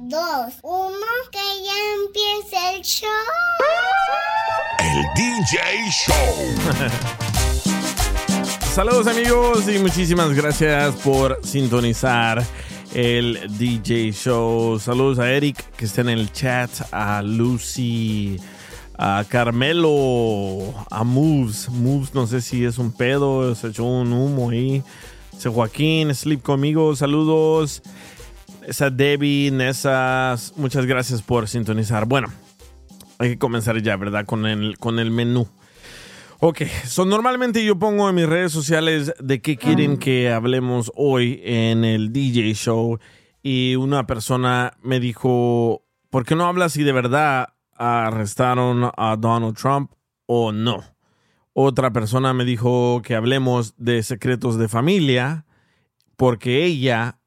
2, 1, que ya empiece el show. El DJ Show. Saludos amigos y muchísimas gracias por sintonizar el DJ Show. Saludos a Eric que está en el chat, a Lucy, a Carmelo, a Moves. Moves no sé si es un pedo, se echó un humo ahí. Joaquín, Sleep conmigo, saludos. Esa Debbie, Nessa, muchas gracias por sintonizar. Bueno, hay que comenzar ya, ¿verdad? Con el, con el menú. Ok, so normalmente yo pongo en mis redes sociales de qué quieren que hablemos hoy en el DJ show y una persona me dijo, ¿por qué no hablas si de verdad arrestaron a Donald Trump o no? Otra persona me dijo que hablemos de secretos de familia porque ella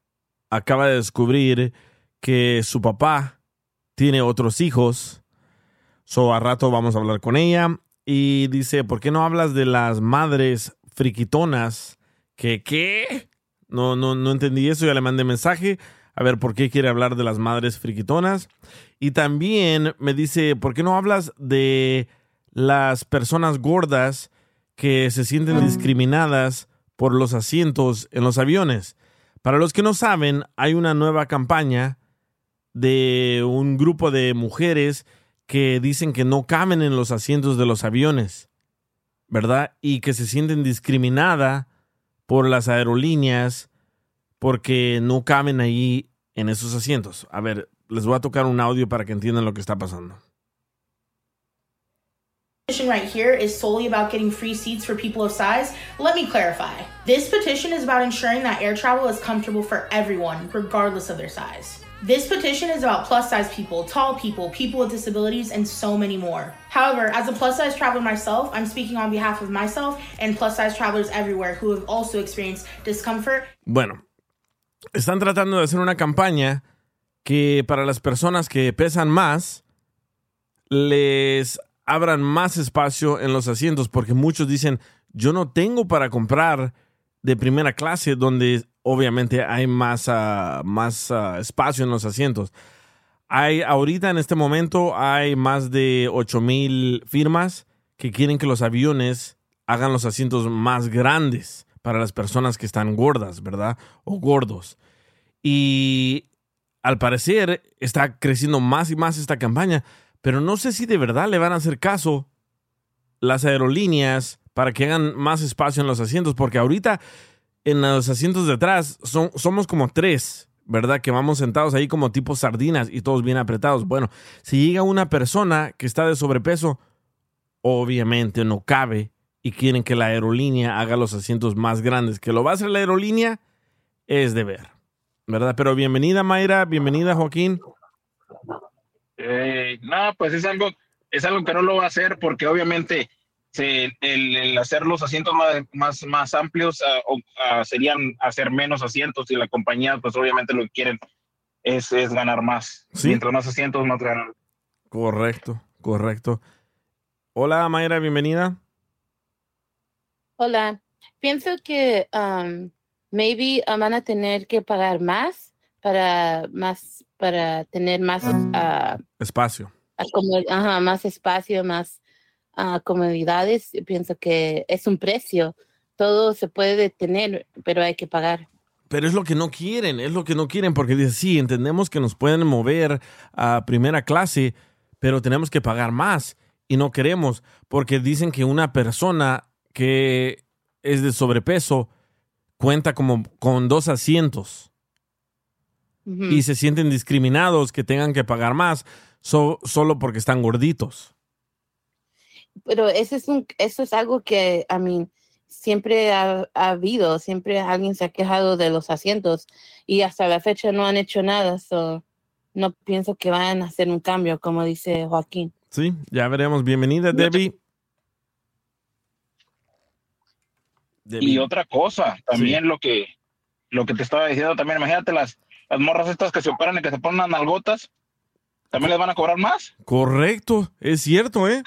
acaba de descubrir que su papá tiene otros hijos. So a rato vamos a hablar con ella y dice, ¿por qué no hablas de las madres friquitonas? ¿Que qué? No, no, no entendí eso, ya le mandé mensaje. A ver, ¿por qué quiere hablar de las madres friquitonas? Y también me dice, ¿por qué no hablas de las personas gordas que se sienten discriminadas por los asientos en los aviones? Para los que no saben, hay una nueva campaña de un grupo de mujeres que dicen que no caben en los asientos de los aviones, ¿verdad? Y que se sienten discriminadas por las aerolíneas porque no caben ahí en esos asientos. A ver, les voy a tocar un audio para que entiendan lo que está pasando. Petition right here is solely about getting free seats for people of size, let me clarify. This petition is about ensuring that air travel is comfortable for everyone, regardless of their size. This petition is about plus size people, tall people, people with disabilities, and so many more. However, as a plus size traveler myself, I'm speaking on behalf of myself and plus size travelers everywhere who have also experienced discomfort Bueno, están tratando de hacer una campaña que para las personas que pesan más les abran más espacio en los asientos porque muchos dicen yo no tengo para comprar de primera clase donde obviamente hay más, ah, más ah, espacio en los asientos. Hay ahorita en este momento hay más de 8 mil firmas que quieren que los aviones hagan los asientos más grandes para las personas que están gordas, ¿verdad? O gordos. Y al parecer está creciendo más y más esta campaña, pero no sé si de verdad le van a hacer caso las aerolíneas para que hagan más espacio en los asientos, porque ahorita en los asientos de atrás son, somos como tres, ¿verdad? Que vamos sentados ahí como tipo sardinas y todos bien apretados. Bueno, si llega una persona que está de sobrepeso, obviamente no cabe y quieren que la aerolínea haga los asientos más grandes. Que lo va a hacer la aerolínea es de ver, ¿verdad? Pero bienvenida Mayra, bienvenida Joaquín. Eh, no, pues es algo, es algo que no lo va a hacer porque obviamente se, el, el hacer los asientos más, más, más amplios ah, o, ah, serían hacer menos asientos y la compañía pues obviamente lo que quieren es, es ganar más. Sí. Mientras más asientos, más ganan. Correcto, correcto. Hola Mayra, bienvenida. Hola, pienso que um, maybe uh, van a tener que pagar más para más para tener más ah, Espacio. acomo- ajá, más espacio, más ah, comodidades. Pienso que es un precio. Todo se puede tener, pero hay que pagar. Pero es lo que no quieren, es lo que no quieren, porque dice, sí, entendemos que nos pueden mover a primera clase, pero tenemos que pagar más y no queremos, porque dicen que una persona que es de sobrepeso cuenta como con dos asientos y se sienten discriminados que tengan que pagar más so- solo porque están gorditos. Pero eso es, un, eso es algo que, a mí, siempre ha, ha habido, siempre alguien se ha quejado de los asientos y hasta la fecha no han hecho nada, so no pienso que vayan a hacer un cambio, como dice Joaquín. Sí, ya veremos. Bienvenida, Debbie. Y otra cosa, también lo que lo que te estaba diciendo también, imagínate las, las morras estas que se operan y que se ponen las nalgotas, ¿también les van a cobrar más? Correcto, es cierto, ¿eh?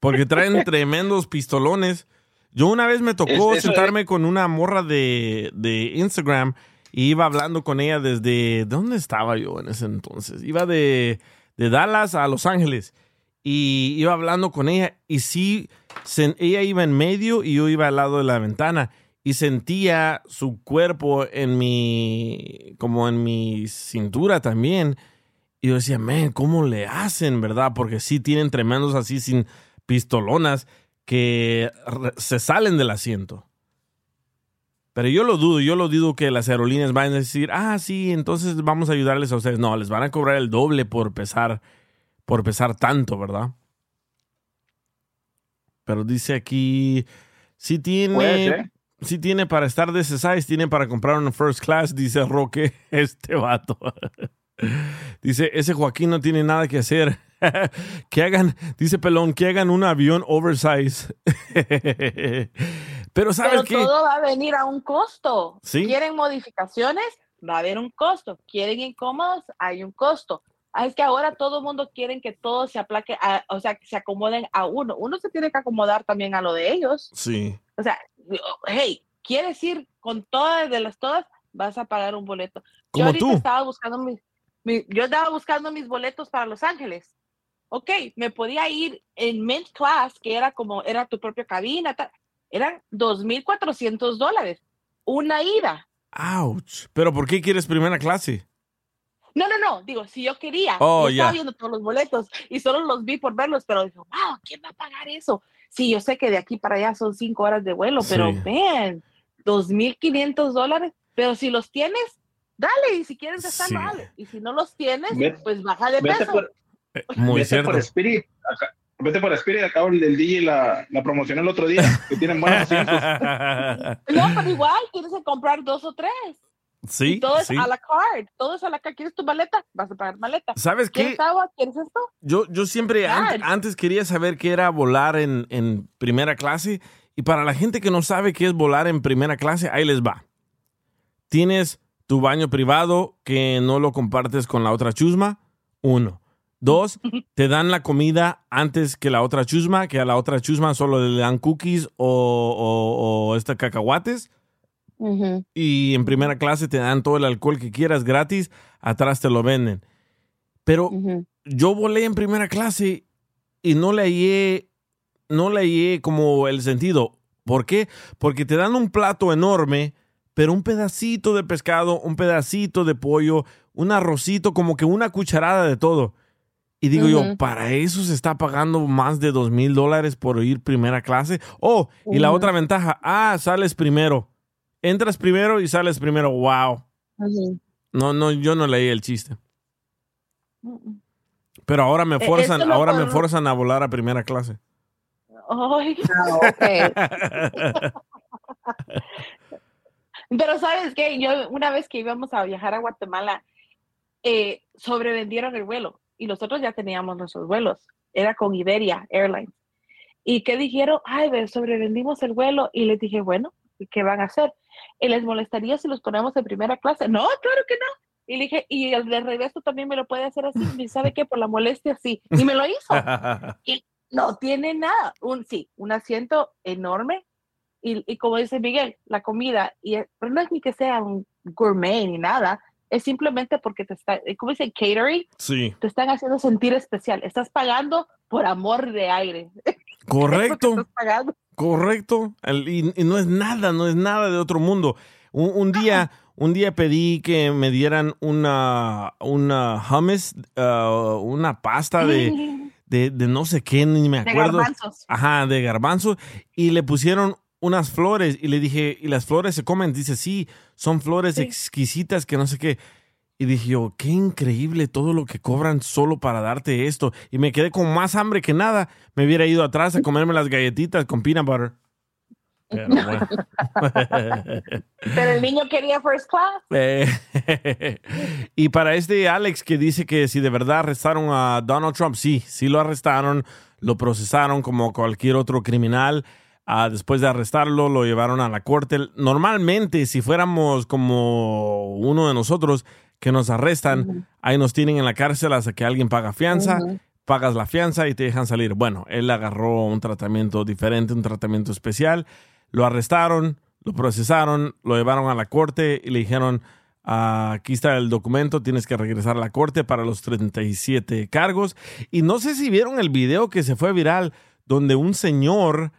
Porque traen tremendos pistolones. Yo una vez me tocó Es- sentarme con una morra de, de Instagram y iba hablando con ella desde... ¿Dónde estaba yo en ese entonces? Iba de, de Dallas a Los Ángeles y iba hablando con ella y sí, ella iba en medio y yo iba al lado de la ventana y sentía su cuerpo en mi, como en mi cintura también. Y yo decía, man, ¿cómo le hacen, verdad? Porque sí tienen tremendos así sin pistolonas que se salen del asiento. Pero yo lo dudo, yo lo dudo que las aerolíneas vayan a decir, ah, sí, entonces vamos a ayudarles a ustedes. No, les van a cobrar el doble por pesar, por pesar tanto, ¿verdad? Pero dice aquí, sí tiene. Sí tiene para estar de ese size, tiene para comprar una first class, dice Roque, este vato. Dice, ese Joaquín no tiene nada que hacer. que hagan, dice Pelón, que hagan un avión oversize. Pero ¿sabes qué? todo va a venir a un costo. Sí. ¿Quieren modificaciones? Va a haber un costo. ¿Quieren incómodos? Hay un costo. Ah, Es que ahora todo el mundo quiere que todo se aplaque, a- o sea, que se acomoden a uno. Uno se tiene que acomodar también a lo de ellos. Sí. O sea, hey, ¿quieres ir con todas de las todas? Vas a pagar un boleto. Yo Como ahorita tú. estaba buscando mi, mi- yo estaba buscando mis boletos para Los Ángeles. Ok, me podía ir en Mint Class, que era como, era tu propia cabina, tal. eran 2.400 dólares. Una ida. Ouch. Pero ¿por qué quieres primera clase? No, no, no, digo, si yo quería, Oh, yo estaba ya. viendo todos los boletos y solo los vi por verlos, pero dije, wow, ¿quién va a pagar eso? Sí, yo sé que de aquí para allá son cinco horas de vuelo, pero Sí. ven, 2.500 dólares, pero si los tienes, dale, y si quieres estar, Sí. dale, y si no los tienes, pues baja de peso. por, Muy vete cierto. por Spirit. acá- vete por Spirit, acabo el del DJ la, la promocionó el otro día, que tienen buenos asientos. No, pero igual tienes que comprar dos o tres. Sí, y todo es sí. a la carte, todo es a la carte. ¿Quieres tu maleta? Vas a pagar maleta. ¿Sabes qué? ¿Quieres agua? ¿Quieres esto? Yo, yo siempre an- antes quería saber qué era volar en, en primera clase. Y para la gente que no sabe qué es volar en primera clase, ahí les va. Tienes tu baño privado que no lo compartes con la otra chusma. Uno. Dos, te dan la comida antes que la otra chusma, que a la otra chusma solo le dan cookies o, o, o este cacahuates. Ujú. Y en primera clase te dan todo el alcohol que quieras gratis, atrás te lo venden. Pero Ujú. yo volé en primera clase y no le hallé, no le hallé como el sentido. ¿Por qué? Porque te dan un plato enorme, pero un pedacito de pescado, un pedacito de pollo, un arrocito, como que una cucharada de todo. Y digo yo, Ujú. ¿para eso se está pagando más de dos mil dólares por ir primera clase? Oh, y la Ujú. otra ventaja, ah, sales primero. Entras primero y sales primero. Wow. No, no, yo no leí el chiste. Pero ahora me Eh, forzan, ahora me forzan a volar a primera clase. Ay. Pero sabes qué, yo una vez que íbamos a viajar a Guatemala, eh, sobrevendieron el vuelo y nosotros ya teníamos nuestros vuelos. Era con Iberia Airlines. Y que dijeron, ay, ve, sobrevendimos el vuelo. Y les dije, bueno, ¿y qué van a hacer? ¿Y les molestaría si los ponemos en primera clase? No, claro que no. Y le dije, y el de regreso también me lo puede hacer así. Y sabe qué, por la molestia, sí. Y me lo hizo. Y no tiene nada. Un, sí, un asiento enorme. Y, y como dice Miguel, la comida, y, es- pero no es ni que sea un gourmet ni nada, es simplemente porque te está, como dice catering, sí, te están haciendo sentir especial. Estás pagando por amor de aire. correcto, Estás pagando. Correcto. Y, y no es nada, no es nada de otro mundo. Un, un día, un día pedí que me dieran una, una hummus, uh, una pasta de, de, de no sé qué, ni me De acuerdo. garbanzos. Ajá, de garbanzo. Y le pusieron unas flores y le dije, ¿y las flores se comen? Dice, sí, son flores exquisitas que no sé qué. Y dije yo, qué increíble todo lo que cobran solo para darte esto. Y me quedé con más hambre que nada. Me hubiera ido atrás a comerme las galletitas con peanut butter. Pero bueno. Pero el niño quería first class. Eh, y para este Alex que dice que si de verdad arrestaron a Donald Trump, sí, sí lo arrestaron, lo procesaron como cualquier otro criminal. Ah, después de arrestarlo, lo llevaron a la corte. Normalmente, si fuéramos como uno de nosotros que nos arrestan, ahí nos tienen en la cárcel hasta que alguien paga fianza, pagas la fianza y te dejan salir. Bueno, él agarró un tratamiento diferente, un tratamiento especial. Lo arrestaron, lo procesaron, lo llevaron a la corte y le dijeron, "Ah, aquí está el documento, tienes que regresar a la corte para los 37 cargos. Y no sé si vieron el video que se fue viral, donde un señor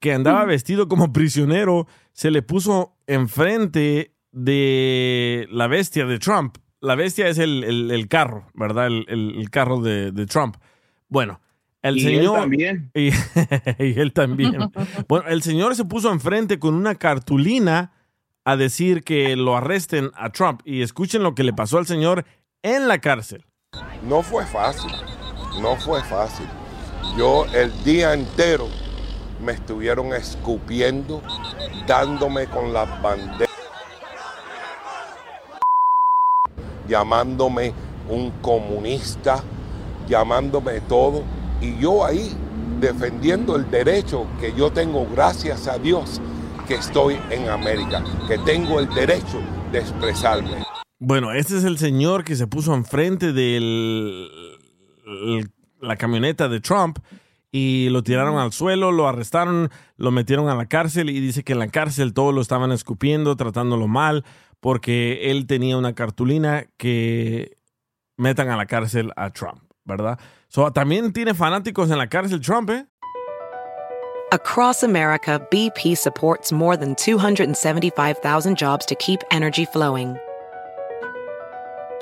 que andaba vestido como prisionero se le puso enfrente de la bestia de Trump. La bestia es el, el- el carro, ¿verdad? El, el- el carro de, de Trump. Bueno, el Y él señor... también. Y, y él también. Bueno, el señor se puso enfrente con una cartulina a decir que lo arresten a Trump. Y escuchen lo que le pasó al señor en la cárcel. No fue fácil, no fue fácil. Yo el día entero me estuvieron escupiendo, dándome con las banderas, llamándome un comunista, llamándome todo. Y yo ahí defendiendo el derecho que yo tengo, gracias a Dios, que estoy en América, que tengo el derecho de expresarme. Bueno, este es el señor que se puso enfrente de la camioneta de Trump y lo tiraron al suelo, lo arrestaron, lo metieron a la cárcel y dice que en la cárcel todos lo estaban escupiendo, tratándolo mal, porque él tenía una cartulina que metan a la cárcel a Trump, ¿verdad? So, también tiene fanáticos en la cárcel Trump, ¿eh? Across America, BP supports more than 275,000 jobs to keep energy flowing.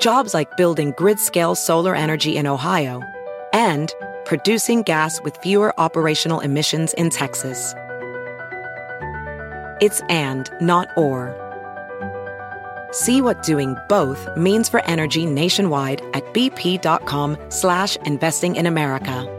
Jobs like building grid scale solar energy in Ohio and producing gas with fewer operational emissions in Texas. It's and, not or. See what doing both means for energy nationwide at bp.com slash investing in America.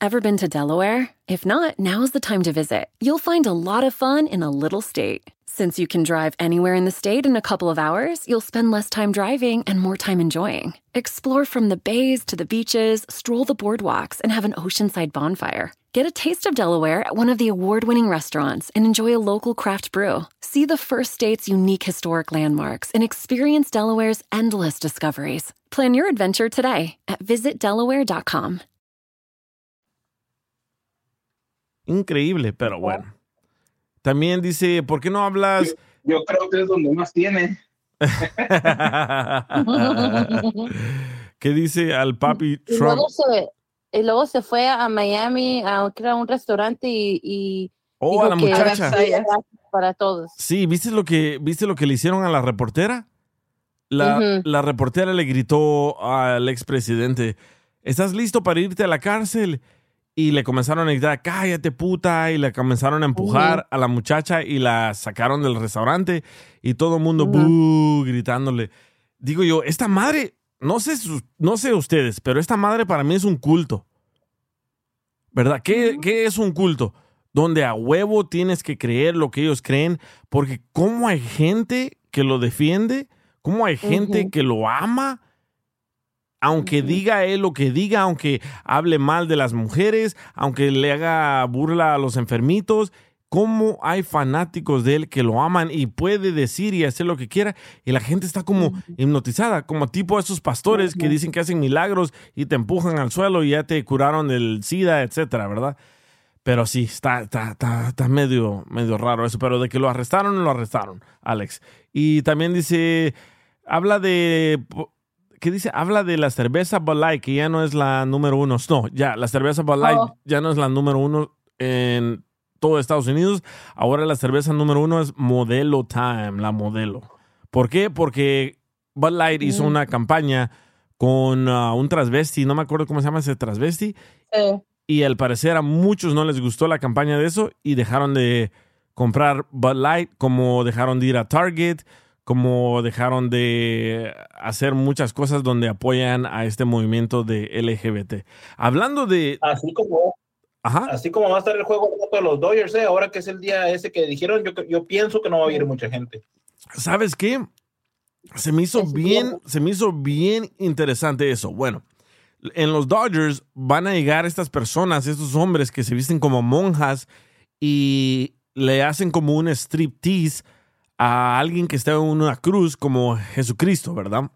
Ever been to Delaware? If not, now's the time to visit. You'll find a lot of fun in a little state. Since you can drive anywhere in the state in a couple of hours, you'll spend less time driving and more time enjoying. Explore from the bays to the beaches, stroll the boardwalks, and have an oceanside bonfire. Get a taste of Delaware at one of the award winning restaurants and enjoy a local craft brew. See the first state's unique historic landmarks and experience Delaware's endless discoveries. Plan your adventure today at visitdelaware.com. Increíble, pero bueno. También dice, ¿por qué no hablas? Yo creo que es donde más tiene. ¿Qué dice al papi Y Trump? luego, se, y luego se fue a Miami a creo, un restaurante y, y Oh, a la muchacha. para todos. Sí, ¿viste lo que viste lo que le hicieron a la reportera? La, Ujú. la reportera le gritó al expresidente, ¿estás listo para irte a la cárcel? Y le comenzaron a gritar, cállate puta, y le comenzaron a empujar Ujú. a la muchacha y la sacaron del restaurante y todo el mundo "Bú", gritándole. Digo yo, esta madre, no sé, no sé ustedes, pero esta madre para mí es un culto. ¿Verdad? ¿Qué, qué es un culto? Donde a huevo tienes que creer lo que ellos creen, porque cómo hay gente que lo defiende, cómo hay gente que lo ama, aunque diga él lo que diga, aunque hable mal de las mujeres, aunque le haga burla a los enfermitos, cómo hay fanáticos de él que lo aman y puede decir y hacer lo que quiera y la gente está como hipnotizada, como tipo esos pastores que dicen que hacen milagros y te empujan al suelo y ya te curaron del SIDA, etcétera, ¿verdad? Pero sí, está, está, está, está medio, medio raro eso. Pero de que lo arrestaron, lo arrestaron, Alex. Y también dice, habla de, ¿qué dice? Habla de la cerveza Light, que ya no es la número uno. No, ya, la cerveza Light Oh. ya no es la número uno en todo Estados Unidos. Ahora la cerveza número uno es Modelo Time, la modelo. ¿Por qué? Porque Bud Light hizo Mm. una campaña con ah, un transvesti, no me acuerdo cómo se llama ese transvesti, Sí. y al parecer a muchos no les gustó la campaña de eso y dejaron de comprar Bud Light, como dejaron de ir a Target, como dejaron de hacer muchas cosas donde apoyan a este movimiento de LGBT. Hablando de... Así como, Ajá. así como va a estar el juego de los Dodgers, ¿eh? ahora que es el día ese que dijeron, yo, yo pienso que no va a ir mucha gente. ¿Sabes qué? Se me hizo bien, se me hizo bien interesante eso. Bueno, en los Dodgers van a llegar estas personas, estos hombres que se visten como monjas y le hacen como un striptease a alguien que está en una cruz como Jesucristo, ¿verdad?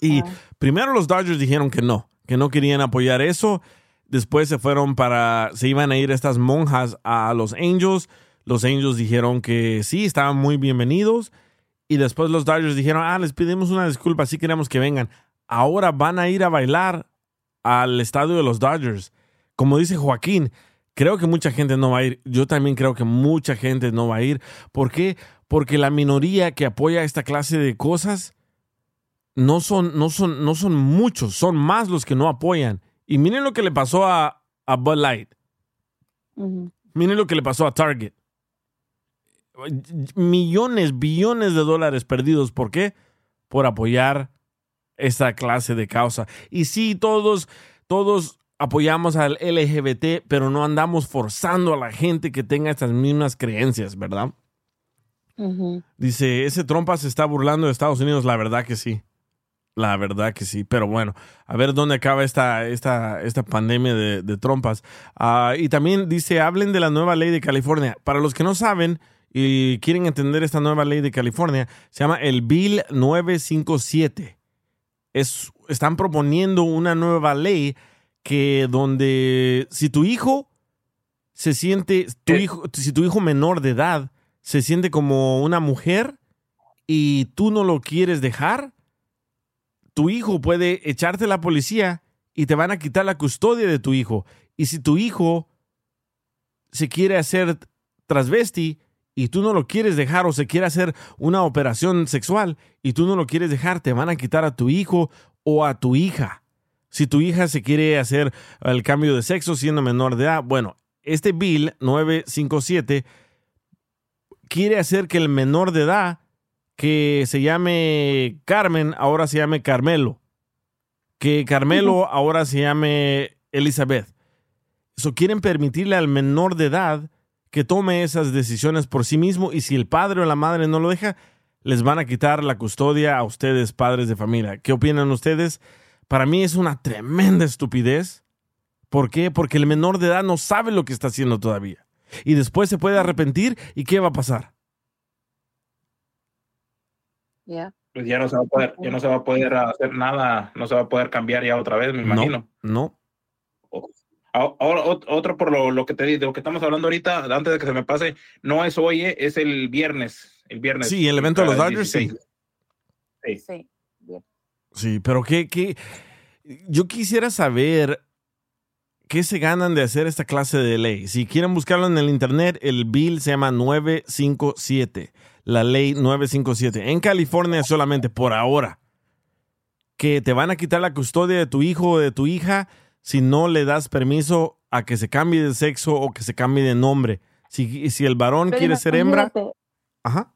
Y primero los Dodgers dijeron que no, que no querían apoyar eso. Después se fueron para, se iban a ir estas monjas a los Angels. Los Angels dijeron que sí, estaban muy bienvenidos. Y después los Dodgers dijeron, ah, les pedimos una disculpa, sí queremos que vengan. Ahora van a ir a bailar al estadio de los Dodgers. Como dice Joaquín, creo que mucha gente no va a ir. Yo también creo que mucha gente no va a ir. ¿Por qué? Porque la minoría que apoya esta clase de cosas no son, no son, no son muchos, son más los que no apoyan. Y miren lo que le pasó a, a Bud Light. Miren lo que le pasó a Target. Millones, billones de dólares perdidos. ¿Por qué? Por apoyar esta clase de causa. Y sí, todos, todos apoyamos al LGBT, pero no andamos forzando a la gente que tenga estas mismas creencias, ¿verdad? Dice, ese trompa se está burlando de Estados Unidos. La verdad que sí. La verdad que sí. Pero bueno, a ver dónde acaba esta, esta, esta pandemia de, de trompas. Ah, y también dice, hablen de la nueva ley de California. Para los que no saben y quieren entender esta nueva ley de California, se llama el Bill 957. Es, están proponiendo una nueva ley que donde si tu hijo se siente, tu hijo, si tu hijo menor de edad se siente como una mujer y tú no lo quieres dejar, tu hijo puede echarte la policía y te van a quitar la custodia de tu hijo. Y si tu hijo se quiere hacer transvesti y tú no lo quieres dejar o se quiere hacer una operación sexual y tú no lo quieres dejar, te van a quitar a tu hijo o a tu hija. Si tu hija se quiere hacer el cambio de sexo siendo menor de edad, bueno, este bill 957 quiere hacer que el menor de edad que se llame Carmen ahora se llame Carmelo. Que Carmelo ahora se llame Elizabeth. Eso quieren permitirle al menor de edad que tome esas decisiones por sí mismo y si el padre o la madre no lo deja, les van a quitar la custodia a ustedes, padres de familia. ¿Qué opinan ustedes? Para mí es una tremenda estupidez. ¿Por qué? Porque el menor de edad no sabe lo que está haciendo todavía. Y después se puede arrepentir y ¿qué va a pasar? Yeah. Pues ya no se va a poder, ya no se va a poder hacer nada, no se va a poder cambiar ya otra vez, me imagino. No. A- Ahora, ot- otro por lo, lo que te di- de lo que estamos hablando ahorita, antes de que se me pase, no es hoy, eh, es el viernes. El viernes. Sí, el evento de los Dodgers, sí. 16. Sí. Sí, pero qué, qué- yo quisiera saber qué se ganan de hacer esta clase de ley. Si quieren buscarlo en el internet, el bill se llama 957, la ley 957. En California solamente por ahora. Que te van a quitar la custodia de tu hijo o de tu hija si no le das permiso a que se cambie de sexo o que se cambie de nombre. Si, si el varón Pero quiere ser hembra, ajá.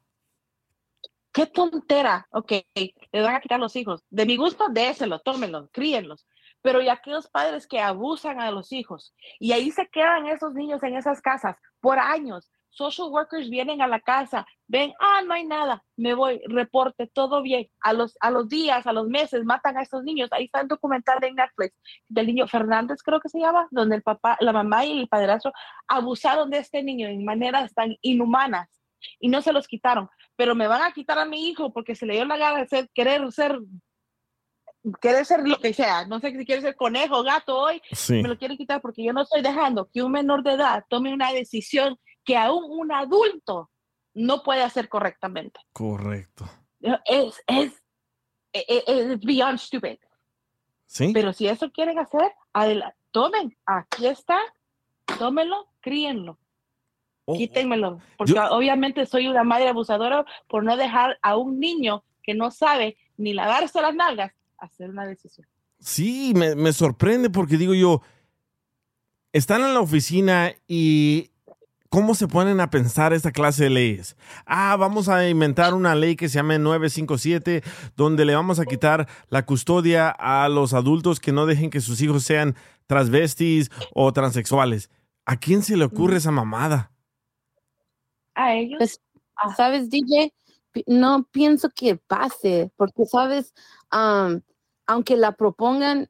Qué tontera. Ok, le van a quitar los hijos. De mi gusto, déselo, tómenlos, críenlos. Pero y aquellos padres que abusan a los hijos y ahí se quedan esos niños en esas casas por años. Social workers vienen a la casa, ven, ah, no hay nada, me voy, reporte, todo bien. A los, a los días, a los meses, matan a estos niños. Ahí está el documental en Netflix del niño Fernández, creo que se llama, donde el papá, la mamá y el padrastro abusaron de este niño en maneras tan inhumanas y no se los quitaron. Pero me van a quitar a mi hijo porque se le dio la gana de ser, querer ser, querer ser lo que sea. No sé si quiere ser conejo, gato hoy, Sí. me lo quieren quitar porque yo no estoy dejando que un menor de edad tome una decisión que aún un adulto no puede hacer correctamente. Correcto. Es, es, e- e- es beyond stupid. Sí. Pero si eso quieren hacer, adelante, tomen, aquí está, tómenlo, críenlo. Quítenmelo, porque Yo- obviamente soy una madre abusadora por no dejar a un niño que no sabe ni lavarse las nalgas hacer una decisión. Sí, me, me sorprende porque digo yo, están en la oficina y ¿cómo se ponen a pensar esta clase de leyes? Ah, vamos a inventar una ley que se llame 957, donde le vamos a quitar la custodia a los adultos que no dejen que sus hijos sean transvestis o transexuales. ¿A quién se le ocurre esa mamada? A ellos. Pues, ¿Sabes, DJ? No pienso que pase, porque, ¿sabes? Aunque la propongan,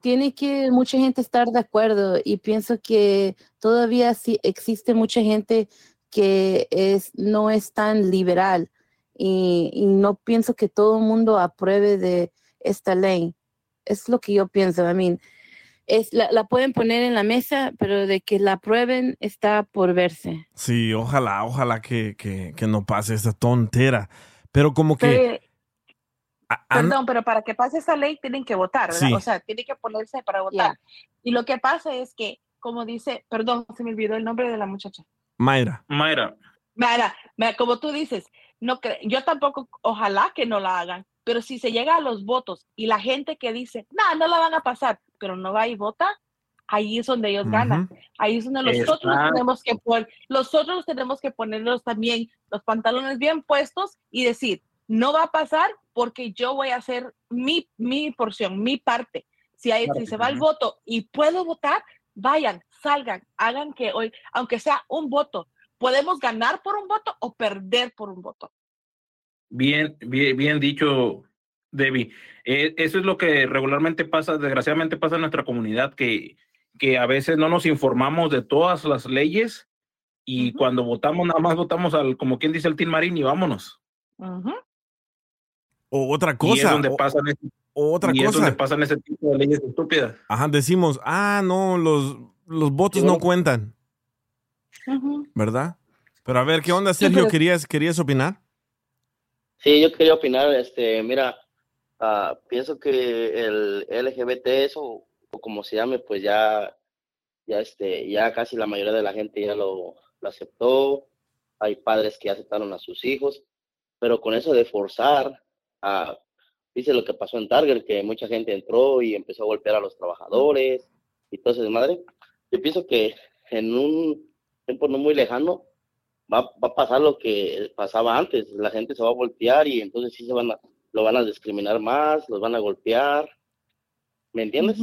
tiene que mucha gente estar de acuerdo y pienso que todavía sí existe mucha gente que es, no es tan liberal y, y no pienso que todo el mundo apruebe de esta ley. Es lo que yo pienso. I mean, es, la, la pueden poner en la mesa, pero de que la aprueben está por verse. Sí, ojalá, ojalá que, que- que no pase esta tontera. Pero como que... A- a- Perdón, pero para que pase esa ley tienen que votar, ¿verdad? Sí. O sea, tienen que ponerse para votar. Y lo que pasa es que, como dice, perdón, se me olvidó el nombre de la muchacha. Mayra. Mayra. Mira, mira, como tú dices, no cre- yo tampoco, ojalá que no la hagan, pero si se llega a los votos y la gente que dice, no, no la van a pasar, pero no va y vota, ahí es donde ellos ganan. Ahí es donde nosotros Exacto. tenemos que poner, nosotros tenemos que ponernos también los pantalones bien puestos y decir, no va a pasar porque yo voy a hacer mi, mi porción, mi parte. Si, hay, si se va el voto y puedo votar, vayan, salgan, hagan que hoy, aunque sea un voto, podemos ganar por un voto o perder por un voto. Bien, bien, bien dicho, Debbie. Eh, eso es lo que regularmente pasa, desgraciadamente pasa en nuestra comunidad, que, que a veces no nos informamos de todas las leyes y cuando votamos, nada más votamos al, como quien dice el Team Marín y vámonos. O otra Y es cosa. donde o- pasan ese- o otra y es cosa. donde pasan ese tipo de leyes estúpidas. Ajá, decimos, ah, no, los, los votos no cuentan, ¿verdad? Pero a ver, ¿qué onda, Sí, Sergio? pero- ¿Querías, ¿Querías opinar? Sí, yo quería opinar, este, mira, ah, pienso que el LGBT, eso, o como se llame, pues ya, ya, este, ya casi la mayoría de la gente ya lo, lo aceptó. Hay padres que ya aceptaron a sus hijos, pero con eso de forzar, a, dice lo que pasó en Target, que mucha gente entró y empezó a golpear a los trabajadores y todo ese madre. Yo pienso que en un tiempo no muy lejano va, va a pasar lo que pasaba antes. La gente se va a voltear y entonces sí se van a, lo van a discriminar más, los van a golpear. ¿Me entiendes?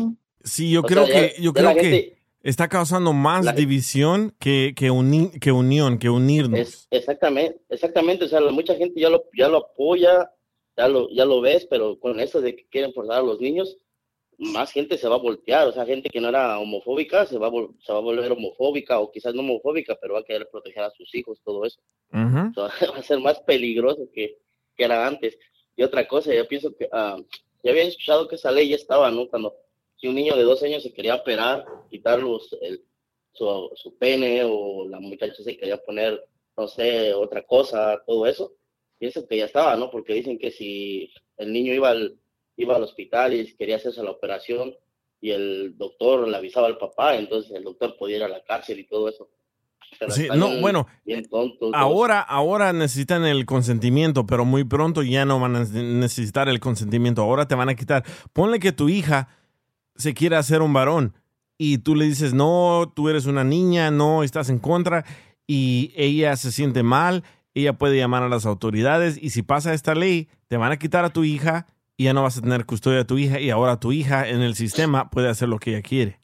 Sí, yo O creo sea, que, yo creo que gente- está causando más la- división que, que, uni- que unión, que unirnos. Es, exactamente, exactamente. O sea, mucha gente ya lo, ya lo apoya, ya lo, ya lo ves, pero con eso de que quieren forzar a los niños, más gente se va a voltear. O sea, gente que no era homofóbica se va a, se va a volver homofóbica o quizás no homofóbica, pero va a querer proteger a sus hijos, todo eso. Ujú. O sea, va a ser más peligroso que, que era antes. Y otra cosa, yo pienso que ah, ya había escuchado que esa ley ya estaba, ¿no? Cuando si un niño de dos años se quería operar, quitar los, el, su, su pene o la muchacha se quería poner, no sé, otra cosa, todo eso, pienso que ya estaba, ¿no? Porque dicen que si el niño iba al, iba al hospital y quería hacerse la operación y el doctor le avisaba al papá, entonces el doctor podía ir a la cárcel y todo eso. Pero Sí, no, bien- bueno, bien tontos, todos. Ahora, ahora necesitan el consentimiento, pero muy pronto ya no van a necesitar el consentimiento. Ahora te van a quitar. Ponle que tu hija se quiera hacer un varón y tú le dices, no, tú eres una niña, no, estás en contra y ella se siente mal, ella puede llamar a las autoridades y si pasa esta ley, te van a quitar a tu hija y ya no vas a tener custodia de tu hija y ahora tu hija en el sistema puede hacer lo que ella quiere.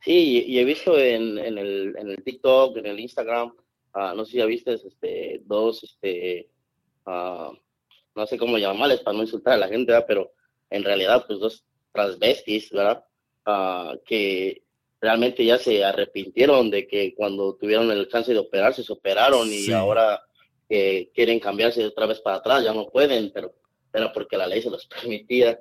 Sí, y, he visto en, el, en el TikTok, en el Instagram, ah, no sé si ya viste este, dos, este, ah, no sé cómo llamarles para no insultar a la gente, ¿verdad? pero en realidad, pues dos transvestis, ¿verdad? Ah, que realmente ya se arrepintieron de que cuando tuvieron el chance de operarse, se operaron y Sí. ahora que quieren cambiarse otra vez para atrás, ya no pueden, pero era porque la ley se los permitía.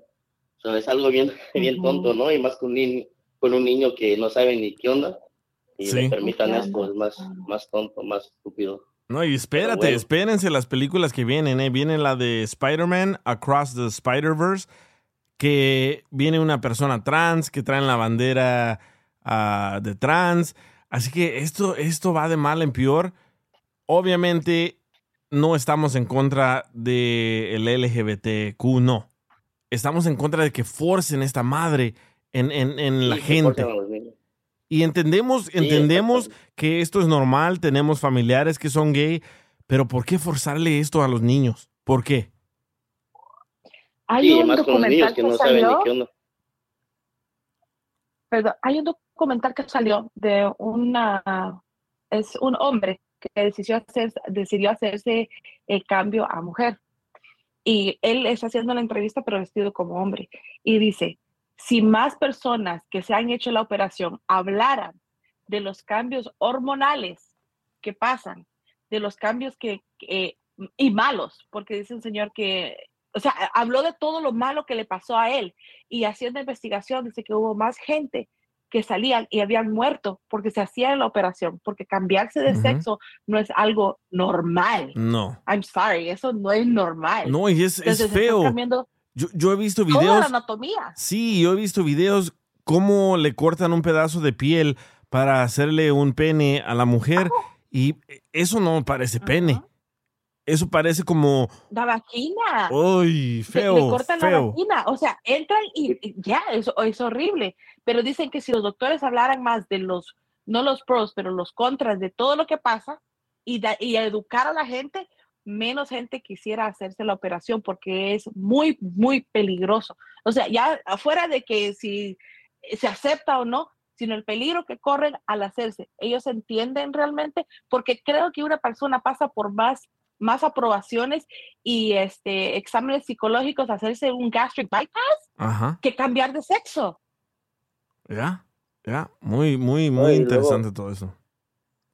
O sea, es algo bien, bien tonto, ¿no? Y más con un niño, con un niño que no sabe ni qué onda y Sí. le permitan ¿Qué esto, es más, más tonto, más estúpido. No, y espérate, bueno. espérense las películas que vienen, ¿eh? Viene la de Spider-Man Across the Spider-Verse, que viene una persona trans que trae la bandera de trans. Así que esto, esto va de mal en peor. Obviamente no estamos en contra del LGBTQ, no. Estamos en contra de que forcen esta madre en, en- en la Sí, gente. Y entendemos, entendemos que esto es normal, tenemos familiares que son gay, pero ¿por qué forzarle esto a los niños? ¿Por qué? Hay Sí, un más con los niños documental que que no saben ni salió, qué onda. perdón, hay un documental que salió de una, es un hombre que decidió, hacer, decidió hacerse el cambio a mujer. Y él está haciendo la entrevista, pero vestido como hombre. Y dice, si más personas que se han hecho la operación hablaran de los cambios hormonales que pasan, de los cambios que, que- y malos, porque dice un señor que, o sea, habló de todo lo malo que le pasó a él y haciendo investigación dice que hubo más gente que salían y habían muerto porque se hacían la operación, porque cambiarse de sexo no es algo normal. No. I'm sorry, eso no es normal. No, y es, Entonces, feo. Yo, yo he visto toda la videos. anatomía. Sí, yo he visto videos cómo le cortan un pedazo de piel para hacerle un pene a la mujer y eso no parece pene. Eso parece como, La vagina. uy, Le- feo, le cortan la feo. vagina. O sea, entran y y ya, eso es horrible. Pero dicen que si los doctores hablaran más de los, no los pros, pero los contras de todo lo que pasa y, da- y educar a la gente, menos gente quisiera hacerse la operación porque es muy, muy peligroso. O sea, ya afuera de que si se acepta o no, sino el peligro que corren al hacerse. Ellos entienden realmente, porque creo que una persona pasa por más, más aprobaciones y este, exámenes psicológicos, hacerse un gastric bypass, Ajá, que cambiar de sexo. ya, ya. Muy, muy, muy No, y luego- interesante todo eso.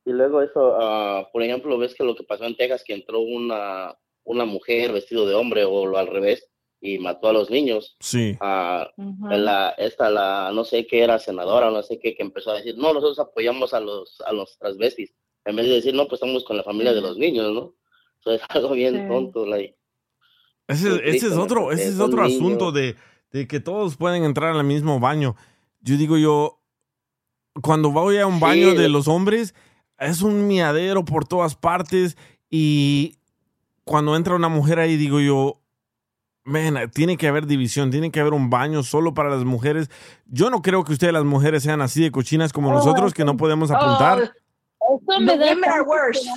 Y luego eso, ah, por ejemplo, ves que lo que pasó en Texas, que entró una, una mujer vestido de hombre o lo al revés y mató a los niños. Sí. Ah, la, esta, la, no sé qué era senadora, no sé qué, que empezó a decir, no, nosotros apoyamos a los, a los transvestis. En vez de decir, no, pues estamos con la familia de los niños, ¿no? Eso es algo bien Sí. tonto. like. Ese, ese es otro, ese es otro niños. asunto de, de que todos pueden entrar al mismo baño. Yo digo yo, cuando voy a un baño de los hombres, es un miadero por todas partes y cuando entra una mujer ahí digo yo, man, tiene que haber división, tiene que haber un baño solo para las mujeres. Yo no creo que ustedes las mujeres sean así de cochinas como Oh, nosotros que no podemos apuntar. Eso me The da, women are tanto worse.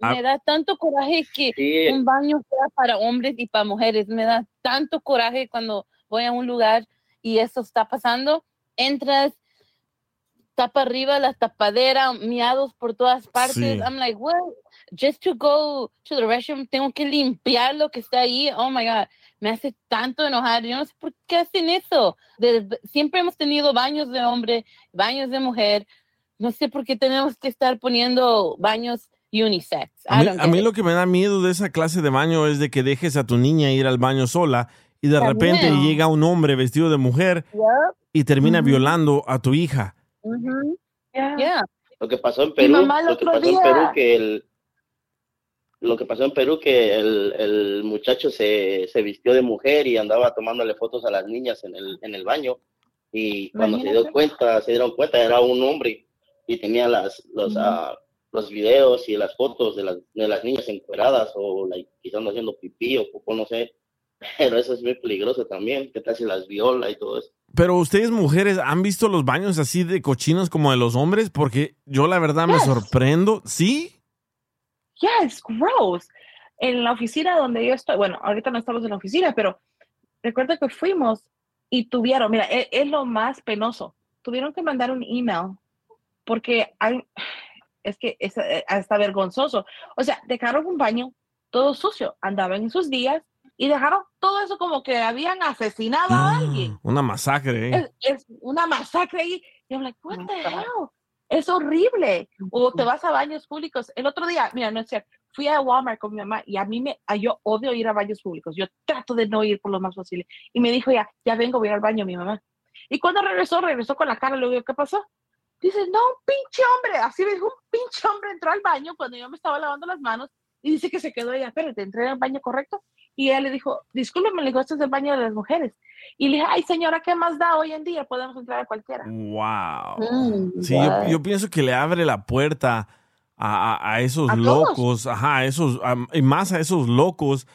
Ah. me da tanto coraje que Sí. un baño sea para hombres y para mujeres. Me da tanto coraje cuando voy a un lugar y eso está pasando. Entras, tapa arriba la tapadera, miados por todas partes. Sí. I'm like, what? Just to go to the restroom, tengo que limpiar lo que está ahí. Oh my God, me hace tanto enojar. Yo no sé por qué hacen eso. De- siempre hemos tenido baños de hombre, baños de mujer. No sé por qué tenemos que estar poniendo baños unisex. A I mí, don't a mí get it. lo que me da miedo de esa clase de baño es de que dejes a tu niña ir al baño sola y de También. repente llega un hombre vestido de mujer Yep. y termina Ujú. violando a tu hija. Yeah. Yeah. Lo que pasó en Perú, lo que pasó en Perú que el lo que pasó en Perú que el, el muchacho se, se vistió de mujer y andaba tomándole fotos a las niñas en el, en el baño y cuando se dio cuenta, se dieron cuenta era un hombre y tenía las los ah, los videos y las fotos de las, de las niñas encueradas o like, quizás no haciendo pipí o popó, no sé. Pero eso es muy peligroso también, que tal si las viola y todo eso. Pero ustedes mujeres han visto los baños así de cochinos como de los hombres porque yo la verdad me Yes. sorprendo. ¿Sí? Yeah, it's gross. En la oficina donde yo estoy, bueno, ahorita no estamos en la oficina, pero recuerdo que fuimos y tuvieron, mira, e- es, lo más penoso. Tuvieron que mandar un email porque hay, es que es eh, hasta vergonzoso. O sea, dejaron un baño todo sucio, andaban en sus días y dejaron todo eso como que habían asesinado a alguien. Una masacre. ¿eh? Es, es una masacre ahí. Y I'm like, what the hell? Es horrible. O te vas a baños públicos. El otro día, mira, no es cierto, fui a Walmart con mi mamá y a mí me, a- yo odio ir a baños públicos. Yo trato de no ir por lo más posible. Y me dijo, ya, ya vengo, voy al baño, mi mamá. Y cuando regresó, regresó con la cara, le digo, ¿qué pasó? Dice, no, un pinche hombre. Así me dijo, un pinche hombre entró al baño cuando yo me estaba lavando las manos y dice que se quedó allá. Espérate, entré al baño correcto Y él le dijo, discúlpeme, le dijo, este es el baño de las mujeres. Y le dije, ay señora, ¿qué más da hoy en día? Podemos entrar a cualquiera. Wow. Mm, sí, yo, wow. yo pienso que le abre la puerta a, a- a esos A todos. locos, ajá, a esos, a- y más a esos locos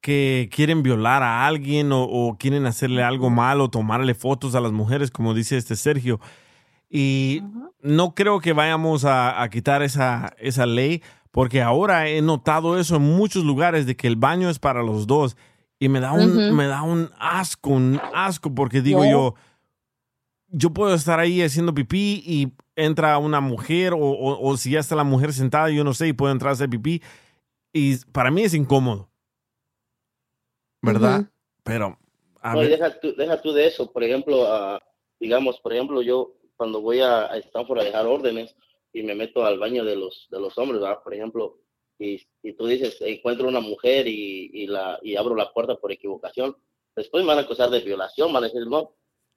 que quieren violar a alguien o, o quieren hacerle algo malo, tomarle fotos a las mujeres, como dice este Sergio. Y no creo que vayamos a, a quitar esa, esa ley, porque ahora he notado eso en muchos lugares, de que el baño es para los dos. Y me da un, Ujú. me da un asco, un asco, porque digo Yeah. yo, yo puedo estar ahí haciendo pipí y entra una mujer, o, o- o si ya está la mujer sentada, yo no sé, y puede entrar a hacer pipí. Y para mí es incómodo. ¿Verdad? Ujú. Pero, a No, ver, deja tú, deja tú de eso. Por ejemplo, ah, digamos, por ejemplo, yo cuando voy a, a Stanford a dejar órdenes y me meto al baño de los, de los hombres, ¿verdad? Por ejemplo, y, y tú dices, encuentro una mujer y, y, la, y abro la puerta por equivocación, después me van a acusar de violación, van a decir, no,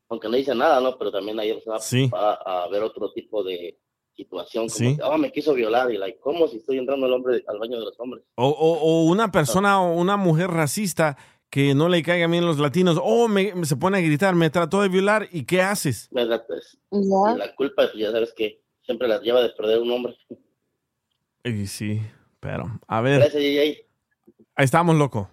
aunque no dice nada, ¿no? Pero también ahí se va, Sí. va a haber otro tipo de situación, como Sí. que, oh, me quiso violar, y like, ¿cómo si estoy entrando al hombre al baño de los hombres? O, o- o una persona o una mujer racista que no le caiga bien los latinos, o me, me- se pone a gritar, me trató de violar, ¿y qué haces? ¿Verdad? Pues, la culpa, ya sabes que siempre la lleva de perder un hombre. Y sí, pero, a ver, Gracias, ahí estamos, loco.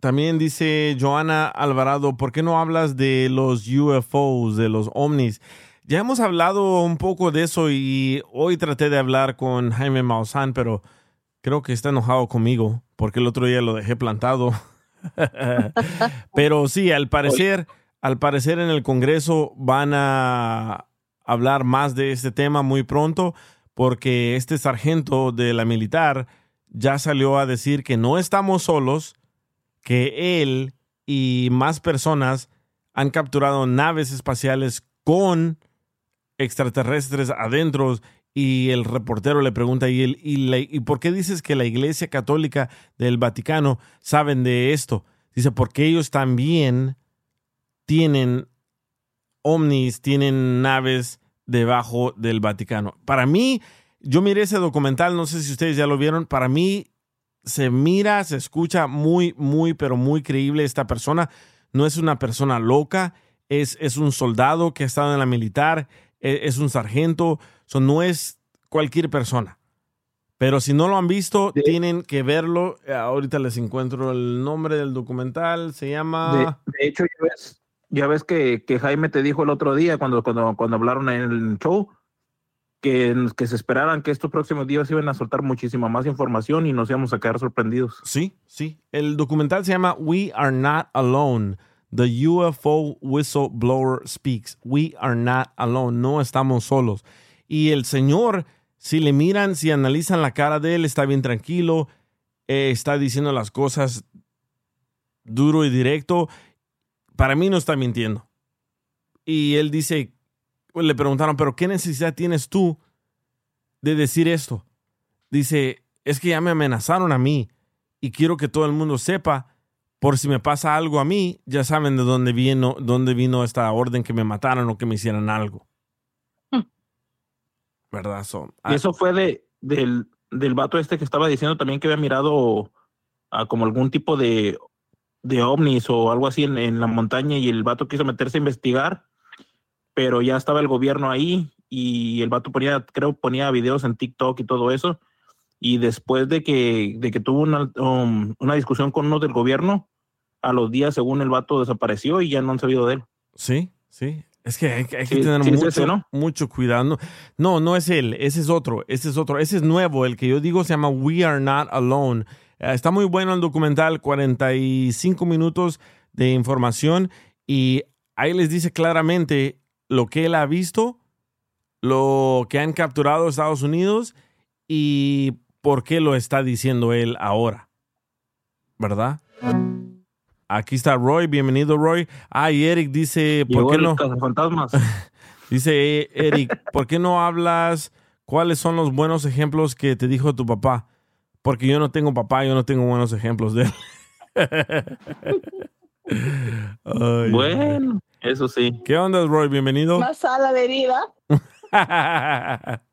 También dice Joana Alvarado, ¿por qué no hablas de los UFOs, de los ovnis? Ya hemos hablado un poco de eso y hoy traté de hablar con Jaime Maussan, pero creo que está enojado conmigo porque el otro día lo dejé plantado. pero sí, al parecer, al parecer en el Congreso van a hablar más de este tema muy pronto porque este sargento de la militar ya salió a decir que no estamos solos, que él y más personas han capturado naves espaciales con extraterrestres adentro y el reportero le pregunta y, él, ¿y, la- ¿y por qué dices que la Iglesia Católica del Vaticano saben de esto? Dice, porque ellos también tienen ovnis, tienen naves debajo del Vaticano. Para mí, yo miré ese documental, no sé si ustedes ya lo vieron, para mí se mira, se escucha muy, muy, pero muy creíble esta persona. No es una persona loca, es, es un soldado que ha estado en la militar, es, un sargento, so, no es cualquier persona. Pero si no lo han visto, tienen que verlo. Ahorita les encuentro el nombre del documental, se De, llama... de hecho, ya ves, ya ves que, que Jaime te dijo el otro día cuando, cuando, cuando hablaron en el show que, que se esperaran que estos próximos días iban a soltar muchísima más información y nos íbamos a quedar sorprendidos. Sí, sí. El documental se llama We Are Not Alone. The UFO Whistleblower Speaks. We are not alone. No estamos solos. Y el señor, si le miran, si analizan la cara de él, está bien tranquilo, eh, está diciendo las cosas duro y directo. Para mí no está mintiendo. Y él dice, le preguntaron, pero ¿qué necesidad tienes tú de decir esto? Dice, es que ya me amenazaron a mí y quiero que todo el mundo sepa, por si me pasa algo a mí, ya saben de dónde vino, dónde vino esta orden que me mataran o que me hicieran algo. ¿Verdad? So, ah, Y eso fue de, del, del vato este que estaba diciendo también que había mirado a como algún tipo de, de ovnis o algo así en, en la montaña y el vato quiso meterse a investigar, pero ya estaba el gobierno ahí y el vato ponía, creo, ponía videos en TikTok y todo eso. Y después de que, de que tuvo una, um, una discusión con uno del gobierno, a los días, según el vato, desapareció y ya no han sabido de él. Sí, sí. Es que hay, que- tener sí mucho, ese, ¿no? mucho cuidado. No, no, no es él, ese es otro, ese es otro, ese es nuevo. El que yo digo se llama We Are Not Alone. Eh, está muy bueno el documental, 45 minutos de información y ahí les dice claramente lo que él ha visto, lo que han capturado Estados Unidos y por qué lo está diciendo él ahora. ¿Verdad? Aquí está Roy, bienvenido Roy. Ah, y Eric dice, ¿por Llegó qué no? cazafantasmas. Dice eh, Eric, ¿por qué no hablas cuáles son los buenos ejemplos que te dijo tu papá? Porque yo no tengo papá, yo no tengo buenos ejemplos de él. Ay. Bueno, eso sí. ¿Qué onda, Roy? Bienvenido. Más sala de herida.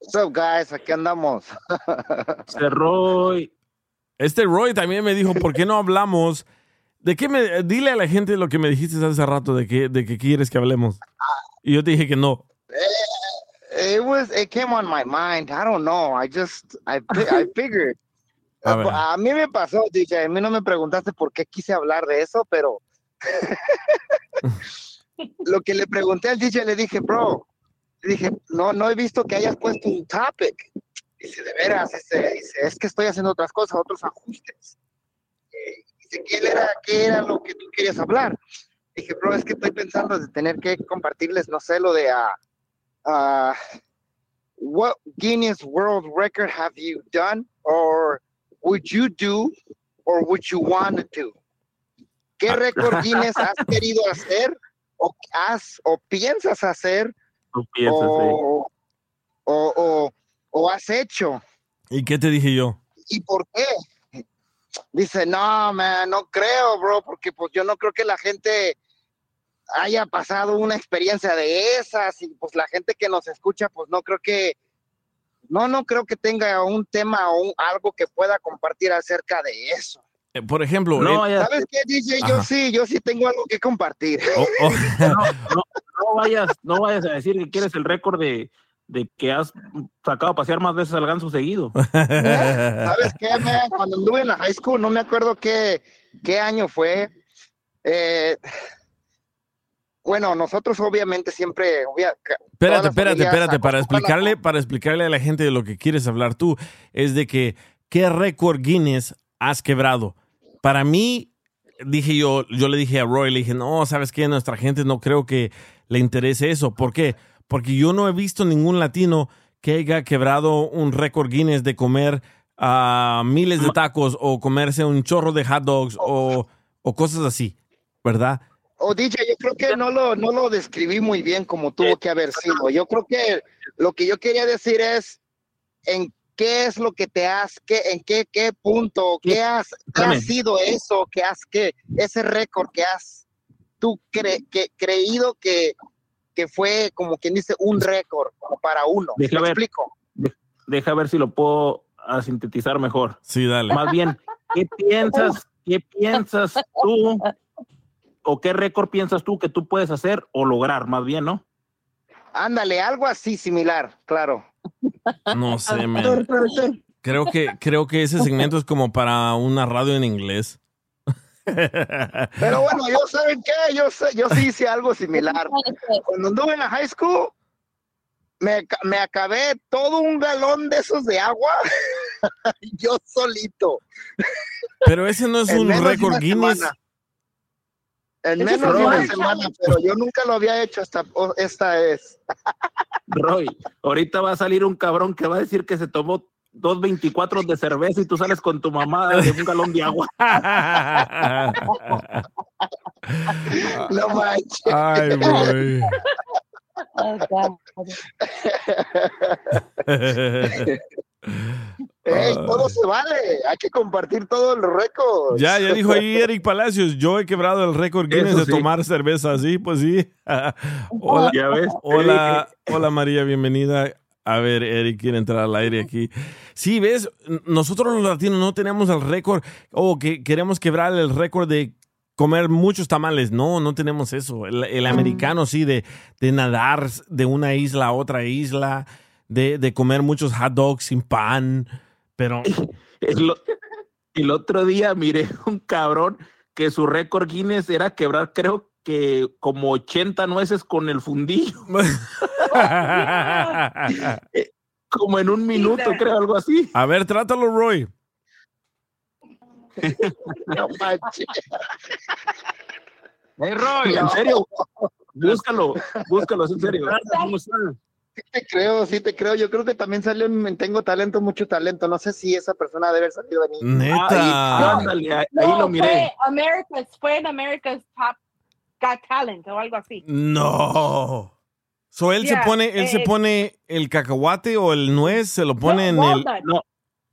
What's up, guys? Aquí andamos. Roy. Este Roy también me dijo, ¿por qué no hablamos? ¿De qué me, dile a la gente lo que me dijiste hace rato, de que, de que quieres que hablemos. Y yo te dije que no. It was, it came on my mind. I don't know. I just, I, fi- I figured. A ver. A mí me pasó, DJ. A mí no me preguntaste por qué quise hablar de eso, pero lo que le pregunté al DJ le dije, bro, dije, no, no he visto que hayas puesto un topic. Dice, de veras, dice, dice, es que estoy haciendo otras cosas, otros ajustes. Eh, dice, ¿qué era, ¿qué era lo que tú querías hablar? Dije, bro, es que estoy pensando de tener que compartirles, no sé, lo de ah, ah, what Guinness World Record have you done or would you do or would you want to do? ¿Qué récord Guinness has querido hacer o has o piensas hacer Tú piensas, o, o, o, o has hecho? ¿Y qué te dije yo? ¿Y por qué? Dice, no, man, no creo, bro, porque pues yo no creo que la gente haya pasado una experiencia de esas y pues la gente que nos escucha, pues no creo que, no, no creo que tenga un tema o un- algo que pueda compartir acerca de eso. Eh, Por ejemplo, eh, ¿Sabes qué, DJ? Yo Ajá. sí, yo sí tengo algo que compartir. oh, oh, No vayas, no vayas a decir que quieres el récord de, de que has sacado a pasear más veces al ganso seguido. ¿Sabes qué, man? Cuando anduve en la high school, no me acuerdo qué, qué año fue. Eh, bueno, nosotros obviamente siempre... obvia- Espérate, espérate, espérate, para explicarle, para explicarle a la gente de lo que quieres hablar tú, es de que, ¿qué récord Guinness has quebrado? Para mí, dije yo, yo le dije a Roy, le dije, no, ¿sabes qué? Nuestra gente no creo que le interese eso. ¿Por qué? Porque yo no he visto ningún latino que haya quebrado un récord Guinness de comer ah, miles de tacos o comerse un chorro de hot dogs o, o cosas así, ¿verdad? O DJ, yo creo que no lo, no lo describí muy bien como tuvo que haber sido. Yo creo que lo que yo quería decir es en qué es lo que te has, qué, en qué, qué punto, qué has, qué ha sido eso, que has, que ese récord que has tú cre- que, creído que, que fue como quien dice un récord como para uno. Deja ¿Me ver. explico? De- deja ver si lo puedo ah, sintetizar mejor. Sí, dale. Más bien, ¿qué piensas, qué piensas tú o qué récord piensas tú que tú puedes hacer o lograr, más bien, ¿no? Ándale, algo así similar, claro. No sé, man. Creo que, creo que ese segmento es como para una radio en inglés. Pero bueno, yo saben qué, yo sé, yo sí hice algo similar. Cuando anduve en la high school, me, me acabé todo un galón de esos de agua, yo solito. Pero ese no es En un récord Guinness. semana. En menos de una Roy. semana, pero yo nunca lo había hecho hasta esta es. Roy, ahorita va a salir un cabrón que va a decir que se tomó dos 24 de cerveza y tú sales con tu mamá de un galón de agua. No manches. Ay, Roy. Ey, todo se vale, hay que compartir todos los récords. Ya, ya dijo ahí Eric Palacios, yo he quebrado el récord Guinness de tomar cerveza, sí, pues sí. hola, Ya ves. hola, hola María, bienvenida. A ver, Eric quiere entrar al aire aquí. Sí, ves, nosotros los latinos no tenemos el récord, o que queremos quebrar el récord de comer muchos tamales. No, no tenemos eso. El, americano sí, de, de nadar de una isla a otra isla, de, de comer muchos hot dogs sin pan, pero... El otro día miré un cabrón que su récord Guinness era quebrar, creo que como 80 nueces con el fundillo. Eh, como en un minuto, creo, algo así. A ver, trátalo, Roy. No manches. Hey, Roy, en serio, búscalo, búscalo, es en serio. Sí te creo, sí te creo. Yo creo que también salió en Tengo Talento, mucho talento. No sé si esa persona debe haber salido de mí. Neta. Ándale, ahí, No, ahí lo miré. Fue America's, fue en America's Top Got Talent o algo así. No. So él Yeah, se pone, él se eh, pone el cacahuate o el nuez, se lo pone en el. No,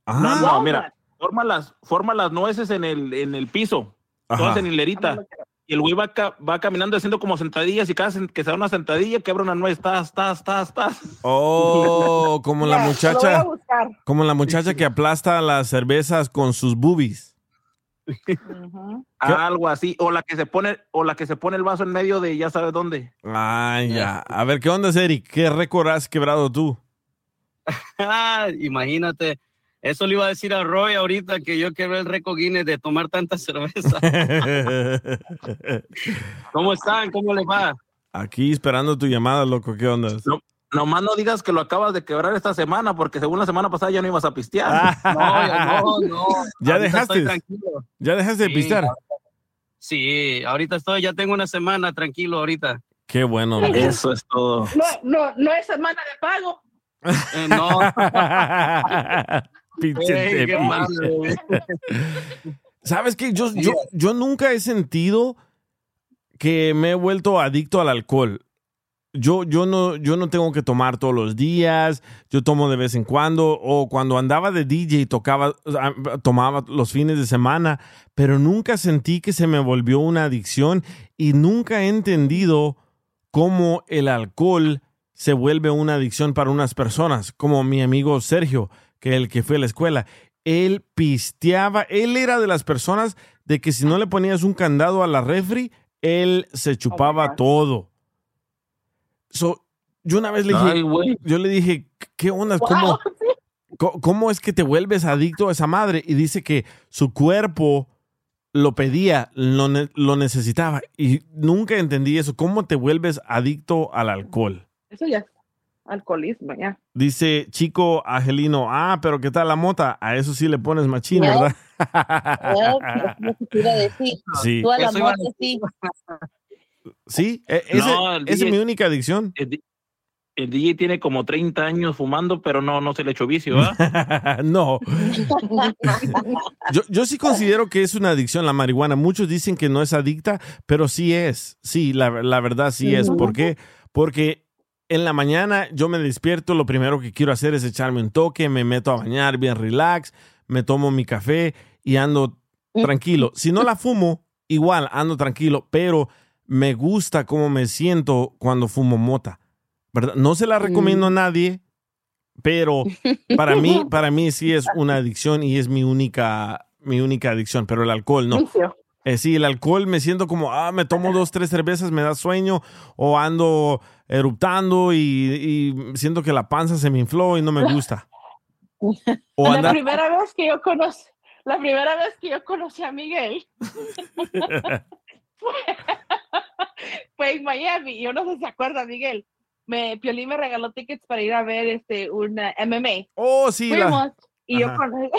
Ah, no, no, mira, forma las, forma las nueces en el, en el piso, Ajá. todas en hilerita. y el güey va, ca- va caminando haciendo como sentadillas y cada que se da una sentadilla quebra una nuez, tas, tas, tas, tas. Oh, como la muchacha, como la muchacha que aplasta las cervezas con sus boobies. Algo así, o la que se pone, o la que se pone el vaso en medio de ya sabes dónde. Ay, ya. A ver, ¿qué onda, Eric? ¿Qué récord has quebrado tú? Ah, Imagínate, eso le iba a decir a Roy ahorita que yo quebré el récord Guinness de tomar tanta cerveza. ¿Cómo están? ¿Cómo les va? Aquí esperando tu llamada, loco. ¿Qué onda? No, nomás no digas que lo acabas de quebrar esta semana, porque según la semana pasada ya no ibas a pistear. No, ya no, no. ¿Ya dejaste? ¿Ya dejaste de Sí, pistear? Sí, ahorita estoy, ya tengo una semana tranquilo ahorita. Qué bueno. Eso es todo. No, no, no es semana de pago. Eh, no. Pinche Ey, qué güey. ¿Sabes qué? Yo, yo, yo nunca he sentido que me he vuelto adicto al alcohol. Yo, yo, no, yo no tengo que tomar todos los días, yo tomo de vez en cuando, o cuando andaba de DJ tocaba, tomaba los fines de semana, pero nunca sentí que se me volvió una adicción y nunca he entendido cómo el alcohol se vuelve una adicción para unas personas, como mi amigo Sergio, que el que fue a la escuela. Él pisteaba, él era de las personas de que si no le ponías un candado a la refri, él se chupaba todo. So, yo una vez le dije, Ay, yo le dije, ¿qué onda? ¿Cómo, ¿Cómo es que te vuelves adicto a esa madre? Y dice que su cuerpo lo pedía, lo, ne- lo necesitaba. Y nunca entendí eso. ¿Cómo te vuelves adicto al alcohol? Eso ya es alcoholismo, ya. Dice Chico Angelino, ah, pero ¿qué tal la mota? A eso sí le pones machín. ¿verdad? Iba a decir. Sí. Tú a la Eso iba a moto, sí. Sí, e- ese- No, el esa es mi única adicción. El, el DJ tiene como 30 años fumando, pero no, no se le echó vicio, ¿ah? no, yo, yo sí considero que es una adicción la marihuana. Muchos dicen que no es adicta, pero sí es. Sí, la, la verdad sí es. ¿Por qué? Porque en la mañana yo me despierto, lo primero que quiero hacer es echarme un toque, me meto a bañar bien relax, me tomo mi café y ando tranquilo. Si no la fumo, igual ando tranquilo, pero me gusta cómo me siento cuando fumo mota. ¿verdad? No se la recomiendo a nadie, pero para mí, para mí sí es una adicción y es mi única, mi única adicción, pero el alcohol no. Eh, sí, el alcohol me siento como, ah, me tomo dos, tres cervezas, me da sueño, o ando eruptando y, y siento que la panza se me infló y no me gusta. O la primera vez que yo conocí, la primera vez que yo conocí a Miguel fue, fue en Miami. Yo no sé si se acuerda, Miguel. Me, Piolín me regaló tickets para ir a ver este una MMA. Oh, sí, la- Fuimos y yo Ajá. conocí,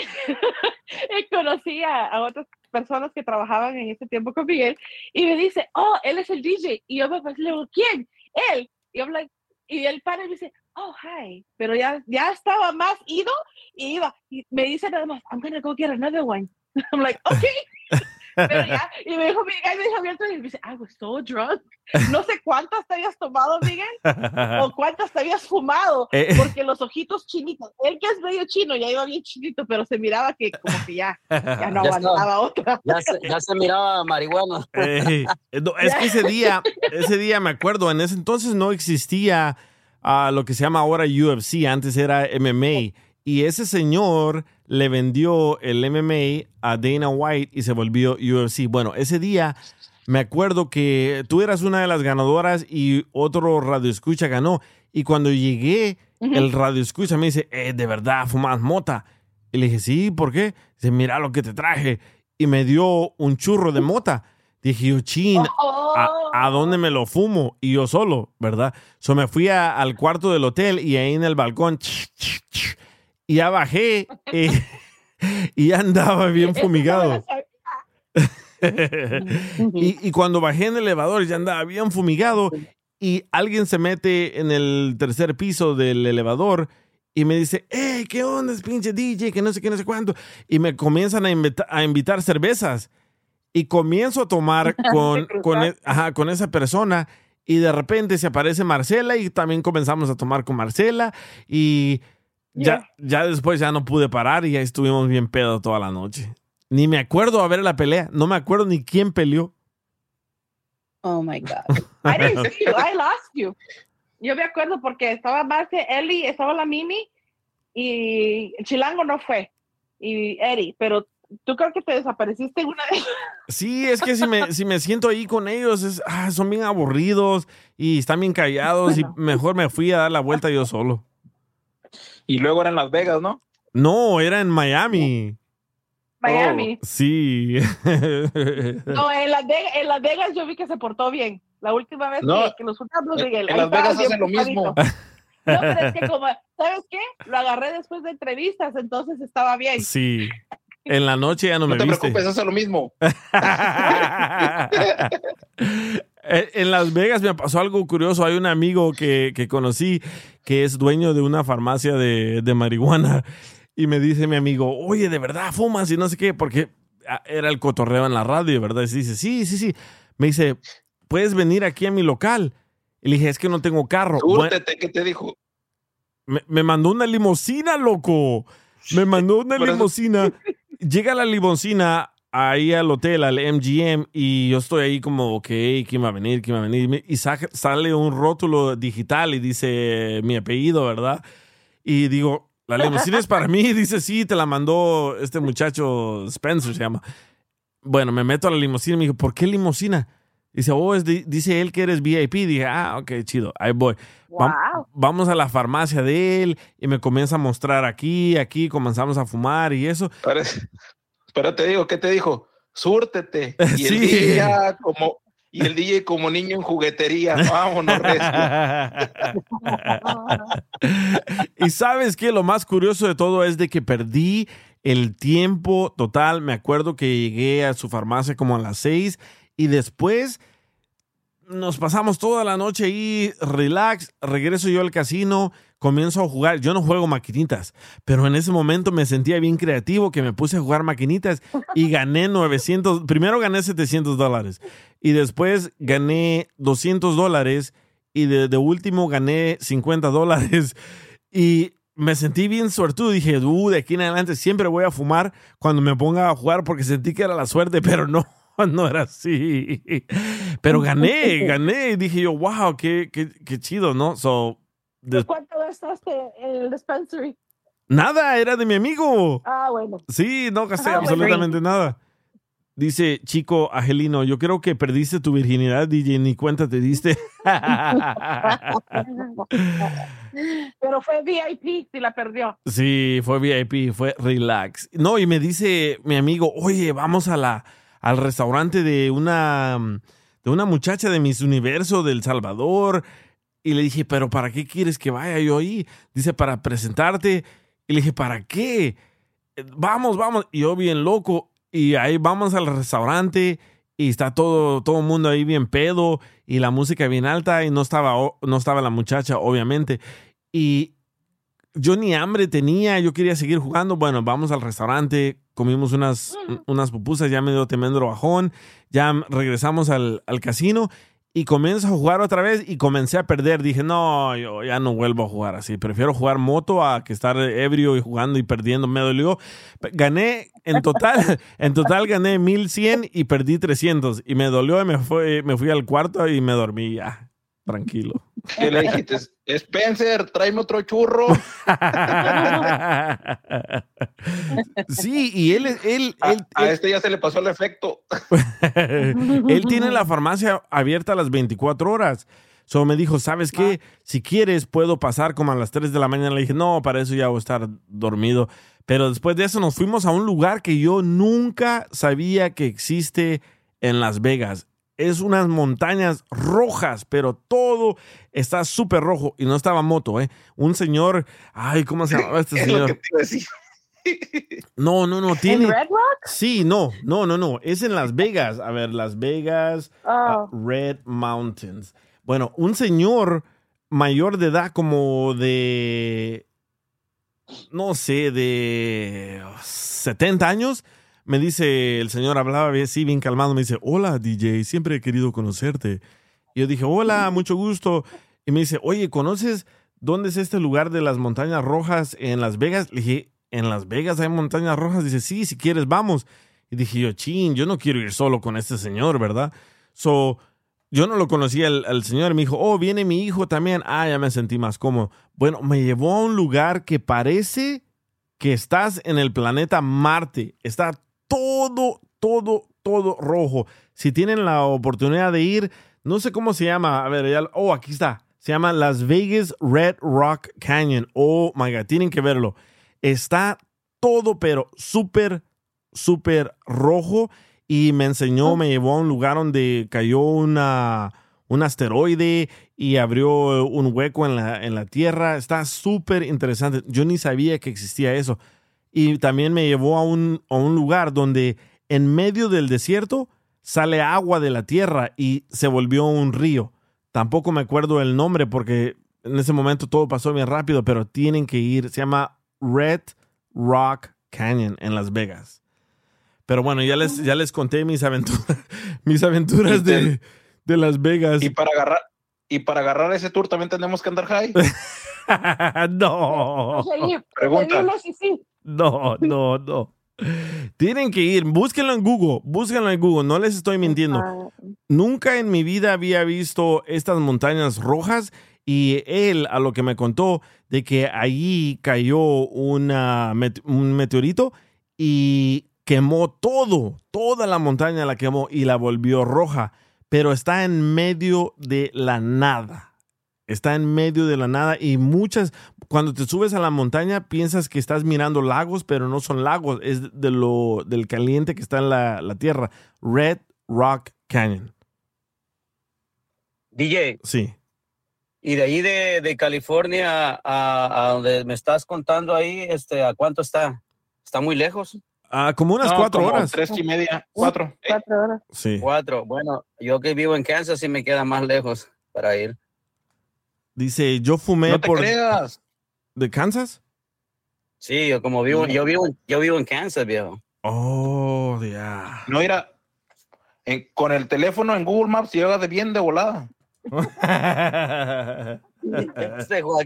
y conocí a, a otras personas que trabajaban en ese tiempo con Miguel y me dice, oh, él es el DJ. Y yo me pues, le digo, ¿quién? Él. Y, I'm like, y para y me dice, oh, hi. Pero ya, ya estaba más ido y iba. Y me dice nada más, I'm gonna go get another one. I'm like, okay. Pero ya, y me dijo, Miguel, me dijo abierto y me dice, I was so drunk. No sé cuántas te habías tomado, Miguel, o cuántas te habías fumado, Eh. porque los ojitos chinitos, él que es medio chino, ya iba bien chinito, pero se miraba que como que ya, ya no Ya aguantaba otra. Ya se, ya se miraba marihuana. Ey, no, es que ese día, ese día me acuerdo, en ese entonces no existía ah, lo que se llama ahora UFC, antes era MMA. Y ese señor le vendió el MMA a Dana White y se volvió UFC. Bueno, ese día me acuerdo que tú eras una de las ganadoras y otro radio escucha ganó. Y cuando llegué, el radio escucha me dice, eh, ¿de verdad fumas mota? Y le dije, sí, ¿por qué? Dice, mira lo que te traje. Y me dio un churro de mota. Dije yo, chin, ¿a, a dónde me lo fumo? Y yo solo, ¿verdad? So me fui a- al cuarto del hotel y ahí en el balcón, y ya bajé y, y ya andaba bien fumigado. y, y cuando bajé en el elevador ya andaba bien fumigado y alguien se mete en el tercer piso del elevador y me dice, hey, ¿qué onda, es pinche DJ? Que no sé qué, no sé cuánto. Y me comienzan a, invita- a invitar cervezas y comienzo a tomar con, con, e- ajá, con esa persona y de repente se aparece Marcela y también comenzamos a tomar con Marcela y ya, ya después ya no pude parar y ya estuvimos bien pedo toda la noche. Ni me acuerdo a ver la pelea, no me acuerdo ni quién peleó. Oh my God. I didn't see you. I lost you. Yo me acuerdo porque estaba Marce, Eli, estaba la Mimi y el Chilango no fue. Y Eri, pero tú creo que te desapareciste una de Sí, es que si me, si me siento ahí con ellos, es, ah, son bien aburridos y están bien callados y mejor me fui a dar la vuelta yo solo. Y luego era en Las Vegas, ¿no? No, era en Miami. Miami. Sí. No, en Las, Vegas, en Las Vegas yo vi que se portó bien. La última vez No, que, que los juntamos en- en, Las Vegas hacen lo mismo. No, pero es que como, ¿sabes qué? Lo agarré después de entrevistas, entonces estaba bien. Sí. En la noche ya no, No me te viste. preocupes, hace lo mismo. Eh, En Las Vegas me pasó algo curioso. Hay un amigo que, que conocí que es dueño de una farmacia de, de marihuana. Y me dice mi amigo, oye, ¿de verdad fumas? Y no sé qué, porque ah, era el cotorreo en la radio, ¿verdad? Y dice, sí, sí, sí. Me dice, ¿puedes venir aquí a mi local? Y le dije, es que no tengo carro. Bueno, ¿qué te dijo? me, me mandó una limusina, loco. Me mandó una limusina. Llega la limusina ahí al hotel, al MGM, y yo estoy ahí como, ok, ¿quién va a venir? ¿Quién va a venir? Y sale un rótulo digital y dice mi apellido, ¿verdad? Y digo, la limusina es para mí. Dice, sí, te la mandó este muchacho, Spencer se llama. Bueno, me meto a la limusina y me dijo, ¿por qué limusina? Dice, oh, es di- dice él que eres VIP. Dije, ah, ok, chido, ahí voy. Va- Vamos a la farmacia de él y me comienza a mostrar aquí, aquí, comenzamos a fumar y eso. Parece- Pero te digo, ¿qué te dijo? Súrtete. Y el Sí. Ya como, y el DJ como niño en juguetería. Vámonos, y sabes que lo más curioso de todo es de que perdí el tiempo total. Me acuerdo que llegué a su farmacia como a las seis y después nos pasamos toda la noche ahí, relax. Regreso yo al casino, comienzo a jugar. Yo no juego maquinitas, pero en ese momento me sentía bien creativo que me puse a jugar maquinitas y gané 900. Primero gané 700 dólares y después gané 200 dólares y de, de último gané 50 dólares. Y me sentí bien suertudo. Dije, uh, de aquí en adelante siempre voy a fumar cuando me ponga a jugar porque sentí que era la suerte, pero no, no era así. Pero gané, gané. Dije yo, wow, qué, qué, qué chido, ¿no? So, de- ¿Cuánto gastaste en el dispensary? nada, era de mi amigo. Ah, bueno. Sí, no gasté Ah, absolutamente nada. Dice, chico Angelino, yo creo que perdiste tu virginidad, DJ, ni cuenta te diste. Pero fue VIP si la perdió. Sí, fue VIP, fue relax. No, y me dice mi amigo, oye, vamos a la, al restaurante de una, de una muchacha de Miss Universo del Salvador. Y le dije, pero ¿para qué quieres que vaya yo ahí? Dice, para presentarte. Y le dije, ¿para qué? "Eh, Vamos, vamos. Y yo bien loco. Y ahí vamos al restaurante y está todo todo el mundo ahí bien pedo y la música bien alta y no estaba no estaba la muchacha obviamente y yo ni hambre tenía, yo quería seguir jugando. Bueno, vamos al restaurante, comimos unas, unas pupusas, ya me dio tremendo bajón, ya regresamos al, al casino y comienzo a jugar otra vez y comencé a perder. Dije, no, yo ya no vuelvo a jugar así. Prefiero jugar moto a que estar ebrio y jugando y perdiendo. Me dolió. Gané en total, en total gané 1100 y perdí 300. Y me dolió y me, fue, me fui al cuarto y me dormí ya, tranquilo. ¿Qué le dijiste? Spencer, tráeme otro churro. Sí, y él, él, A, él, a este ya se le pasó el efecto. él tiene la farmacia abierta a las 24 horas. So me dijo, ¿sabes qué? Si quieres, puedo pasar como a las 3 de la mañana. Le dije, no, para eso ya voy a estar dormido. Pero después de eso nos fuimos a un lugar que yo nunca sabía que existe en Las Vegas. Es unas montañas rojas, pero todo está súper rojo. Y no estaba moto, ¿eh? Un señor, ay, ¿cómo se llama este Es lo señor? que te iba a decir. No, no, no, tiene. Red Rock? Sí, no, no, no, no. Es en Las Vegas. A ver, Las Vegas, ah, Oh. Red Mountains. Bueno, un señor mayor de edad, como de. No sé, de 70 años. Me dice, el señor hablaba así, bien calmado. Me dice, Hola, DJ, siempre he querido conocerte. Y yo dije, Hola, mucho gusto. Y me dice, Oye, ¿conoces dónde es este lugar de las montañas rojas en Las Vegas? Le dije, ¿en Las Vegas hay montañas rojas? Dice, sí, si quieres, vamos. Y dije yo, chin, yo no quiero ir solo con este señor, ¿verdad? So, yo no lo conocía al, al señor. Me dijo, oh, viene mi hijo también. Ah, ya me sentí más cómodo. Bueno, me llevó a un lugar que parece que estás en el planeta Marte. Está todo, todo, todo rojo. Si tienen la oportunidad de ir, no sé cómo se llama. A ver, ya, oh, aquí está. Se llama Las Vegas Red Rock Canyon. Oh my God, tienen que verlo. Está todo, pero súper, súper rojo. Y me enseñó, me llevó a un lugar donde cayó una, un asteroide y abrió un hueco en la, en la tierra. Está súper interesante. Yo ni sabía que existía eso. Y también me llevó a un, a un lugar donde en medio del desierto sale agua de la tierra y se volvió un río. Tampoco me acuerdo el nombre porque en ese momento todo pasó bien rápido, pero tienen que ir. Se llama Red Rock Canyon en Las Vegas. Pero bueno, ya les, ya les conté mis aventuras, mis aventuras de, de Las Vegas. Y para agarrar, y para agarrar ese tour también tenemos que andar high. no. Pregunta. No, no, no. Tienen que ir, búsquenlo en Google, búsquenlo en Google, no les estoy mintiendo. Nunca en mi vida había visto estas montañas rojas y él, a lo que me contó, de que allí cayó una, un meteorito y quemó todo, toda la montaña la quemó y la volvió roja, pero está en medio de la nada. Está en medio de la nada y muchas, cuando te subes a la montaña piensas que estás mirando lagos, pero no son lagos, es de lo, del caliente que está en la, la tierra. Red Rock Canyon. DJ, Sí. y de ahí de, de California a, a donde me estás contando ahí, este, ¿a cuánto está? ¿Está muy lejos? Ah, como unas No, cuatro como horas. Tres y media, cuatro. Cuatro horas. Sí. Cuatro. Bueno, yo que vivo en Kansas sí me queda más lejos para ir. Dice, yo fumé No te por... creas. ¿De Kansas? Sí, yo como vivo, yo vivo, yo vivo en Kansas, viejo. Oh, ya. No irá. En- con el teléfono en Google Maps llega de bien de volada. Este O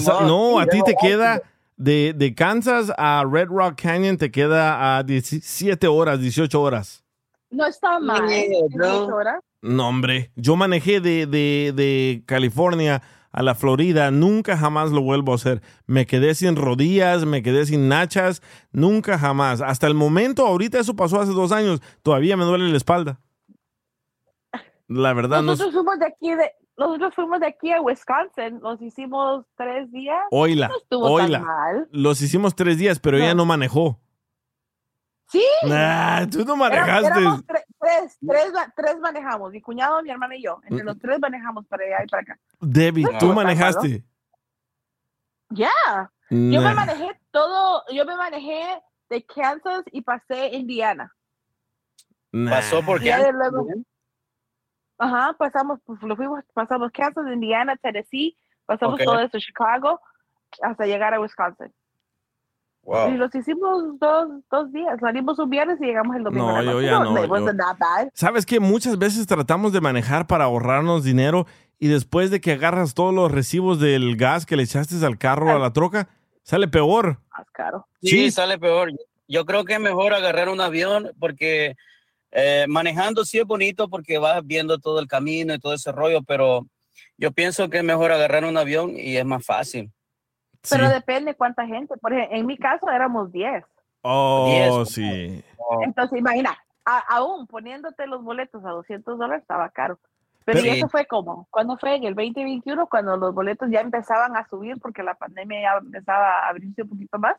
sea, no, a ti te queda de, de Kansas a Red Rock Canyon, te queda a 17 horas, 18 horas. No está mal. Yeah, bro. 18 horas. No, hombre, yo manejé de, de, de California a la Florida, nunca jamás lo vuelvo a hacer. Me quedé sin rodillas, me quedé sin nachas, nunca jamás. Hasta el momento, ahorita eso pasó hace dos años, todavía me duele la espalda. La verdad, no Nosotros fuimos de aquí de nosotros fuimos de aquí a Wisconsin, nos hicimos tres días. Oila, no estuvo oila. tan mal. Los hicimos tres días, pero ella no manejó. Sí. Nah, tú no manejaste. éramos tre- tres, tres, tres manejamos, mi cuñado, mi hermana y yo. Entre los tres manejamos para allá y para acá. Debbie, No tú manejaste. Ya. Yo me manejé todo, yo me manejé de Kansas y pasé Indiana. Pasó por Kansas. luego- Ajá, pasamos, pues lo fuimos, pasamos Kansas, Indiana, Tennessee, pasamos todo eso, Chicago, hasta llegar a Wisconsin. Y los hicimos dos, dos días. Salimos un viernes y llegamos el domingo. No, yo ya no, yo- bad. ¿Sabes qué? Muchas veces tratamos de manejar para ahorrarnos dinero y después de que agarras todos los recibos del gas que le echaste al carro a la troca, sale peor. Más caro. Sí, Sí. sale peor. Yo creo que es mejor agarrar un avión porque eh, manejando sí es bonito porque vas viendo todo el camino y todo ese rollo, pero yo pienso que es mejor agarrar un avión y es más fácil. Pero depende cuánta gente. Por ejemplo, en mi caso éramos 10. Oh, Diez. sí. Entonces, imagina, a- aún poniéndote los boletos a 200 dólares estaba caro. Pero Pero- y eso fue como, cuando fue en el 2021, cuando los boletos ya empezaban a subir porque la pandemia ya empezaba a abrirse un poquito más.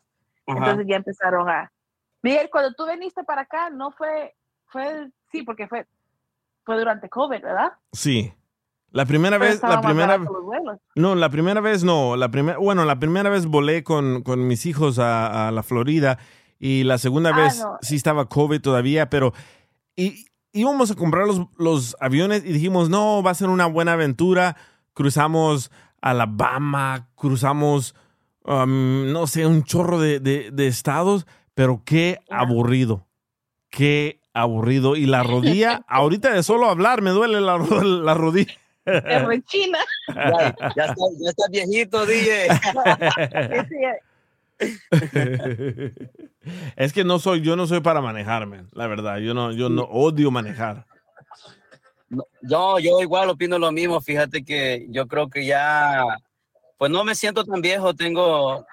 Ajá. Entonces ya empezaron a... Miguel, cuando tú viniste para acá, no fue, fue, sí, porque fue, fue durante COVID, ¿verdad? Sí. La primera Pero vez, la primera. No, la primera vez no. La primera, bueno, la primera vez volé con, con mis hijos a, a la Florida y la segunda Ah, vez no. sí estaba COVID todavía, pero y, íbamos a comprar los, los aviones y dijimos, no, va a ser una buena aventura. Cruzamos Alabama, cruzamos, um, no sé, un chorro de, de- de estados, pero qué aburrido. Qué aburrido. Y la rodilla, ahorita de solo hablar me duele la, la rodilla. En China. Ya, ya está, ya está viejito, DJ. es que no soy, yo no soy para manejarme, la verdad. Yo no, yo no odio manejar. No, Yo, yo igual opino lo mismo. Fíjate que yo creo que ya, pues no me siento tan viejo. Tengo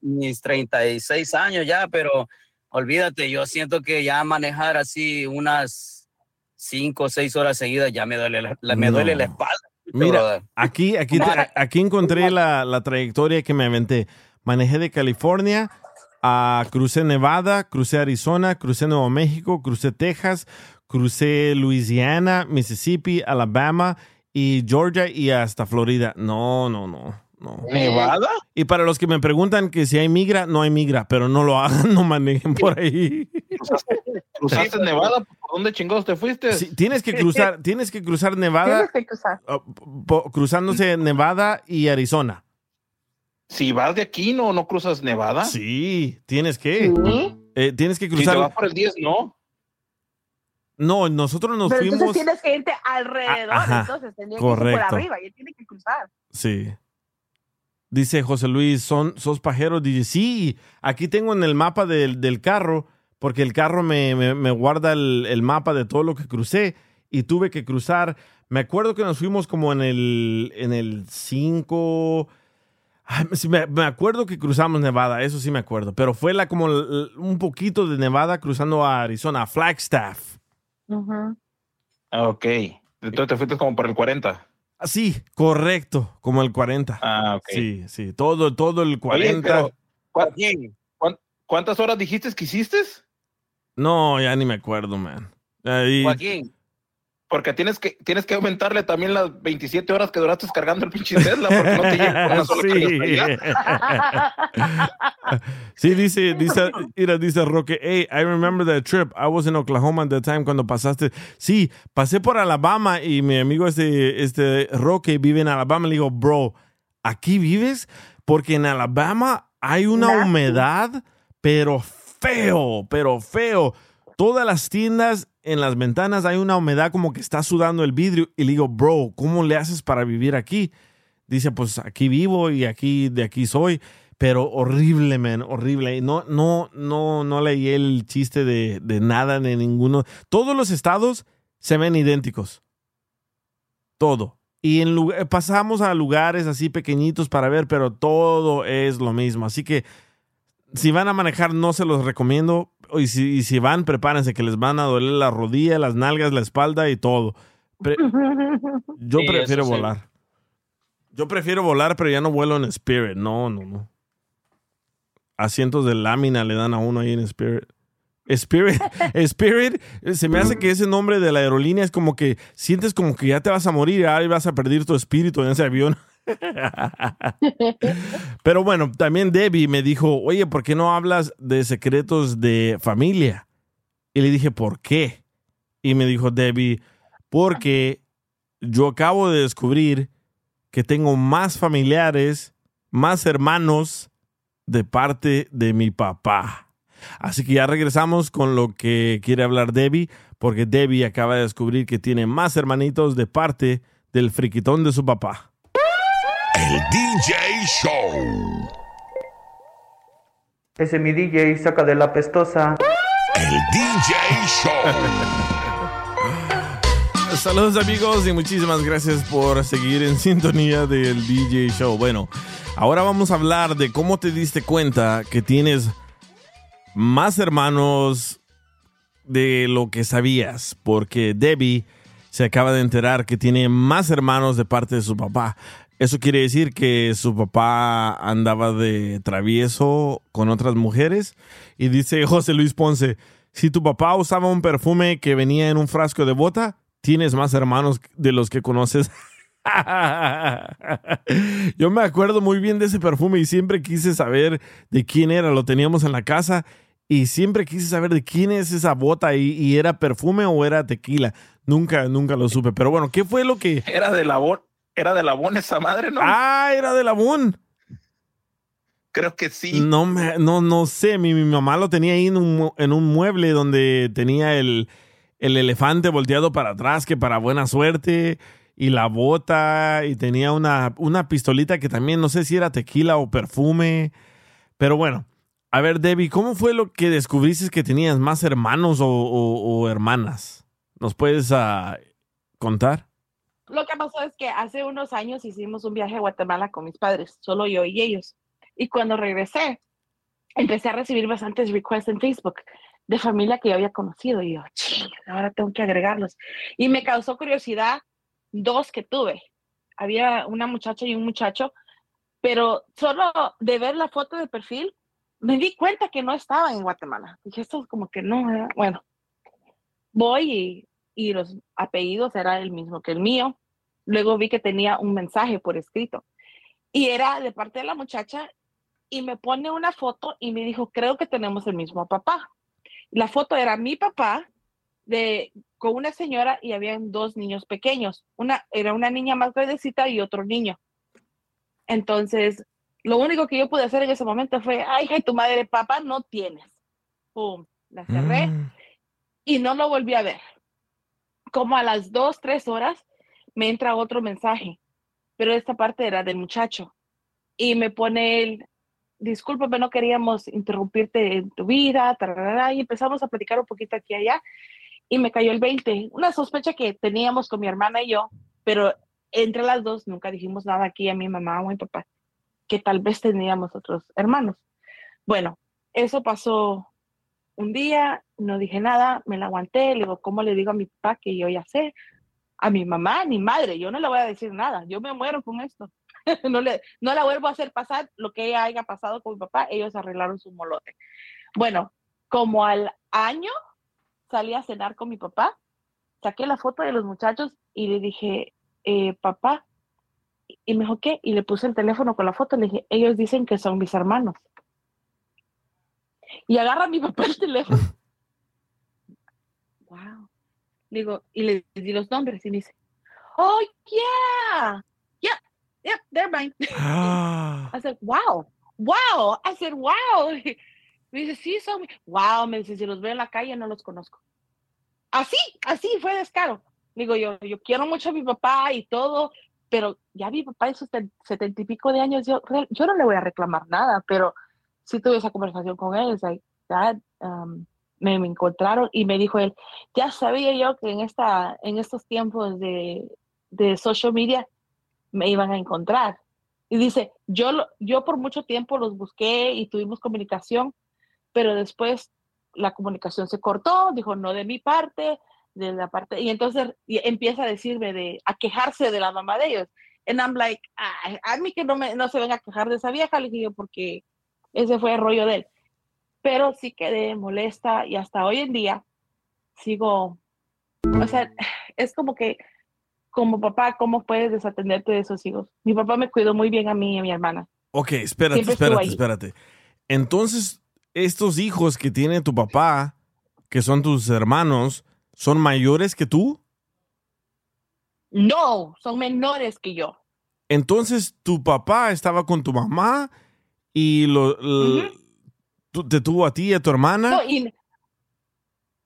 mis 36 años ya, pero olvídate, yo siento que ya manejar así unas 5 o 6 horas seguidas ya me duele la, la- me No. duele la espalda. Mira, aquí, aquí, te- aquí encontré la, la trayectoria que me aventé. Manejé de California a crucé Nevada, crucé Arizona, crucé Nuevo México, crucé Texas, crucé Louisiana, Mississippi, Alabama y Georgia y hasta Florida. No, no, no. no. ¿Nevada? Y para los que me preguntan que si hay migra, no hay migra, pero no lo hagan, no manejen por ahí. ¿Cruzaste Nevada? ¿Por dónde chingados te fuiste? Sí, tienes que cruzar, tienes que cruzar Nevada, Tienes que cruzar. oh, po- cruzándose Nevada y Arizona. Si vas de aquí, ¿no, no cruzas Nevada? Sí, tienes que. Eh, tienes que Si te cruzar. vas por el 10, ¿no? No, nosotros nos Pero fuimos. entonces tienes que irte alrededor, Ajá, entonces tendría que correcto. por arriba y él tiene que cruzar. Sí. Dice José Luis, ¿son, ¿sos pajero? Dice, sí, aquí tengo en el mapa del, del carro, porque el carro me, me- me guarda el, el mapa de todo lo que crucé y tuve que cruzar. Me acuerdo que nos fuimos como en el, en el 5... Ay, sí, me, me acuerdo que cruzamos Nevada, eso sí me acuerdo, pero fue la como un poquito de Nevada cruzando a Arizona, a Flagstaff. Ah, Ok. Entonces te fuiste como por el 40. Ah, Sí, correcto, como el 40. Ah, ok. Sí, sí, todo, todo el Oye, 40. pero, ¿cuán- cuán- ¿cuántas horas dijiste que hiciste? No, ya ni me acuerdo, man. Ahí- Joaquín. Porque tienes que, tienes que aumentarle también las 27 horas que duraste cargando el pinche Tesla, porque no te llega con una sola Sí. Sí, dice, dice, mira, dice Roque, hey, I remember that trip. I was in Oklahoma at the time cuando pasaste. Sí, pasé por Alabama y mi amigo este, este Roque vive en Alabama. Le digo, bro, ¿aquí vives? Porque en Alabama hay una humedad, pero feo, pero feo. Todas las tiendas en las ventanas hay una humedad como que está sudando el vidrio. Y le digo, bro, ¿cómo le haces para vivir aquí? Dice, pues aquí vivo y aquí de aquí soy. Pero horrible, man, horrible. No, no, no, no leí el chiste de, nada, de ninguno. Todos los estados se ven idénticos. Todo. Y pasamos a lugares así pequeñitos para ver, pero todo es lo mismo. Así que si van a manejar, no se los recomiendo. Y si, y si van, prepárense que les van a doler la rodilla, las nalgas, la espalda y todo. Pre- yo Sí, prefiero sí. volar. Yo prefiero volar, pero ya no vuelo en Spirit. No, no, no. Asientos de lámina le dan a uno ahí en Spirit. Spirit, Spirit, se me hace que ese nombre de la aerolínea es como que sientes como que ya te vas a morir y ahí vas a perder tu espíritu en ese avión. Pero bueno, también Debbie me dijo, oye, ¿por qué no hablas de secretos de familia? Y le dije, ¿por qué? Y me dijo Debbie, porque yo acabo de descubrir que tengo más familiares, más hermanos de parte de mi papá. Así que ya regresamos con lo que quiere hablar Debbie, porque Debbie acaba de descubrir que tiene más hermanitos de parte del friquitón de su papá. El DJ Show. Ese es mi DJ, saca de la pestosa. El DJ Show. Saludos amigos y muchísimas gracias por seguir en sintonía del DJ Show. Bueno, ahora vamos a hablar de cómo te diste cuenta que tienes más hermanos de lo que sabías, porque Debbie se acaba de enterar que tiene más hermanos de parte de su papá. Eso quiere decir que su papá andaba de travieso con otras mujeres. Y dice José Luis Ponce, si tu papá usaba un perfume que venía en un frasco de bota, tienes más hermanos de los que conoces. Yo me acuerdo muy bien de ese perfume y siempre quise saber de quién era. Lo teníamos en la casa y siempre quise saber de quién es esa bota y, era perfume o era tequila. Nunca, nunca lo supe. Pero bueno, ¿qué fue lo que... Era de Labón, era de Labón esa madre, ¿no? Ah, era de Labón. Creo que sí. No, me, no, no sé, mi, mi mamá lo tenía ahí en un, en un mueble donde tenía el, el elefante volteado para atrás, que para buena suerte, y la bota, y tenía una, una pistolita que también no sé si era tequila o perfume, pero bueno. A ver, Debbie, ¿cómo fue lo que descubriste que tenías más hermanos o, o- o hermanas? ¿Nos puedes ah, contar? Lo que pasó es que hace unos años hicimos un viaje a Guatemala con mis padres, solo yo y ellos. Y cuando regresé, empecé a recibir bastantes requests en Facebook de familia que yo había conocido. Y yo, "Ching, ahora tengo que agregarlos. Y me causó curiosidad dos que tuve. Había una muchacha y un muchacho, pero solo de ver la foto de perfil, me di cuenta que no estaban en Guatemala. Dije, esto es como que no, ¿verdad? bueno. Voy y, y los apellidos era el mismo que el mío. Luego vi que tenía un mensaje por escrito y era de parte de la muchacha y me pone una foto y me dijo, creo que tenemos el mismo papá. La foto era mi papá de, con una señora y habían dos niños pequeños. Una era una niña más grandecita y otro niño. Entonces, lo único que yo pude hacer en ese momento fue, ay, hija, tu madre, papá, no tienes. Pum, la cerré y no lo volví a ver. Como a las dos, tres horas, me entra otro mensaje, pero esta parte era del muchacho. Y me pone él, discúlpame, no queríamos interrumpirte en tu vida, y empezamos a platicar un poquito aquí y allá, y me cayó el 20. Una sospecha que teníamos con mi hermana y yo, pero entre las dos nunca dijimos nada aquí a mi mamá o a mi papá, que tal vez teníamos otros hermanos. Bueno, eso pasó un día, no dije nada, me la aguanté, le digo, ¿cómo le digo a mi papá que yo ya sé? A mi mamá, ni madre, yo no le voy a decir nada, yo me muero con esto. no, le, no la vuelvo a hacer pasar lo que ella haya pasado con mi papá, ellos arreglaron su molote. Bueno, como al año salí a cenar con mi papá, saqué la foto de los muchachos y le dije, eh, papá, y me dijo, ¿qué? Y le puse el teléfono con la foto, le dije, ellos dicen que son mis hermanos. Y agarra mi papá el teléfono. wow. Digo, y le di los nombres y me dice, oh, yeah, yeah, yeah, they're mine. I said, wow, wow. I said, wow. Me dice, sí, son, wow, me dice, si los veo en la calle no los conozco. Así, así fue descaro. Digo, yo, yo quiero mucho a mi papá y todo, pero ya mi papá esos setenta y pico de años, yo, yo no le voy a reclamar nada, pero sí tuve esa conversación con él, es like, Dad, um, me, encontraron y me dijo él, ya sabía yo que en, esta, en estos tiempos de, de social media me iban a encontrar. Y dice, yo, yo por mucho tiempo los busqué y tuvimos comunicación, pero después la comunicación se cortó, dijo, no de mi parte, de la parte, y entonces empieza a decirme de, a quejarse de la mamá de ellos. And I'm like, "Ay, a mí que no, me, no se venga a quejar de esa vieja, le dije yo, porque ese fue el rollo de él. Pero sí quedé molesta y hasta hoy en día sigo, o sea, es como que como papá, ¿cómo puedes desatenderte de esos hijos? Mi papá me cuidó muy bien a mí y a mi hermana. Ok, espérate, Siempre espérate, espérate. Entonces, estos hijos que tiene tu papá, que son tus hermanos, ¿son mayores que tú? No, son menores que yo. Entonces, tu papá estaba con tu mamá y lo, tú- te tuvo a ti y a tu hermana No, y-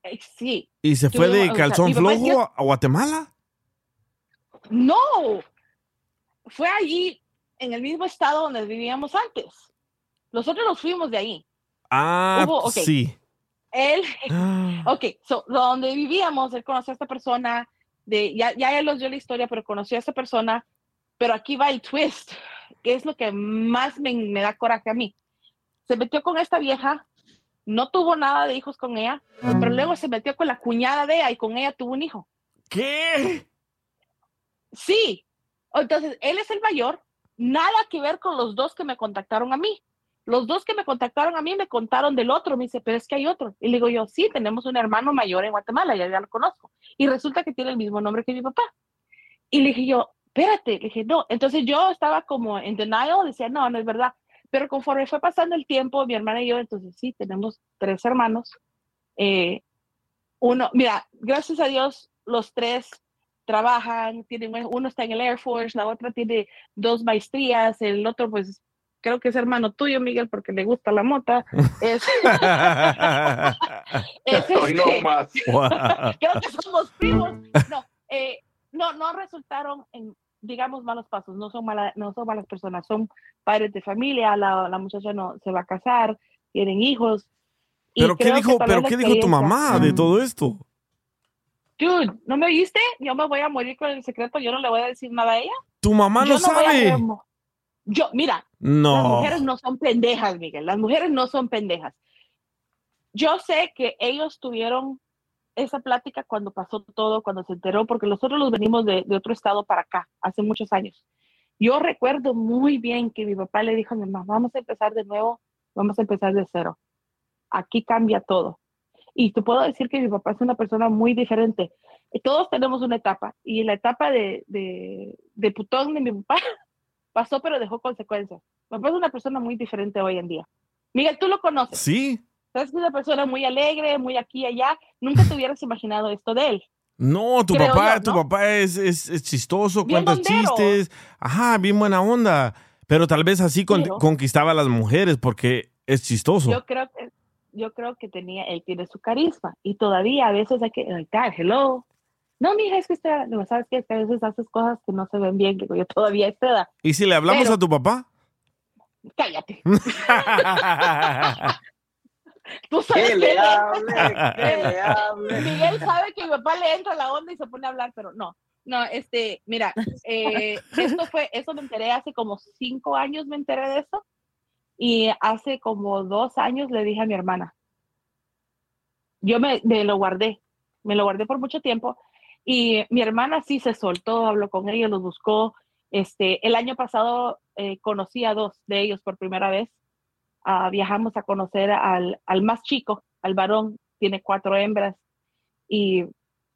eh, sí. y se fue de sea, calzón flojo a- Guatemala. No, fue allí en el mismo estado donde vivíamos antes. Nosotros nos fuimos de ahí. Ah, Hubo- ok. sí. Él, Ah. ok, so, donde vivíamos, él conoció a esta persona, de, ya, ya él nos dio la historia, pero conoció a esta persona, pero aquí va el twist, que es lo que más me, me da coraje a mí. Se metió con esta vieja, no tuvo nada de hijos con ella, pero luego se metió con la cuñada de ella y con ella tuvo un hijo. ¿Qué? Sí. Entonces, él es el mayor, nada que ver con los dos que me contactaron a mí. Los dos que me contactaron a mí me contaron del otro. Me dice, pero es que hay otro. Y le digo yo, sí, tenemos un hermano mayor en Guatemala, ya, ya lo conozco. Y resulta que tiene el mismo nombre que mi papá. Y le dije yo, espérate, le dije, no. Entonces yo estaba como en denial, decía, no, no es verdad. Pero conforme fue pasando el tiempo, mi hermana y yo, entonces sí, tenemos tres hermanos. Eh, uno, mira, gracias a Dios, los tres trabajan, tienen, uno está en el Air Force, la otra tiene dos maestrías, el otro pues creo que es hermano tuyo, Miguel, porque le gusta la mota. Es, es Hoy no este, más. creo que somos primos. No, eh, no, no resultaron en, digamos, malos pasos, no son, mala, no son malas personas, son padres de familia, la, la muchacha no se va a casar, tienen hijos. ¿Pero qué dijo, pero qué dijo tu mamá de todo esto? Dude, ¿no me oíste? Yo me voy a morir con el secreto, yo no le voy a decir nada a ella. Tu mamá Yo no no voy a sabe. Yo, mira, las No. mujeres no son pendejas, Miguel. Las mujeres no son pendejas. Yo sé que ellos tuvieron esa plática cuando pasó todo, cuando se enteró, porque nosotros los venimos de, de otro estado para acá, hace muchos años. Yo recuerdo muy bien que mi papá le dijo a mi mamá, vamos a empezar de nuevo, vamos a empezar de cero. Aquí cambia todo. Y te puedo decir que mi papá es una persona muy diferente. Todos tenemos una etapa, y la etapa de, de, de putón de mi papá pasó, pero dejó consecuencias. Mi papá es una persona muy diferente hoy en día. Miguel, tú lo conoces. Sí. Sabes que es una persona muy alegre, muy aquí y allá. Nunca te hubieras imaginado esto de él. No, tu Creo papá, yo, tu ¿no? papá es, es, es chistoso, Bien cuenta bondero. chistes. Ajá, bien buena onda. Pero tal vez así con- conquistaba a las mujeres porque es chistoso. Yo creo que yo creo que tenía, él tiene su carisma y todavía a veces hay que, like, "Dad, hello. No, mija, es que usted, no, sabes qué? Que a veces haces cosas que no se ven bien, digo yo todavía edad. ¿Y si le hablamos Pero- a tu papá? Cállate. Tú sabes Que le él- hable, que le hable. Miguel sabe que mi papá le entra la onda y se pone a hablar, pero no. No, este, mira, eh, esto fue, eso me enteré hace como cinco años, me enteré de eso. Y hace como dos años le dije a mi hermana. Yo me, me lo guardé, me lo guardé por mucho tiempo. Y mi hermana sí se soltó, habló con ellos, los buscó. Este, el año pasado eh, conocí a dos de ellos por primera vez. Ah, viajamos a conocer al, al más chico, al varón, tiene cuatro hembras y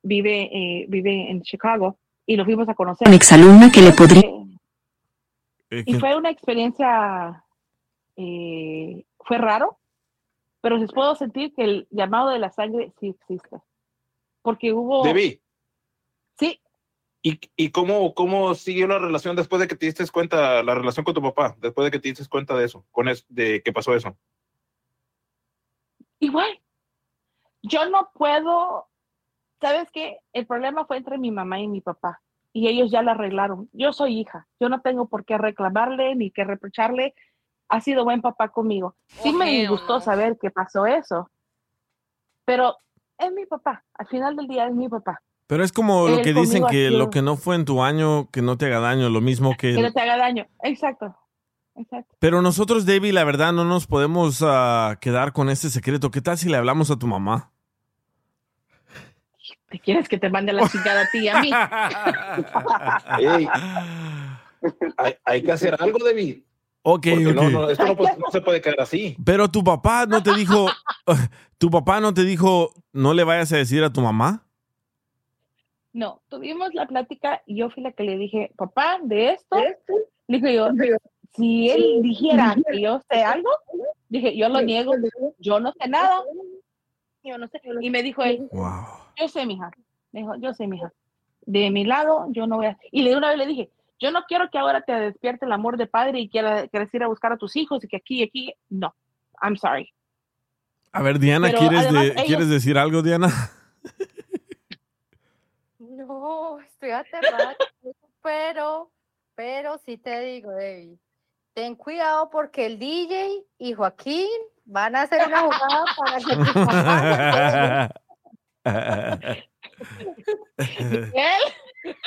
vive, eh, vive en Chicago y lo fuimos a conocer. Mi exalumna que le podría... Y fue una experiencia, eh, fue raro, pero les puedo sentir que el llamado de la sangre sí existe. Porque hubo... Sí, ¿y, y cómo, cómo siguió la relación después de que te diste cuenta, la relación con tu papá, después de que te diste cuenta de eso, con es, de que pasó eso? igual. Yo no puedo, ¿sabes qué? El problema fue entre mi mamá y mi papá y ellos ya lo arreglaron. Yo soy hija, yo no tengo por qué reclamarle ni que reprocharle. Ha sido buen papá conmigo. Sí me disgustó saber que pasó eso, pero es mi papá. Al final del día es mi papá. Pero es como lo que dicen que lo que no fue en tu año, que no te haga daño, lo mismo que... Que no te haga daño. Exacto. Exacto. Pero nosotros, David, la verdad, no nos podemos ah, quedar con este secreto. ¿Qué tal si le hablamos a tu mamá? ¿Te quieres que te mande la chingada a ti y a mí? Hay, hay que hacer algo, David. Ok, Porque no, ok. no, esto no, no se puede quedar así. Pero tu papá no te dijo, tu papá no te dijo, no le vayas a decir a tu mamá. No, tuvimos la plática y yo fui la que le dije, papá, de esto, dije yo, si él dijera que yo sé algo, dije, yo lo niego, yo no sé nada, yo no sé. Y me dijo él, yo sé, mija, me dijo, yo sé, mija, de mi lado, yo no voy a... Y de una vez le dije, yo no quiero que ahora te despierte el amor de padre y quiera, quieras ir a buscar a tus hijos y que aquí y aquí, no, I'm sorry. A ver, Diana, Pero ¿quieres, además de- ellos- ¿quieres decir algo, Diana? No, estoy aterrada, pero, pero sí te digo, David, ten cuidado porque el DJ y Joaquín van a hacer una jugada para que tu papá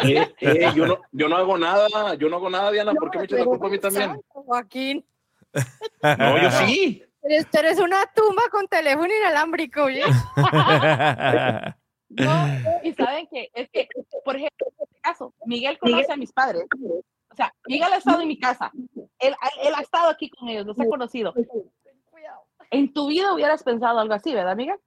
Eh, eh, yo, no, yo no hago nada, yo no hago nada, Diana. ¿Por qué me echas la culpa a mí también? Joaquín, No, yo sí. eres, tú eres una tumba con teléfono inalámbrico, ¿oye? No, y saben que, es que, por ejemplo, en este caso, Miguel conoce a mis padres. O sea, Miguel ha estado en mi casa. Él, él ha estado aquí con ellos, los ha conocido. En tu vida hubieras pensado algo así, ¿verdad, Miguel?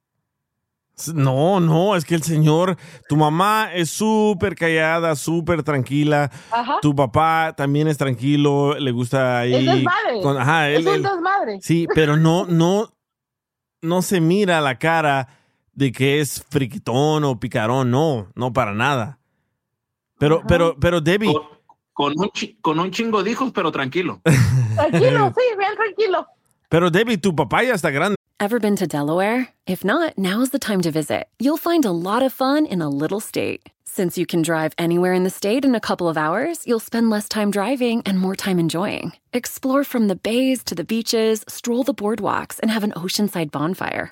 No, no, es que el señor, tu mamá es súper callada, súper tranquila. Ajá. Tu papá también es tranquilo, le gusta ahí. Es desmadre. con- ajá, es él- un él- desmadre. Sí, pero no, no, no se mira la cara de que es friquitón o picarón, no, no para nada. Pero, pero, pero Debbie, Con un, con un chingo de hijos, pero tranquilo. Tranquilo, sí, bien tranquilo. pero Debbie, tu papá ya está grande. Ever been to Delaware? If not, now's the time to visit. You'll find a lot of fun in a little state. Since you can drive anywhere in the state in a couple of hours, you'll spend less time driving and more time enjoying. Explore from the bays to the beaches, stroll the boardwalks, and have an oceanside bonfire.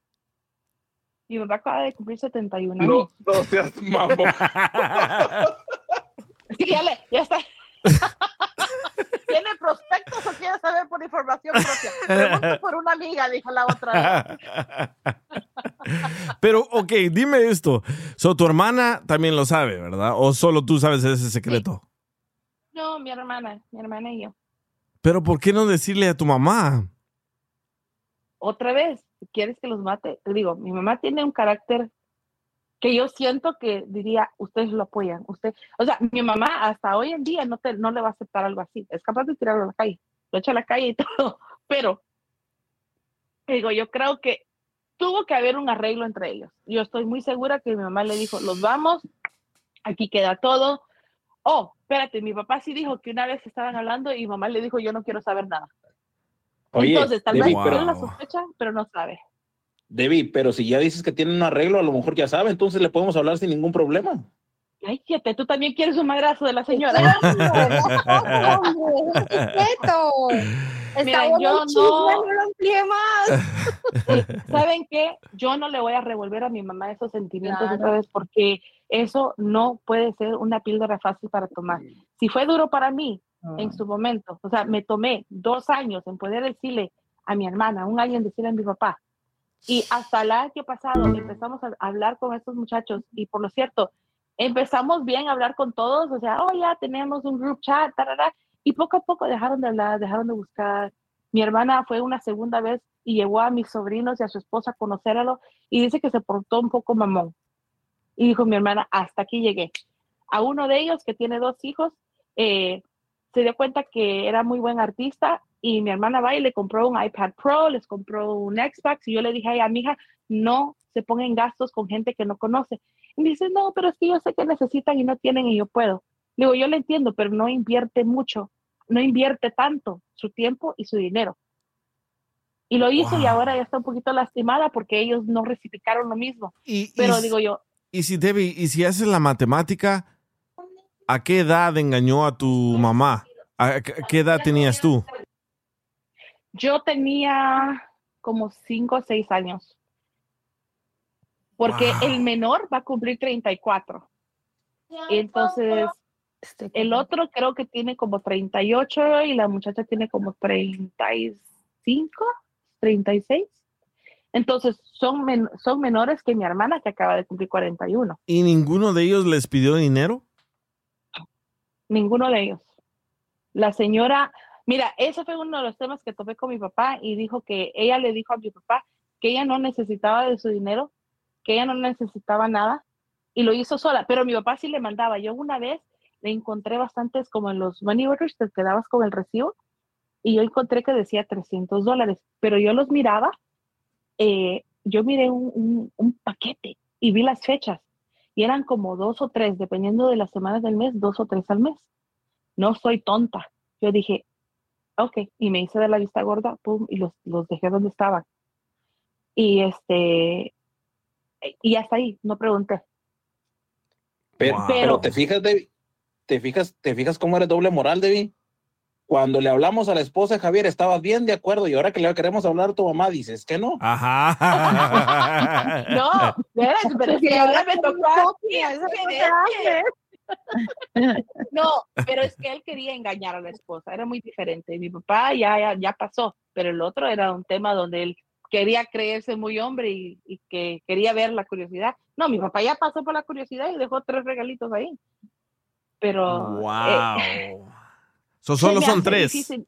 Mi papá acaba de cumplir 71 No, años. no seas mamón. Sí, ya, le, ya está. ¿Tiene prospectos o quiere saber por información propia? Pregunto por una amiga, dijo la otra. Pero, ok, dime esto. So, tu hermana también lo sabe, ¿verdad? ¿O solo tú sabes ese secreto? No, mi hermana, mi hermana y yo. Pero, ¿por qué no decirle a tu mamá? Otra vez, ¿quieres que los mate? Te digo, mi mamá tiene un carácter que yo siento que diría, ustedes lo apoyan. Usted, o sea, mi mamá hasta hoy en día no, te, no le va a aceptar algo así. Es capaz de tirarlo a la calle. Lo echa a la calle y todo. Pero, digo, yo creo que tuvo que haber un arreglo entre ellos. Yo estoy muy segura que mi mamá le dijo, los vamos, aquí queda todo. Oh, espérate, mi papá sí dijo que una vez estaban hablando y mamá le dijo, yo no quiero saber nada. Oye, Entonces, tal Debbie, vez pero- la sospecha, pero no sabe. Debbie, pero si ya dices que tienen un arreglo, a lo mejor ya sabe, entonces le podemos hablar sin ningún problema. Ay, fíjate, tú también quieres un madrazo de la señora. Mira, yo no, ¿saben qué? Yo no le voy a revolver a mi mamá esos sentimientos Claro. otra vez porque eso no puede ser una píldora fácil para tomar. Si fue duro para mí en su momento, o sea, me tomé dos años en poder decirle a mi hermana, un año en decirle a mi papá, y hasta el año pasado empezamos a hablar con estos muchachos y por lo cierto, empezamos bien a hablar con todos, o sea, oh, ya tenemos un group chat, tarara, y poco a poco dejaron de hablar, dejaron de buscar. Mi hermana fue una segunda vez y llevó a mis sobrinos y a su esposa a conocerlo y dice que se portó un poco mamón. Y dijo mi hermana, hasta aquí llegué. A uno de ellos, que tiene dos hijos, eh, se dio cuenta que era muy buen artista y mi hermana va y le compró un iPad Pro, les compró un Xbox y yo le dije a ella, mija, no se ponga en gastos con gente que no conoce. Y me dice, no, pero es que yo sé que necesitan y no tienen y yo puedo. Le digo, yo le entiendo, pero no invierte mucho, no invierte tanto su tiempo y su dinero. Y lo hizo y ahora ya está un poquito lastimada porque ellos no recipicaron lo mismo. pero y- digo yo, Y si, Debbie, y si haces la matemática, ¿a qué edad engañó a tu mamá? ¿A qué edad tenías tú? yo tenía como 5 o 6 años. Porque Wow. el menor va a cumplir 34. Entonces, el otro creo que tiene como 38 y la muchacha tiene como 35, 36. Entonces, son, men- son menores que mi hermana que acaba de cumplir 41. ¿Y ninguno de ellos les pidió dinero? Ninguno de ellos. La señora, mira, ese fue uno de los temas que topé con mi papá y dijo que ella le dijo a mi papá que ella no necesitaba de su dinero, que ella no necesitaba nada y lo hizo sola, pero mi papá sí le mandaba. Yo una vez le encontré bastantes como en los money orders, te quedabas con el recibo y yo encontré que decía 300 dólares, pero yo los miraba, eh, yo miré un, un- un paquete y vi las fechas y eran como dos o tres, dependiendo de las semanas del mes, dos o tres al mes. No soy tonta. Yo dije, ok, y me hice de la vista gorda, pum, y los, los dejé donde estaban. Y este, y hasta ahí, no pregunté. Pero, Wow. pero te fijas, Debbie, te fijas, te fijas cómo eres doble moral, Debbie. Cuando le hablamos a la esposa de Javier, estabas bien de acuerdo y ahora que le queremos hablar a tu mamá, dices que no. Ajá. No, pero es que ahora me tocó a mí. No, pero es que él quería engañar a la esposa, era muy diferente. Mi papá ya, ya, ya pasó, pero el otro era un tema donde él quería creerse muy hombre y, y que quería ver la curiosidad. No, mi papá ya pasó por la curiosidad y dejó tres regalitos ahí. Pero... Wow. eh, So, solo son tres. difícil.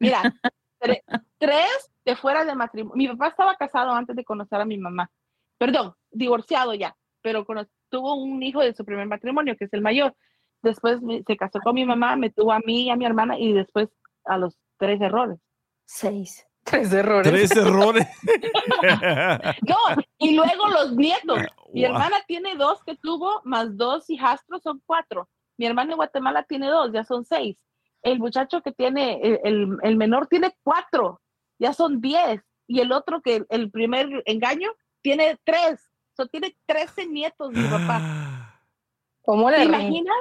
Mira, tre- tres de fuera de matrimonio. Mi papá estaba casado antes de conocer a mi mamá. Perdón, divorciado ya, pero tuvo un hijo de su primer matrimonio, que es el mayor. Después se casó con mi mamá, me tuvo a mí y a mi hermana y después a los tres errores. Seis. Tres errores. Tres errores. No, y luego los nietos. Mi Wow. hermana tiene dos que tuvo, más dos hijastros son cuatro. Mi hermano en Guatemala tiene dos, ya son seis. El muchacho que tiene, el, el- el menor tiene cuatro, ya son diez. Y el otro que el primer engaño tiene tres. So, tiene trece nietos mi papá. ¿Cómo le ¿Te imaginas?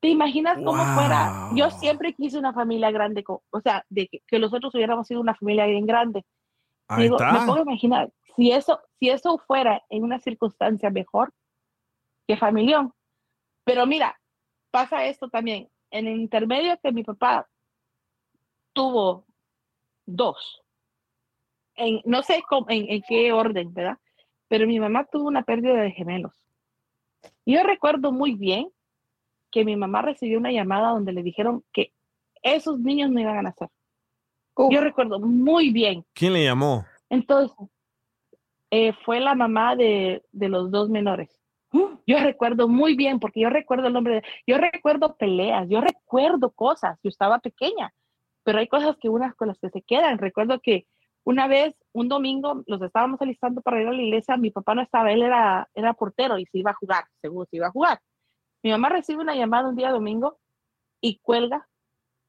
¿Te imaginas cómo Wow. fuera? Yo siempre quise una familia grande, o sea, de que, que nosotros hubiéramos sido una familia bien grande. Ahí Digo, está. me pongo a imaginar, si eso, si eso fuera en una circunstancia mejor que familión. Pero mira, pasa esto también. En el intermedio que mi papá tuvo dos, en, no sé cómo- en, en qué orden, ¿verdad? Pero mi mamá tuvo una pérdida de gemelos. Yo recuerdo muy bien que mi mamá recibió una llamada donde le dijeron que esos niños no iban a nacer. Yo recuerdo muy bien. ¿Quién le llamó? Entonces, eh, fue la mamá de, de los dos menores. Yo recuerdo muy bien, porque yo recuerdo el nombre de... Yo recuerdo peleas, yo recuerdo cosas. Yo estaba pequeña, pero hay cosas que unas con las que se quedan. Recuerdo que una vez, un domingo, los estábamos alistando para ir a la iglesia. Mi papá no estaba, él era, era portero y se iba a jugar, seguro se iba a jugar. Mi mamá recibe una llamada un día domingo y cuelga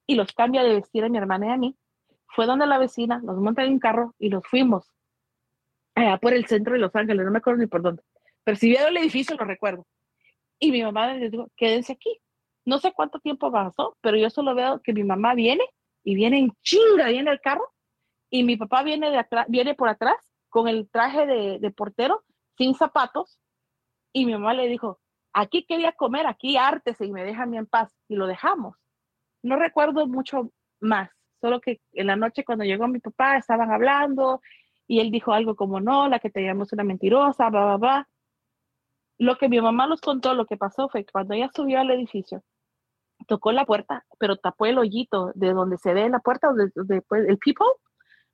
y los cambia de vestir a mi hermana y a mí. Fue donde la vecina, nos monta en un carro y nos fuimos allá por el centro de Los Ángeles, no me acuerdo ni por dónde. Vieron el edificio, lo recuerdo. Y mi mamá les dijo, quédense aquí. No sé cuánto tiempo pasó, pero yo solo veo que mi mamá viene y viene en chinga, viene el carro y mi papá viene, de atrás, viene por atrás con el traje de, de portero, sin zapatos, y mi mamá le dijo, aquí quería comer, aquí ártese y me deja en paz, y lo dejamos. No recuerdo mucho más, solo que en la noche cuando llegó mi papá estaban hablando y él dijo algo como, no, la que te llamó es una mentirosa, bla, bla, bla. Lo que mi mamá nos contó, lo que pasó fue que cuando ella subió al edificio, tocó la puerta, pero tapó el hoyito de donde se ve la puerta, donde, donde, pues, el people,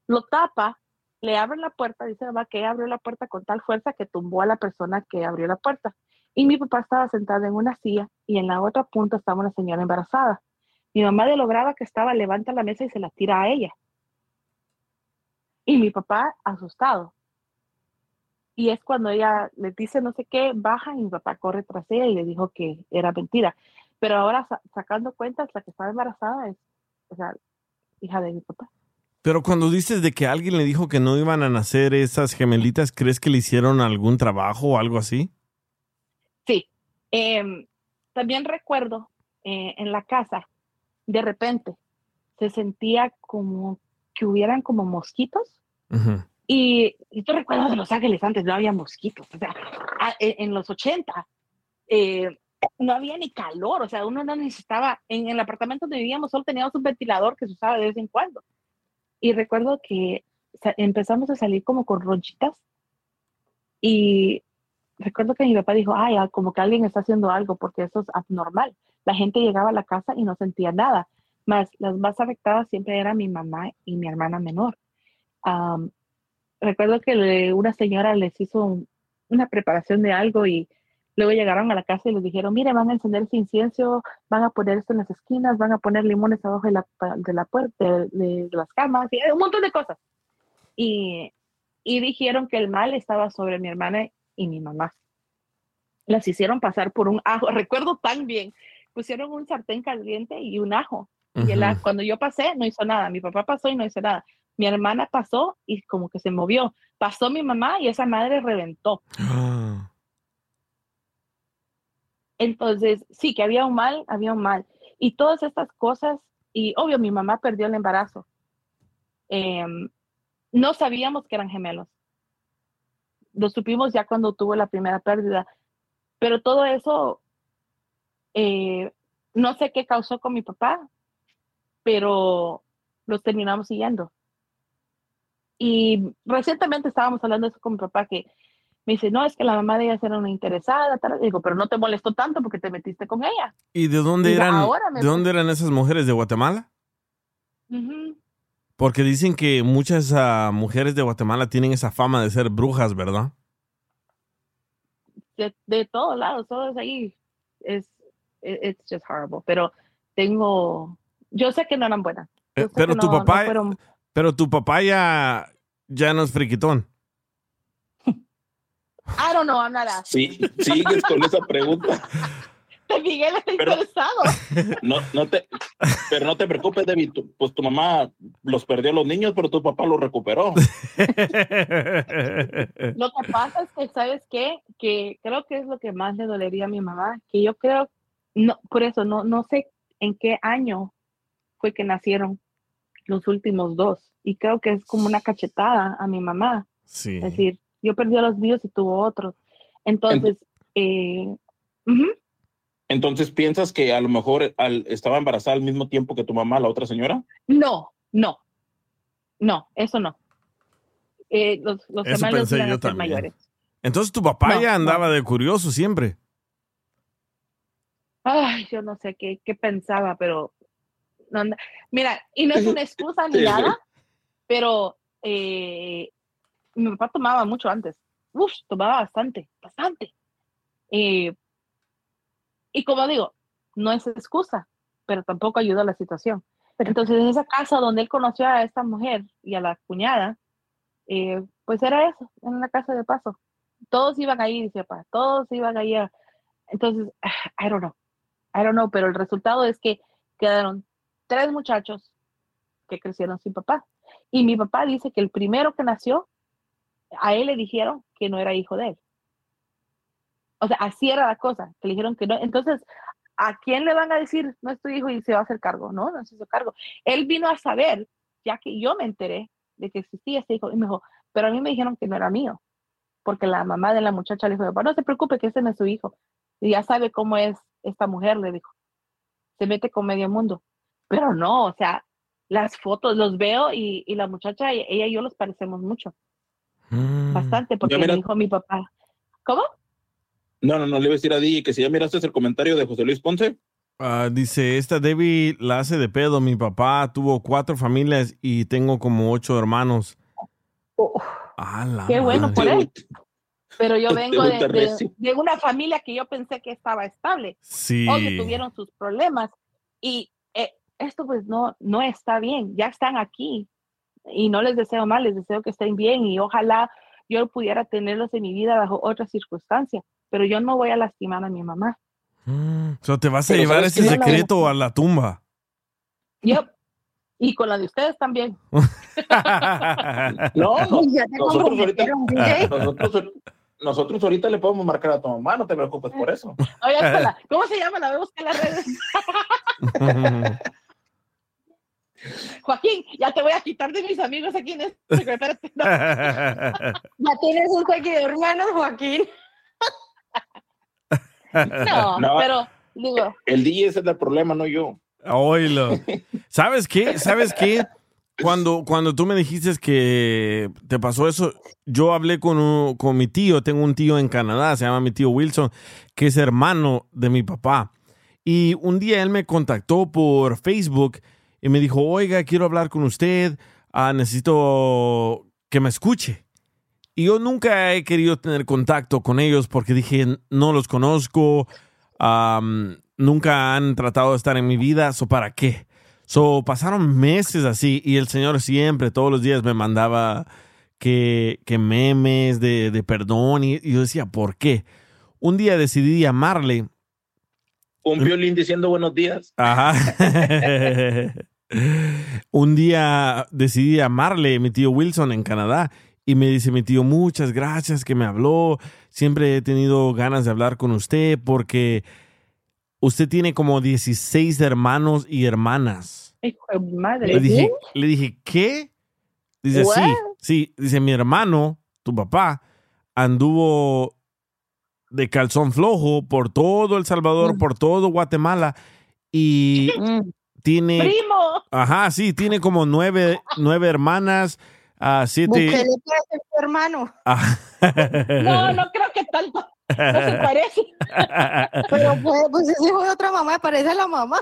lo tapa, le abre la puerta, dice mamá que abrió la puerta con tal fuerza que tumbó a la persona que abrió la puerta. Y mi papá estaba sentado en una silla y en la otra punta estaba una señora embarazada. Mi mamá de lo brava que estaba levanta la mesa y se la tira a ella. Y mi papá asustado. Y es cuando ella le dice no sé qué, baja y mi papá corre tras ella y le dijo que era mentira. Pero ahora sa- sacando cuentas, la que estaba embarazada es, o sea, hija de mi papá. Pero cuando dices de que alguien le dijo que no iban a nacer esas gemelitas, ¿crees que le hicieron algún trabajo o algo así? Sí. Em, también recuerdo eh, en la casa, de repente, se sentía como que hubieran como mosquitos. Y, y tú recuerdas de Los Ángeles antes no había mosquitos. O sea, a- en, los 80 eh, no había ni calor. O sea, uno no necesitaba. En, en el apartamento donde vivíamos solo teníamos un ventilador que se usaba de vez en cuando. Y recuerdo que empezamos a salir como con ronchitas. Y recuerdo que mi papá dijo, ay, ah, como que alguien está haciendo algo porque eso es abnormal. La gente llegaba a la casa y no sentía nada. Más las más afectadas siempre eran mi mamá y mi hermana menor. Am, recuerdo que le- una señora les hizo un- una preparación de algo y luego llegaron a la casa y les dijeron, mire, van a encender ese incienso, van a poner esto en las esquinas, van a poner limones abajo de la, de la puerta, de, de las camas, y un montón de cosas. Y, y dijeron que el mal estaba sobre mi hermana y mi mamá. Las hicieron pasar por un ajo, recuerdo tan bien, pusieron un sartén caliente y un ajo. Y el ajo- cuando yo pasé, no hizo nada. Mi papá pasó y no hizo nada. Mi hermana pasó y como que se movió. Pasó mi mamá y esa madre reventó. Entonces, sí, que había un mal, había un mal. Y todas estas cosas, y obvio, mi mamá perdió el embarazo. Em, no sabíamos que eran gemelos. Lo supimos ya cuando tuvo la primera pérdida. Pero todo eso, eh, no sé qué causó con mi papá, pero los terminamos siguiendo. Y recientemente estábamos hablando de eso con mi papá, que me dice, no, es que la mamá de ella era una interesada, tal. digo, pero no te molestó tanto porque te metiste con ella. ¿Y de dónde eran, de dónde eran esas mujeres de Guatemala? Ujú. Porque dicen que muchas ah, mujeres de Guatemala tienen esa fama de ser brujas, ¿verdad? de, de todos lados, todo es ahí. Es, it- it's just horrible. Pero tengo, yo sé que no eran buenas. Eh, pero que tu no- no papá, fueron- pero tu papá ya, ya no es friquitón. I don't know, I'm not asking. Sí, sigues con esa pregunta. Te Miguel está interesado. No, no te, pero no te preocupes, David. tu- pues tu mamá los perdió a los niños, pero tu papá los recuperó. Lo que pasa es que, ¿sabes qué? Que creo que es lo que más le dolería a mi mamá, que yo creo, no, por eso, no, no sé en qué año fue que nacieron los últimos dos. Y creo que es como una cachetada a mi mamá. Sí. Es decir, yo perdí a los míos y tuvo otros. Entonces, eh, Entonces, ¿piensas que a lo mejor al- estaba embarazada al mismo tiempo que tu mamá, la otra señora? no, no, no, eso no. Eh, los los Eso pensé yo también. mayores. Entonces tu papá No, ya no. andaba de curioso siempre. Ay, yo no sé qué, qué pensaba, pero no anda- mira, y no es una excusa ni Sí, nada, pero eh, mi papá tomaba mucho antes. Uf, tomaba bastante, bastante. Eh, y como digo, no es excusa, pero tampoco ayuda a la situación. Entonces, en esa casa donde él conoció a esta mujer y a la cuñada, eh, pues era eso, en una casa de paso. Todos iban ahí, dice papá, todos iban ahí. a- Entonces, I don't know, I don't know, pero el resultado es que quedaron tres muchachos que crecieron sin papá. Y mi papá dice que el primero que nació, a él le dijeron que no era hijo de él. O sea, así era la cosa, que le dijeron que no. Entonces, ¿a quién le van a decir no es tu hijo y se va a hacer cargo? No, no se hizo cargo. Él vino a saber, ya que yo me enteré de que existía ese hijo, y me dijo, pero a mí me dijeron que no era mío, porque la mamá de la muchacha le dijo, "Papá, no se preocupe que ese no es su hijo. Y ya sabe cómo es esta mujer, le dijo. Se mete con medio mundo. Pero no, o sea, las fotos los veo y, y la muchacha, ella y yo los parecemos mucho, bastante, porque mira- me dijo mi papá. ¿Cómo? No, no, no, le iba a decir a Di que si ya miraste el comentario de José Luis Ponce. Ah, dice, esta Debbie la hace de pedo. Mi papá tuvo cuatro familias y tengo como ocho hermanos. La Qué bueno por él. Pero yo vengo de, de- de una familia que yo pensé que estaba estable. Sí. Obvio, tuvieron sus problemas. Y esto pues no, no está bien. Ya están aquí. Y no les deseo mal, les deseo que estén bien. Y ojalá yo pudiera tenerlos en mi vida bajo otras circunstancias. Pero yo no voy a lastimar a mi mamá. So, te vas a Pero llevar ¿sabes ese secreto a la tumba. Yo, y con la de ustedes también. No, no, Ya te nosotros ahorita, comprometieron, DJ. nosotros, nosotros ahorita le podemos marcar a tu mamá, no te preocupes por eso. Oye, ¿cómo se llama? La buscar en las redes. Joaquín, ya te voy a quitar de mis amigos aquí en este. Espérate, no. Ya tienes un de hermanos, Joaquín. No, No. pero digo, El DJ ese es el problema, no yo. Oílo. ¿Sabes qué? ¿Sabes qué? Cuando, cuando tú me dijiste que te pasó eso, yo hablé con, un- con mi tío, tengo un tío en Canadá, se llama mi tío Wilson, que es hermano de mi papá. Y un día él me contactó por Facebook y me dijo, oiga, quiero hablar con usted, ah, necesito que me escuche. Y yo nunca he querido tener contacto con ellos porque dije, no los conozco, am, nunca han tratado de estar en mi vida, ¿so para qué? So, pasaron meses así y el Señor siempre, todos los días me mandaba que, que memes de, de perdón y, y yo decía, ¿por qué? Un día decidí llamarle. Un violín diciendo buenos días. Ajá. Un día decidí llamarle a mi tío Wilson en Canadá y me dice mi tío, muchas gracias que me habló. Siempre he tenido ganas de hablar con usted porque usted tiene como 16 hermanos y hermanas. madre. Le dije, le dije, ¿qué? Dice, sí, What? sí. Dice, mi hermano, tu papá, anduvo de calzón flojo por todo El Salvador, por todo Guatemala y tiene... ¡Primo! Ajá, sí, tiene como nueve, nueve hermanas, a siete... Bukele puede ser tu hermano. Ah. No, no creo que tanto. No se parece. Pero pues, pues es hijo de otra mamá, parece a la mamá.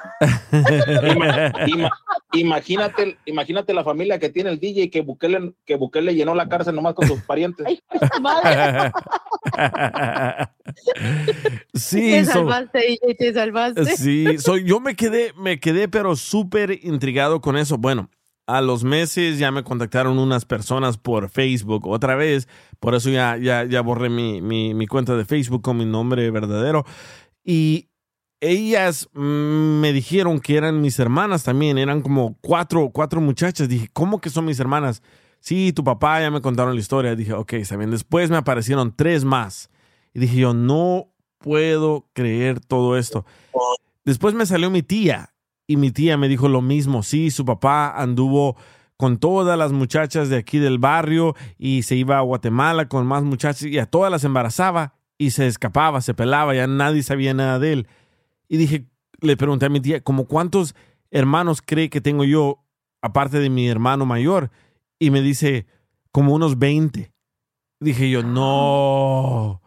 Ima- ima- imagínate, imagínate la familia que tiene el DJ que Bukele, que Bukele llenó la cárcel nomás con sus parientes. sí, te so- salvaste, DJ, te salvaste. Sí, so, yo me quedé, me quedé pero súper intrigado con eso. Bueno, a los meses ya me contactaron unas personas por Facebook otra vez, por eso ya, ya, ya borré mi, mi, mi cuenta de Facebook con mi nombre verdadero. Y ellas mm, me dijeron que eran mis hermanas también, eran como cuatro, cuatro muchachas. Dije, ¿cómo que son mis hermanas? Sí, tu papá ya me contaron la historia. Dije, ok, está bien. Después me aparecieron tres más. Y dije yo, no puedo creer todo esto. Después me salió mi tía y mi tía me dijo lo mismo. Sí, su papá anduvo con todas las muchachas de aquí del barrio y se iba a Guatemala con más muchachas y a todas las embarazaba y se escapaba, se pelaba, ya nadie sabía nada de él. Y dije, le pregunté a mi tía, ¿como cuántos hermanos cree que tengo yo aparte de mi hermano mayor? Y me dice, como unos 20. Dije yo, no.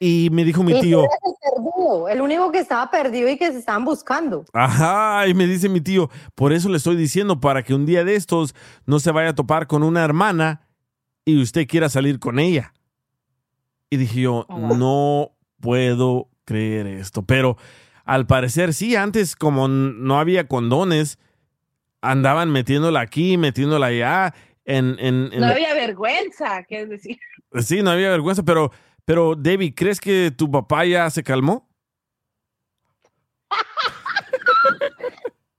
Y me dijo mi tío, el perdido, el único que estaba perdido y que se estaban buscando. Ajá, y me dice mi tío, por eso le estoy diciendo, para que un día de estos no se vaya a topar con una hermana y usted quiera salir con ella. Y dije yo, no puedo creer esto, pero al parecer sí, antes como no había condones, andaban metiéndola aquí, metiéndola allá, en... en- en No la- había vergüenza, que es decir. Sí, no había vergüenza, pero, pero Debbie, ¿crees que tu papá ya se calmó?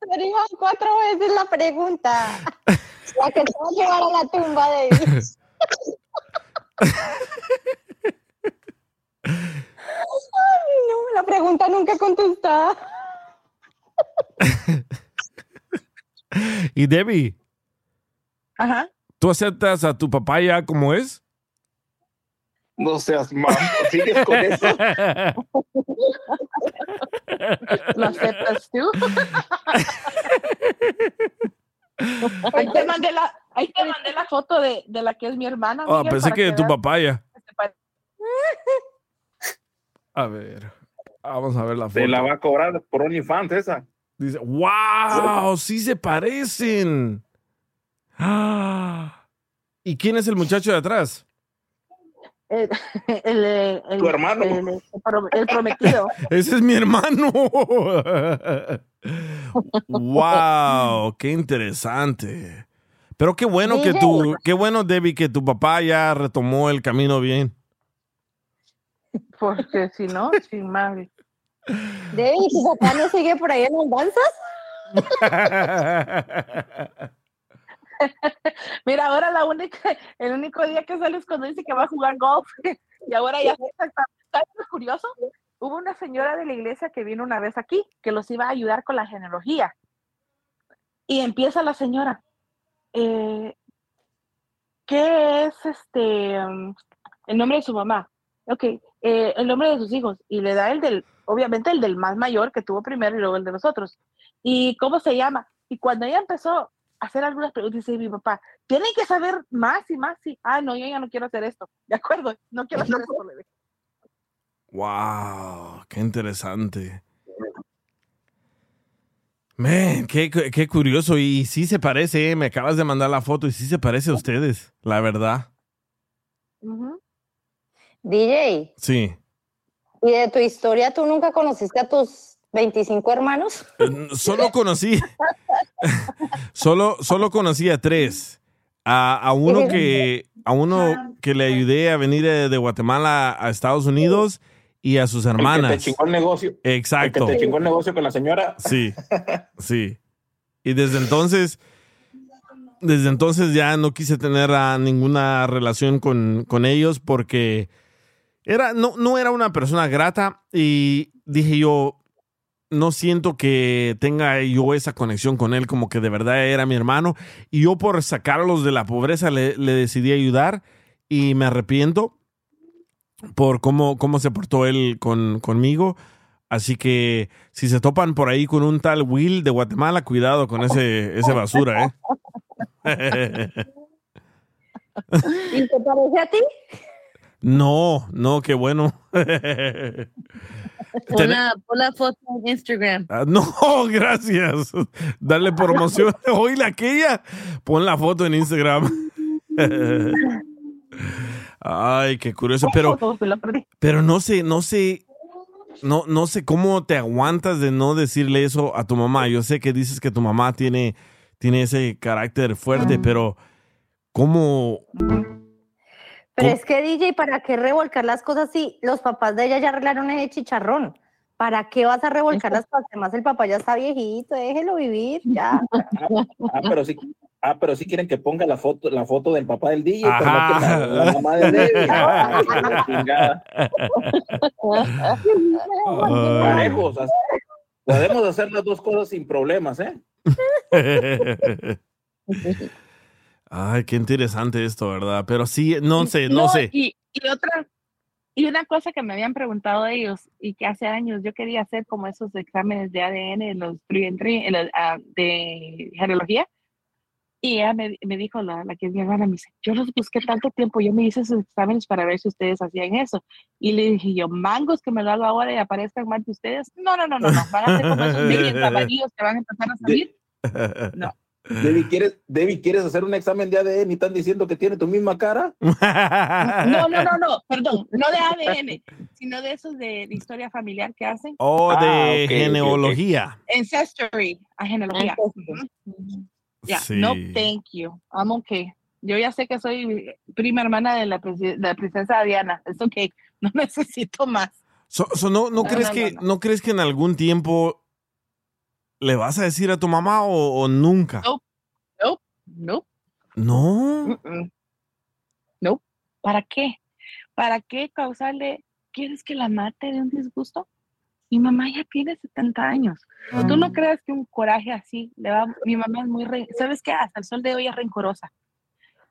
Me dijo cuatro veces la pregunta. La que te va a llevar a la tumba de ellos. Ay, no, la pregunta nunca contestada. Y Debbie, Ajá. ¿tú aceptas a tu papá ya como es? No seas mamá, sigues con eso. ¿Lo aceptas tú? ahí, te mandé la, ahí te mandé la foto de, de la que es mi hermana. Ah, Miguel, pensé que de tu papá ya. A ver, vamos a ver la foto. Se la va a cobrar por OnlyFans esa. Dice, wow, sí se parecen. Ah. ¿Y quién es el muchacho de atrás? El, el, el- el- Tu hermano. El, el pro- el prometido. Ese es mi hermano. wow, qué interesante. Pero qué bueno que tu, qué bueno, Debbie, que tu papá ya retomó el camino bien. Porque si no, sin madre. Debbie, ¿tu papá no sigue por ahí en las danzas? Mira, ahora la única, el único día que sale es cuando dice que va a jugar golf. Y ahora ya está. ¿Sabes lo curioso? Hubo una señora de la iglesia que vino una vez aquí, que los iba a ayudar con la genealogía. Y empieza la señora. eh, ¿Qué es este el nombre de su mamá? Ok, eh, el nombre de sus hijos. Y le da el del, obviamente el del más mayor que tuvo primero y luego el de los otros. ¿Y cómo se llama? Y cuando ella empezó hacer algunas preguntas, dice mi papá, tienen que saber más y más. Y, ah, no, yo ya no quiero hacer esto. De acuerdo, no quiero hacer esto. dije. Wow, qué interesante. Man, qué, qué curioso. Y sí se parece, ¿eh? me acabas de mandar la foto y sí se parece a ustedes, la verdad. DJ, Sí. ¿y de tu historia tú nunca conociste a tus 25 hermanos? Eh, Solo conocí, solo, solo conocí a tres. A, a uno que, a uno que le ayudé a venir de, de Guatemala a Estados Unidos y a sus El que te hermanas. chingó el negocio. Exacto. El que te chingó el negocio con la señora. Sí, sí. Y desde entonces, desde entonces ya no quise tener ninguna relación con, con ellos porque era, no, no era una persona grata y dije yo, no siento que tenga yo esa conexión con él como que de verdad era mi hermano y yo por sacarlos de la pobreza le, le decidí ayudar y me arrepiento por cómo, cómo se portó él con, conmigo. Así que si se topan por ahí con un tal Will de Guatemala, cuidado con ese, ese basura, ¿eh? ¿Y te parece a ti? No, no, qué bueno. Pon la, pon la foto en Instagram. Ah, No, gracias. Dale promoción. Oíla aquella. Pon la foto en Instagram. Ay, qué curioso. Pero, pero no sé, no sé, no, no sé cómo te aguantas de no decirle eso a tu mamá. Yo sé que dices que tu mamá tiene, tiene ese carácter fuerte, pero ¿cómo? Pero es que DJ, ¿para qué revolcar las cosas si los papás de ella ya arreglaron ese chicharrón? ¿Para qué vas a revolcar las cosas? Además, el papá ya está viejito, déjelo vivir, ya. Ah, pero sí, ah, pero sí quieren que ponga la foto, la foto del papá del DJ, pero no Ajá. que la, la mamá de Debbie. Ay, la chingada. Parejos, así- podemos hacer las dos cosas sin problemas, ¿eh? Ay, qué interesante esto, ¿verdad? Pero sí, no sé, no, sé. Y, y otra, y una cosa que me habían preguntado ellos y que hace años yo quería hacer como esos exámenes de ADN, los 3 en los, ah, de genealogía. Y ella me, me dijo, la, la que es mi hermana, me dice, yo los busqué tanto tiempo, yo me hice esos exámenes para ver si ustedes hacían eso. Y le dije yo, mangos que me lo hago ahora y aparezcan más de ustedes. No, no, no, no, no, van a ser como esos que van a empezar a salir. No. Debbie, ¿quieres, Debbie, ¿quieres hacer un examen de ADN y están diciendo que tiene tu misma cara? No, no, no, no, perdón, no de ADN, sino de esos de, de historia familiar que hacen. O Ah, de genealogía. Ancestry, a genealogía. Sí. no, thank you. I'm okay. Yo ya sé que soy prima hermana de la, presi- de la princesa Diana. Es ok. No necesito más. So- so no, ¿no, No, crees no, que, no, no. crees que en algún tiempo le vas a decir a tu mamá o, o nunca? Nope. Nope. No. Mm-mm. Nope. ¿Para qué? ¿Para qué causarle? ¿Quieres que la mate de un disgusto? Mi mamá ya tiene 70 años. ¿Tú no crees que un coraje así le va? Mi mamá es muy... re- ¿Sabes qué? Hasta el sol de hoy es rencorosa.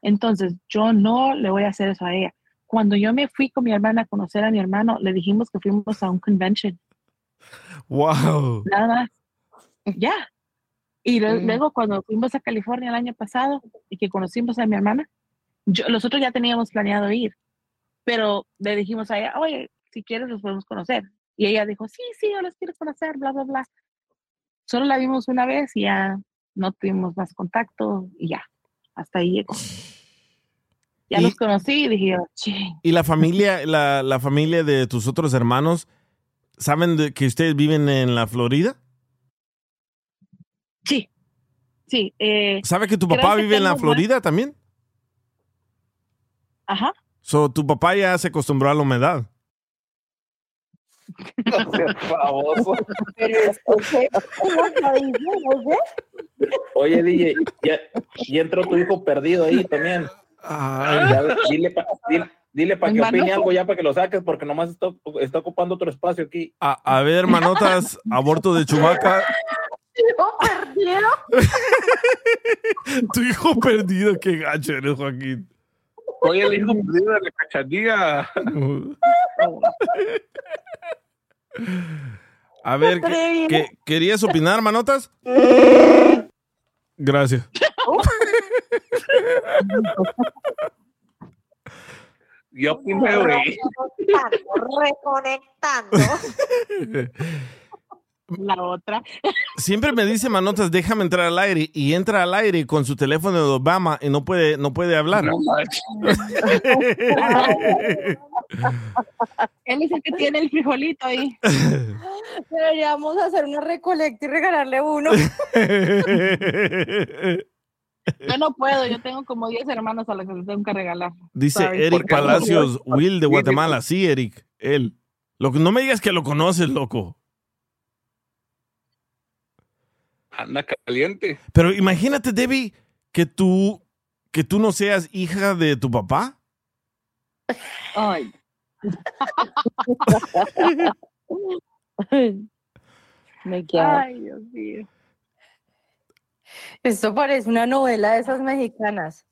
Entonces, yo no le voy a hacer eso a ella. Cuando yo me fui con mi hermana a conocer a mi hermano, le dijimos que fuimos a un convention. Wow. Nada más. Ya. Y lo- luego cuando fuimos a California el año pasado y que conocimos a mi hermana, yo, nosotros ya teníamos planeado ir, pero le dijimos a ella, oye, si quieres los podemos conocer. Y ella dijo, sí, sí, yo los quiero conocer, bla, bla, bla. Solo la vimos una vez y ya no tuvimos más contacto y ya, hasta ahí llegó. Ya Y- los conocí y dije, "Ching". ¿Y la familia, la, la familia de tus otros hermanos, saben de que ustedes viven en la Florida? Sí, sí. eh, ¿Sabe que tu papá vive en la más- Florida también? Ajá. So, tu papá ya se acostumbró a la humedad. Pero es que, ¿cómo está diciendo, eh? Oye, DJ, ya, ya entró tu hijo perdido ahí también. Ya, dile para dile, dile pa que opine algo ya para que lo saques, porque nomás está, está ocupando otro espacio aquí. A, a ver, manotas, aborto de Chubaca. tu hijo perdido, qué gacho eres, Joaquín. Oye, el hijo perdido de la cachanilla. A ver, ¿qué, qué- querías opinar, manotas? Gracias. Yo opino, güey. Reconectando. La otra. Siempre me dice Manotas, déjame entrar al aire y entra al aire con su teléfono de Obama y no puede, no puede hablar. Él es el que tiene el frijolito ahí. Deberíamos hacer una recolecta y regalarle uno. Yo no puedo, yo tengo como 10 hermanos a los que les tengo que regalar. Dice. Eric Palacios, Will de Guatemala. Sí, Eric, él. Lo que, no me digas que lo conoces, loco. Anda caliente. Pero imagínate, Debbie, que tú, que tú no seas hija de tu papá. Ay. Me Ay, Dios mío. Esto parece una novela de esas mexicanas.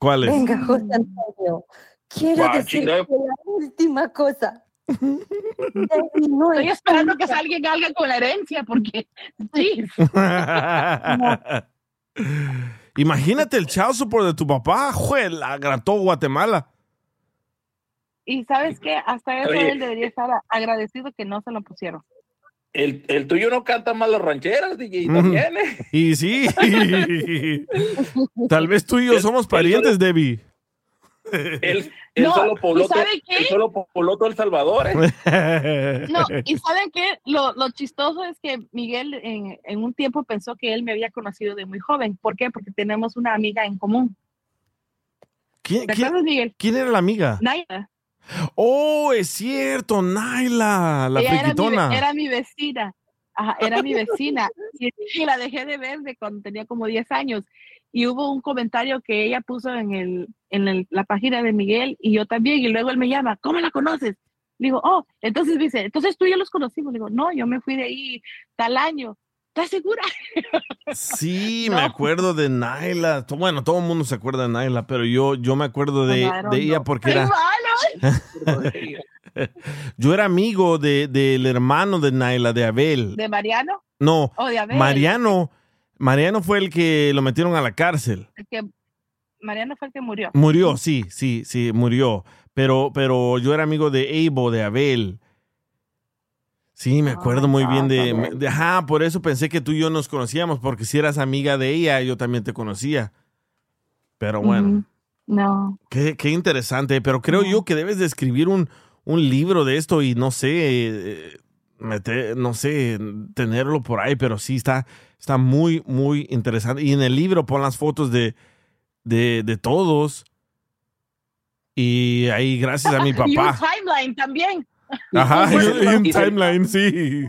¿Cuál es? Venga, José Antonio. Quiero Guau, decir chingada. la última cosa. Estoy es esperando que alguien salga con la herencia, porque sí. Imagínate el child support de tu papá, jue, la grató Guatemala. Y sabes qué, hasta eso Oye. él debería estar agradecido que no se lo pusieron. El, el tuyo no canta más las rancheras, DJ, también, ¿eh? Y sí, tal vez tú y yo somos parientes, Debbie. No, solo ¿y pobló, to- sabe qué? él solo pobló todo El Salvador, ¿eh? No, y ¿saben qué? Lo, lo chistoso es que Miguel en, en un tiempo pensó que él me había conocido de muy joven. ¿Por qué? Porque tenemos una amiga en común. ¿Quién, ¿Te quién- acuerdas, Miguel? quién era la amiga? Naila. Oh, es cierto, Naila, la era mi, era mi vecina. Ajá, era mi vecina. Y, y la dejé de ver de cuando tenía como 10 años. Y hubo un comentario que ella puso en, el, en el- la página de Miguel y yo también. Y luego él me llama, ¿cómo la conoces? Le digo, oh, entonces dice, entonces tú y yo los conocimos. Le digo, no, yo me fui de ahí tal año. ¿Estás segura? Sí, me acuerdo de Naila. Bueno, todo el mundo se acuerda de Naila, pero yo, yo me acuerdo de, de ella porque ¡Qué era. yo era amigo de- del hermano de Naila, de Abel. ¿De Mariano? No, Oh, de Abel. Mariano. Mariano fue el que lo metieron a la cárcel. El que Mariano fue el que murió. Murió, sí, sí, sí, murió. Pero, pero yo era amigo de Abel, de Abel. Sí, me acuerdo muy bien de, me- de- Ajá, por eso pensé que tú y yo nos conocíamos, porque si eras amiga de ella, yo también te conocía. Pero bueno. No. qué, qué interesante. Pero creo yo que debes de escribir un, un libro de esto y no sé, eh, meter- no sé, tenerlo por ahí, pero sí está, está muy, muy interesante. Y en el libro pon las fotos de, de, de todos. Y ahí, gracias a mi Y un papá. timeline también. Ajá, y un- y timeline, sí.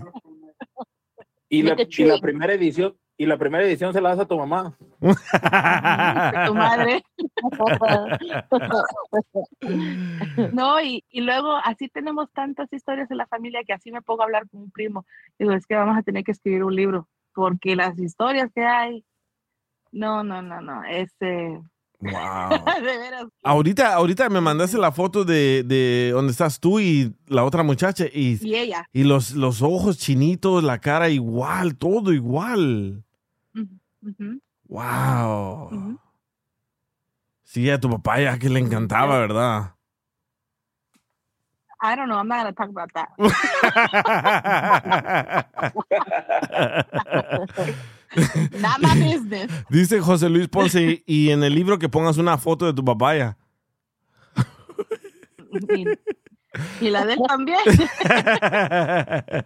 Y la, y la primera edición, y la primera edición se la das a tu mamá. tu madre. No, y, y luego así tenemos tantas historias en la familia que así me pongo a hablar con un primo. Digo, es que vamos a tener que escribir un libro, porque las historias que hay, no, no, no, no, este, Wow. de veras. Ahorita, ahorita me mandaste la foto de, de donde estás tú y la otra muchacha y, Y ella. y los, los ojos chinitos, la cara igual, todo igual. Wow. Sí, a tu papá ya que le encantaba, ¿verdad? I don't know, I'm not gonna talk about that. Not my business. Dice José Luis Ponce, y en el libro que pongas una foto de tu papaya. Y, y la de él también.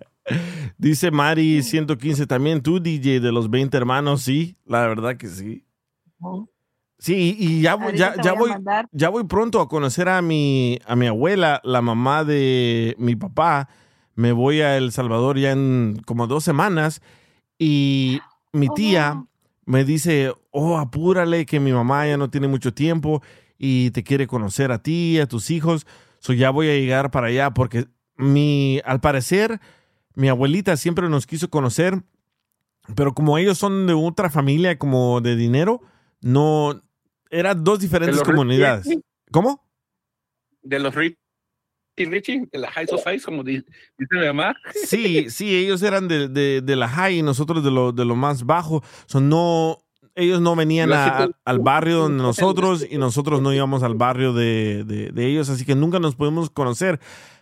Dice Mari 115 también, tú DJ de los 20 hermanos, sí, la verdad que sí. Sí, y ya, voy- ya, ya voy mandar. ya voy pronto a conocer a mi, a mi abuela, la mamá de mi papá. Me voy a El Salvador ya en como dos semanas y mi tía me dice, oh, apúrale que mi mamá ya no tiene mucho tiempo y te quiere conocer a ti, a tus hijos. So ya voy a llegar para allá porque mi, al parecer, mi abuelita siempre nos quiso conocer, pero como ellos son de otra familia, como de dinero, no, eran dos diferentes comunidades. Richie. ¿Cómo? De los Richie, Richie, de la High Society, como di- dice mi mamá. Sí, sí, ellos eran de, de- de la high y nosotros de lo, de lo más bajo. So, no, ellos no venían a- al barrio donde nosotros y nosotros no íbamos al barrio de, de- de ellos, así que nunca nos pudimos conocer.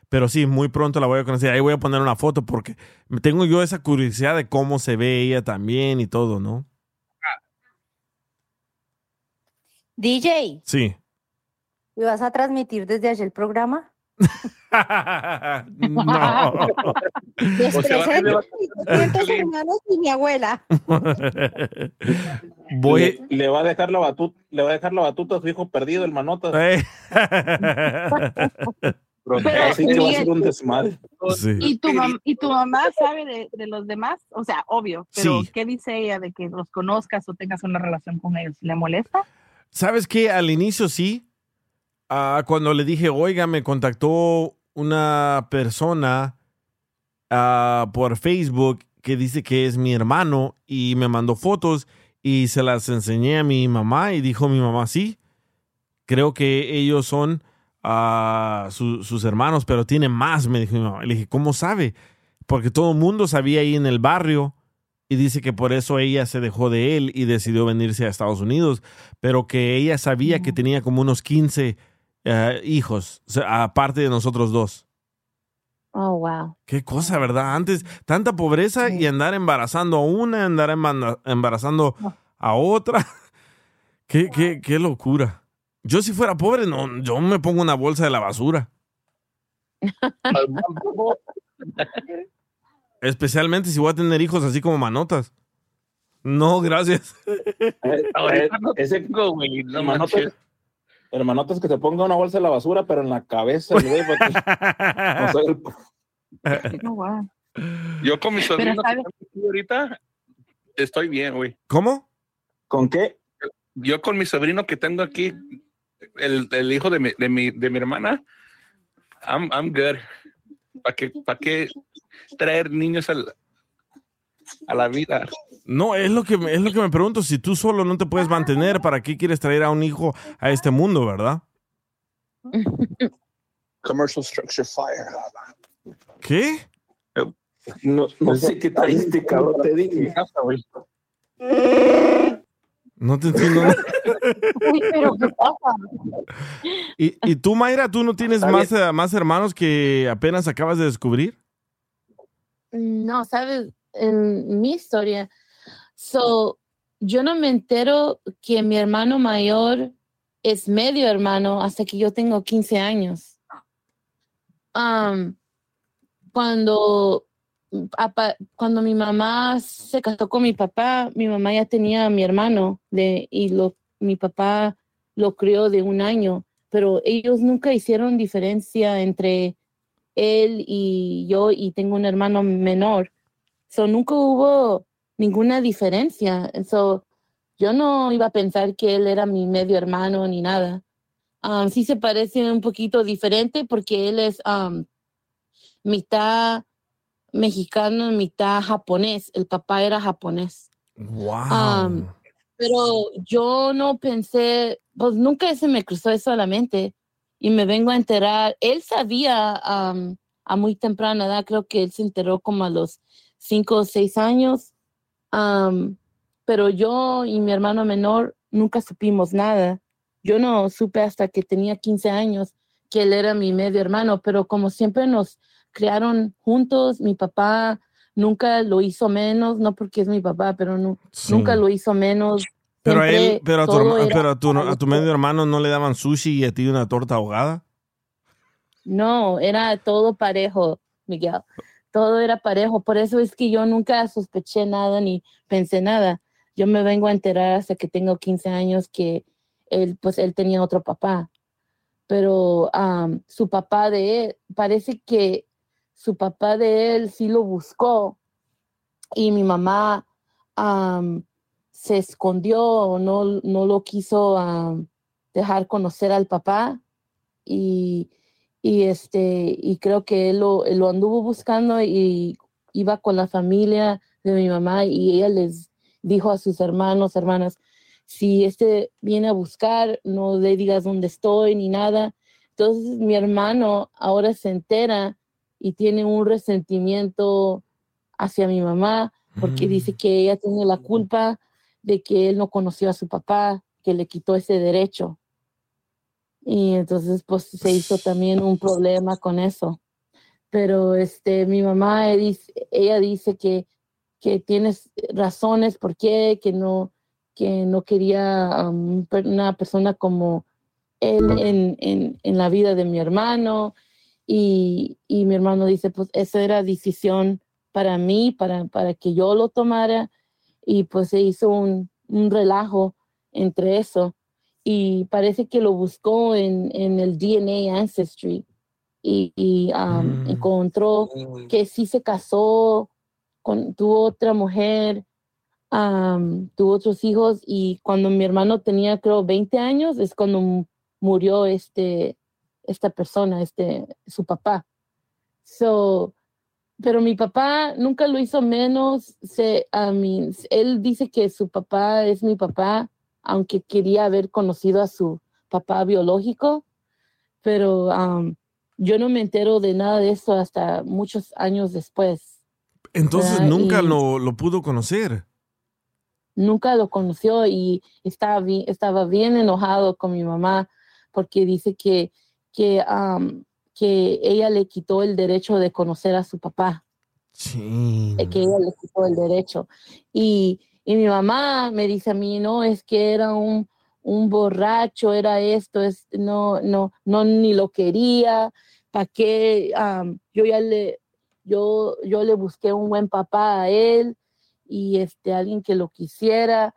Pero sí, muy pronto la voy a conocer. Ahí voy a poner una foto porque tengo yo esa curiosidad de cómo se ve ella también y todo, ¿no? DJ, Sí. ¿y vas a transmitir desde allí el programa? No. Les O sea, va a presento tener- mis 200 hermanos y mi abuela. Voy. Le, le va a dejar la batuta, le va a dejar la batuta a su hijo perdido, el manota. Eh. Pero, Así que va a ser un desmadre. ¿Y tu, mam- ¿Y tu mamá sabe de, de los demás? O sea, obvio, pero Sí. ¿qué dice ella de que los conozcas o tengas una relación con ellos? ¿Le molesta? ¿Sabes qué? Al inicio sí. Ah, cuando le dije, oiga, me contactó una persona ah, por Facebook que dice que es mi hermano y me mandó fotos y se las enseñé a mi mamá y dijo mi mamá, sí, creo que ellos son ah, su- sus hermanos, pero tiene más, me dijo mi mamá. Le dije, ¿cómo sabe? Porque todo el mundo sabía ahí en el barrio y dice que por eso ella se dejó de él y decidió venirse a Estados Unidos, pero que ella sabía que tenía como unos 15 eh, hijos, o sea, aparte de nosotros dos. Oh, wow. Qué cosa, ¿verdad? Antes, tanta pobreza y andar embarazando a una, andar emba- embarazando a otra. Qué, qué, qué locura. Yo si fuera pobre, no, yo me pongo una bolsa de la basura. Especialmente si voy a tener hijos así como manotas. No, gracias. Ahorita no Ese- tengo, güey. No Hermanotas, manches. hermanotas que se ponga una bolsa de la basura, pero en la cabeza, el güey, porque- o sea, el- wow. Yo con mi sobrino que ¿sabes? tengo aquí ahorita estoy bien, güey. ¿Cómo? ¿Con qué? Yo con mi sobrino que tengo aquí, el, el hijo de mi, de mi, de mi hermana, I'm, I'm good. ¿Para qué, para qué traer niños al- a la vida? No, es lo que me- es lo que me pregunto. Si tú solo no te puedes mantener, ¿para qué quieres traer a un hijo a este mundo, verdad? Commercial structure fire. ¿Qué? no, no sé qué traíste, cabrón, te dije. No te entiendo. nada. Uy, pero ¿qué pasa? ¿Y, y tú, Mayra, tú no tienes más, eh, más hermanos que apenas acabas de descubrir? No, sabes, en mi historia, so, yo no me entero que mi hermano mayor es medio hermano hasta que yo tengo 15 años. Am, cuando, cuando mi mamá se casó con mi papá, mi mamá ya tenía a mi hermano de, y lo, mi papá lo crió de un año, pero ellos nunca hicieron diferencia entre él y yo y tengo un hermano menor. So, nunca hubo ninguna diferencia. So, yo no iba a pensar que él era mi medio hermano ni nada. Um, sí se parece un poquito diferente porque él es um, mitad mexicano, mitad japonés. El papá era japonés. Wow. Um, pero yo no pensé, pues nunca se me cruzó eso a la mente y me vengo a enterar. Él sabía um, a muy temprana edad, creo que él se enteró como a los cinco o seis años, um, pero yo y mi hermano menor nunca supimos nada. Yo no supe hasta que tenía 15 años que él era mi medio hermano, pero como siempre nos criaron juntos, mi papá nunca lo hizo menos, no porque es mi papá, pero no, Sí. nunca lo hizo menos. Pero a él, Siempre pero a tu, herma- pero a tu, para a tu medio hermano no le daban sushi y a ti una torta ahogada. No, era todo parejo, Miguel. Todo era parejo. Por eso es que yo nunca sospeché nada ni pensé nada. Yo me vengo a enterar hasta que tengo 15 años que él, pues él tenía otro papá. Pero su papá de él, parece que su papá de él sí lo buscó y mi mamá am, se escondió o no, no lo quiso dejar conocer al papá y, y este y creo que él lo, él lo anduvo buscando y iba con la familia de mi mamá y ella les dijo a sus hermanos, hermanas, si este viene a buscar, no le digas dónde estoy ni nada. Entonces mi hermano ahora se entera y tiene un resentimiento hacia mi mamá porque dice que ella tiene la culpa de que él no conoció a su papá, que le quitó ese derecho. Y entonces pues se hizo también un problema con eso. Pero este mi mamá eh, dice- ella dice que que tienes razones por qué, que no que no quería um, una persona como él en, en, en la vida de mi hermano y, y mi hermano dice pues esa era decisión para mí, para, para que yo lo tomara y pues se hizo un, un relajo entre eso y parece que lo buscó en, en el DNA Ancestry y, y, um, encontró que sí se casó, con, tuvo otra mujer, um, tuvo otros hijos y cuando mi hermano tenía creo 20 años es cuando mu- murió este, esta persona, este, su papá. So, pero mi papá nunca lo hizo menos. Se, I mean, él dice que su papá es mi papá, aunque quería haber conocido a su papá biológico, pero um, yo no me entero de nada de eso hasta muchos años después. Entonces ¿verdad? nunca Y- lo, lo pudo conocer. nunca lo conoció y estaba bien, estaba bien enojado con mi mamá porque dice que, que, que ella le quitó el derecho de conocer a su papá, Sí. que ella le quitó el derecho. Y, y mi mamá me dice a mí, no, es que era un, un borracho, era esto, es, no, no, no, ni lo quería, ¿para qué? Yo ya le, yo, yo le busqué un buen papá a él y este, alguien que lo quisiera.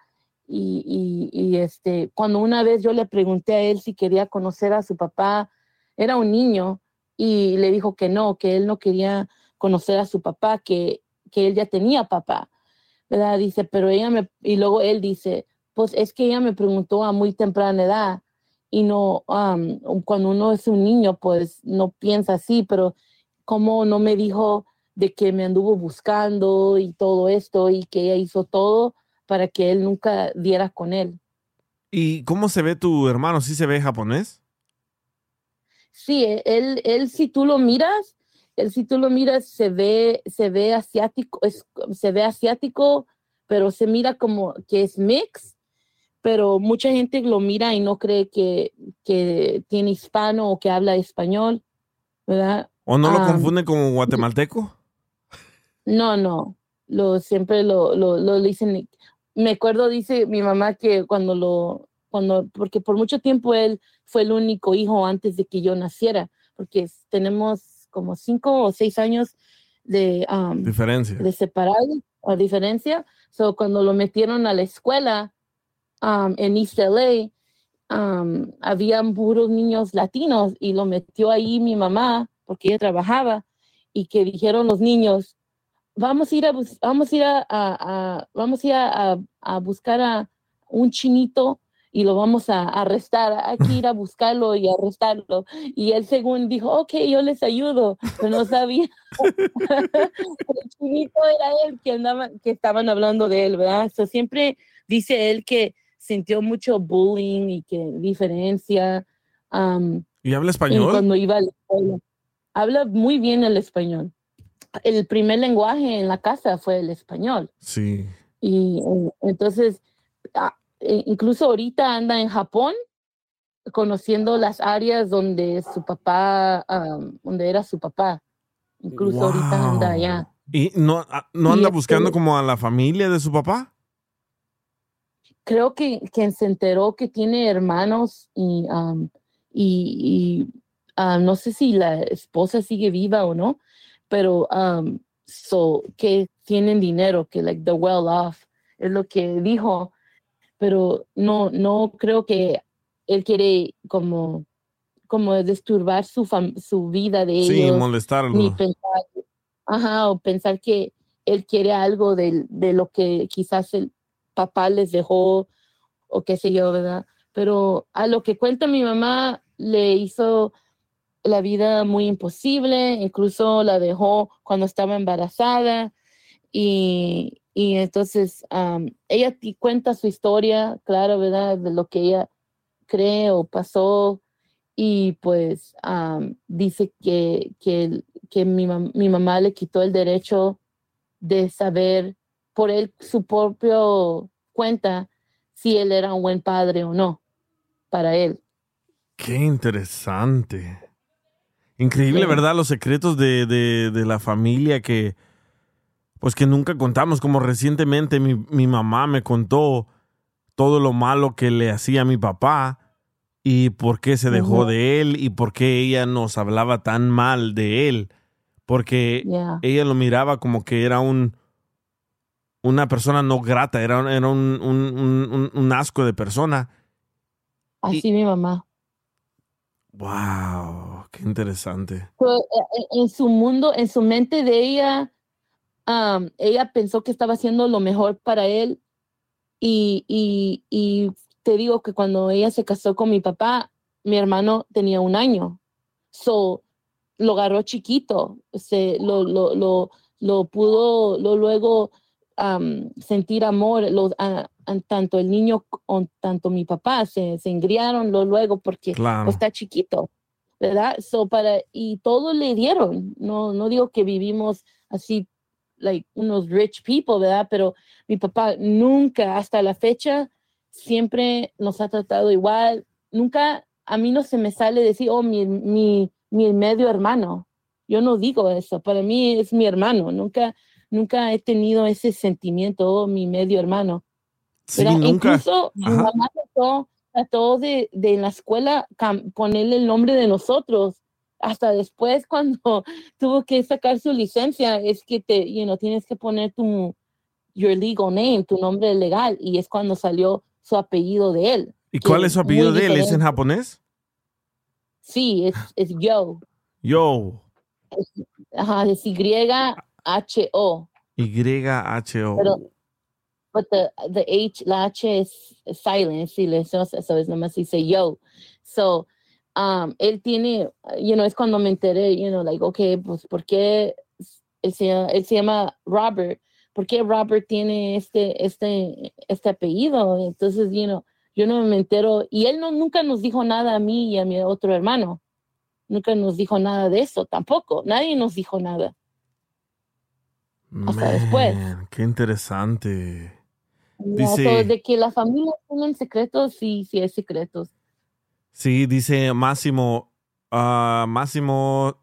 Y, y, y, este, cuando una vez yo le pregunté a él si quería conocer a su papá, era un niño y le dijo que no, que él no quería conocer a su papá, que, que él ya tenía papá, ¿verdad? Dice, pero ella me, y luego él dice, pues es que ella me preguntó a muy temprana edad y no, am, cuando uno es un niño, pues no piensa así, pero como no me dijo de que me anduvo buscando y todo esto y que ella hizo todo para que él nunca diera con él. ¿Y cómo se ve tu hermano? ¿Sí se ve japonés? Sí, e- él, él si tú lo miras, él si tú lo miras se ve, se ve asiático, es, se ve asiático, pero se mira como que es mix, pero mucha gente lo mira y no cree que, que tiene hispano o que habla español, ¿verdad? ¿O no lo Am, confunden con guatemalteco? No, no, lo, siempre lo, lo, lo dicen. Me acuerdo, dice mi mamá, que cuando lo, cuando, porque por mucho tiempo él fue el único hijo antes de que yo naciera, porque tenemos como cinco o seis años de, um, Diferencia. de separado o diferencia. So, cuando lo metieron a la escuela um, en East LA, um, habían puros niños latinos y lo metió ahí mi mamá, porque ella trabajaba, y que dijeron los niños, vamos a ir a, vamos a, ir a, a- a- vamos a, ir a- a buscar a un chinito y lo vamos a arrestar, hay que ir a buscarlo y arrestarlo. Y él según dijo, ok, yo les ayudo, pero no sabía. el chinito era él que andaba, que estaban hablando de él, ¿verdad? So, siempre dice él que sintió mucho bullying y que diferencia. um, ¿Y habla y español? cuando iba a la escuela. Habla muy bien el español. El primer lenguaje en la casa fue el español. Sí. Y eh, entonces, eh, incluso ahorita anda en Japón conociendo las áreas donde su papá, am, donde era su papá. Incluso ahorita anda allá. ¿Y no, no Y anda este- buscando como a la familia de su papá? creo que, que se enteró que tiene hermanos y, um, y, y, ah, no sé si la esposa sigue viva o no, pero um, so, que tienen dinero, que like the well off, es lo que dijo, pero no, no creo que él quiere como, como disturbar su, su vida de Sí, ellos, molestarlo. ni pensar, ajá, o pensar que él quiere algo del- de, lo que quizás el papá les dejó o qué sé yo, ¿verdad? Pero a lo que cuenta mi mamá, le hizo la vida muy imposible, incluso la dejó cuando estaba embarazada y, y entonces am, ella cuenta su historia, claro, ¿verdad? De lo que ella cree o pasó y pues am, dice que, que, que mi, mam- mi mamá le quitó el derecho de saber por él su propio cuenta si él era un buen padre o no para él. Qué interesante. Increíble, Sí. ¿verdad? Los secretos de, de- de la familia que, pues que nunca contamos. Como recientemente mi, mi mamá me contó todo lo malo que le hacía a mi papá y por qué se dejó de él y por qué ella nos hablaba tan mal de él. Porque ella lo miraba como que era un una persona no grata, era, un- era un, un- un- asco de persona. Así mi mamá. Wow, qué interesante. Pero, eh, en su mundo, en su mente de ella, ella pensó que estaba haciendo lo mejor para él. Y, y, y te digo que cuando ella se casó con mi papá, mi hermano tenía un año. So, lo agarró chiquito, se, lo, lo, lo, lo pudo, lo luego sentir amor, lo, a- a- tanto el niño, con, tanto mi papá, se, se engriaron lo luego porque Claro. pues, está chiquito, ¿verdad? So, para, y todo le dieron, no, no digo que vivimos así like unos rich people, ¿verdad? Pero mi papá nunca, hasta la fecha, siempre nos ha tratado igual. Nunca, a mí no se me sale decir, oh, mi, mi, mi medio hermano. Yo no digo eso, para mí es mi hermano. Nunca, nunca he tenido ese sentimiento, oh, mi medio hermano. Sí, nunca. Incluso mi Ajá. mamá trató, trató de, de en la escuela ponerle el nombre de nosotros. Hasta después, cuando tuvo que sacar su licencia, es que te, you know, tienes que poner tu your legal name, tu nombre legal, y es cuando salió su apellido de él. ¿Y cuál es su apellido de él? ¿Es en japonés? Sí, es, es Yo. Yo. Ajá, es Y-H-O. Y-H-O. Pero, but the, the H, la H es es silent, es silenciosa, so es nomás dice yo. So, um, él tiene, you know, es cuando me enteré, you know, like, okay, pues, ¿por qué él se, él se llama Robert? ¿Por qué Robert tiene este, este, este apellido? Entonces, you know, yo no me entero, y él no, nunca nos dijo nada a mí y a mi otro hermano. Nunca nos dijo nada de eso, tampoco. Nadie nos dijo nada. hasta después. Man, Qué interesante. No, Dice- so, de que la familia tengan secretos, sí, sí hay secretos. Sí, dice Máximo, ah, Máximo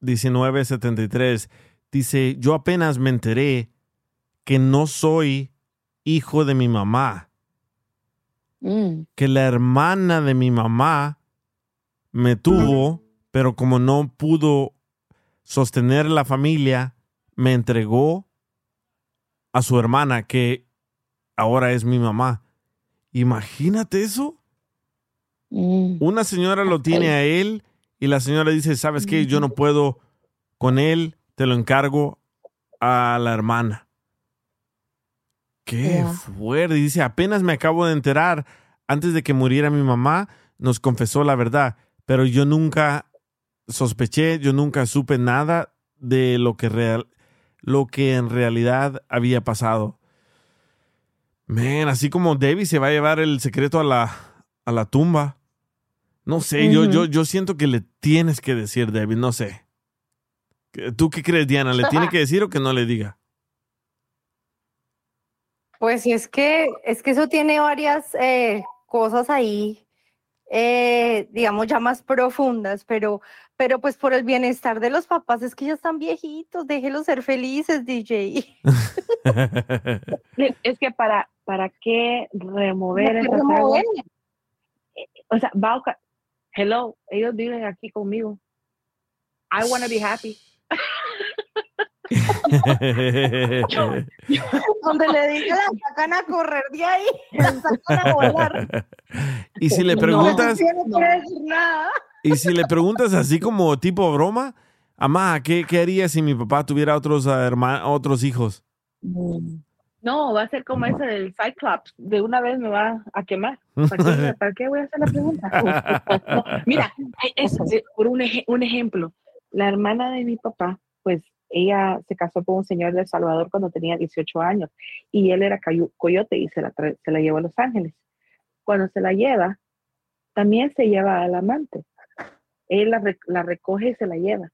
1973. Dice, yo apenas me enteré que no soy hijo de mi mamá, Mm. que la hermana de mi mamá me tuvo, pero como no pudo sostener la familia, me entregó a su hermana, que ahora es mi mamá. Imagínate eso. Mm. Una señora lo tiene a él y la señora dice, ¿sabes qué? Yo no puedo con él, te lo encargo a la hermana. Qué fuerte. Dice, apenas me acabo de enterar, antes de que muriera mi mamá, nos confesó la verdad, pero yo nunca sospeché, yo nunca supe nada de lo que, real, lo que en realidad había pasado. Man, así como Debbie se va a llevar el secreto a la, a la tumba. No sé, yo, yo, yo siento que le tienes que decir, Debbie, no sé. ¿Tú qué crees, Diana? ¿Le tiene que decir o que no le diga? Pues sí, es que, es que eso tiene varias eh, cosas ahí, eh, digamos, ya más profundas, pero, pero pues por el bienestar de los papás es que ya están viejitos, déjelos ser felices, DJ. Es que para, para qué remover ¿Para qué remover? Eh, O sea, va a hello, ellos viven aquí conmigo. I want to be happy. Donde le digan, la sacan a correr de ahí, la sacan a volar. y si le No preguntas, decir nada. y si le preguntas así como tipo broma, Amá, ¿qué, qué haría si mi papá tuviera otros hermanos, otros hijos? No, va a ser como ese del Cyclops. De una vez me va a quemar. ¿Para qué, para qué voy a hacer la pregunta? No, mira, es, es- por un, eje- un ejemplo, la hermana de mi papá, pues ella se casó con un señor de El Salvador cuando tenía 18 años y él era coyote y se la, se la llevó a Los Ángeles. Cuando se la lleva, también se lleva al amante. Él la, la recoge y se la lleva.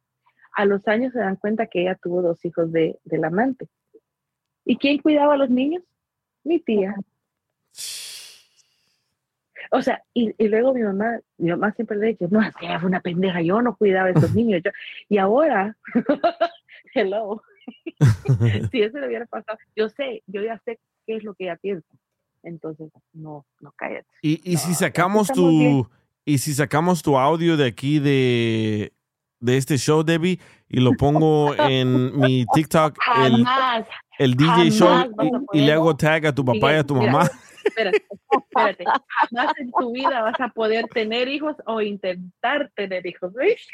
A los años se dan cuenta que ella tuvo dos hijos de, del amante. ¿Y quién cuidaba a los niños? Mi tía. O sea, y, y luego mi mamá, mi mamá siempre le dice, no, es que fue una pendeja, yo no cuidaba a esos niños. Yo- y ahora, hello, si eso le hubiera pasado, yo sé, yo ya sé qué es lo que ella piensa. Entonces, no, no cállate. Y, y si sacamos estamos bien. tu y si sacamos tu audio de aquí de, de este show, Debbie, y lo pongo en mi TikTok, el, el DJ Show, y, y le hago tag a tu papá y a tu Mira, mamá. Espérate, espérate. Jamás en tu vida vas a poder tener hijos o intentar tener hijos, ¿ves?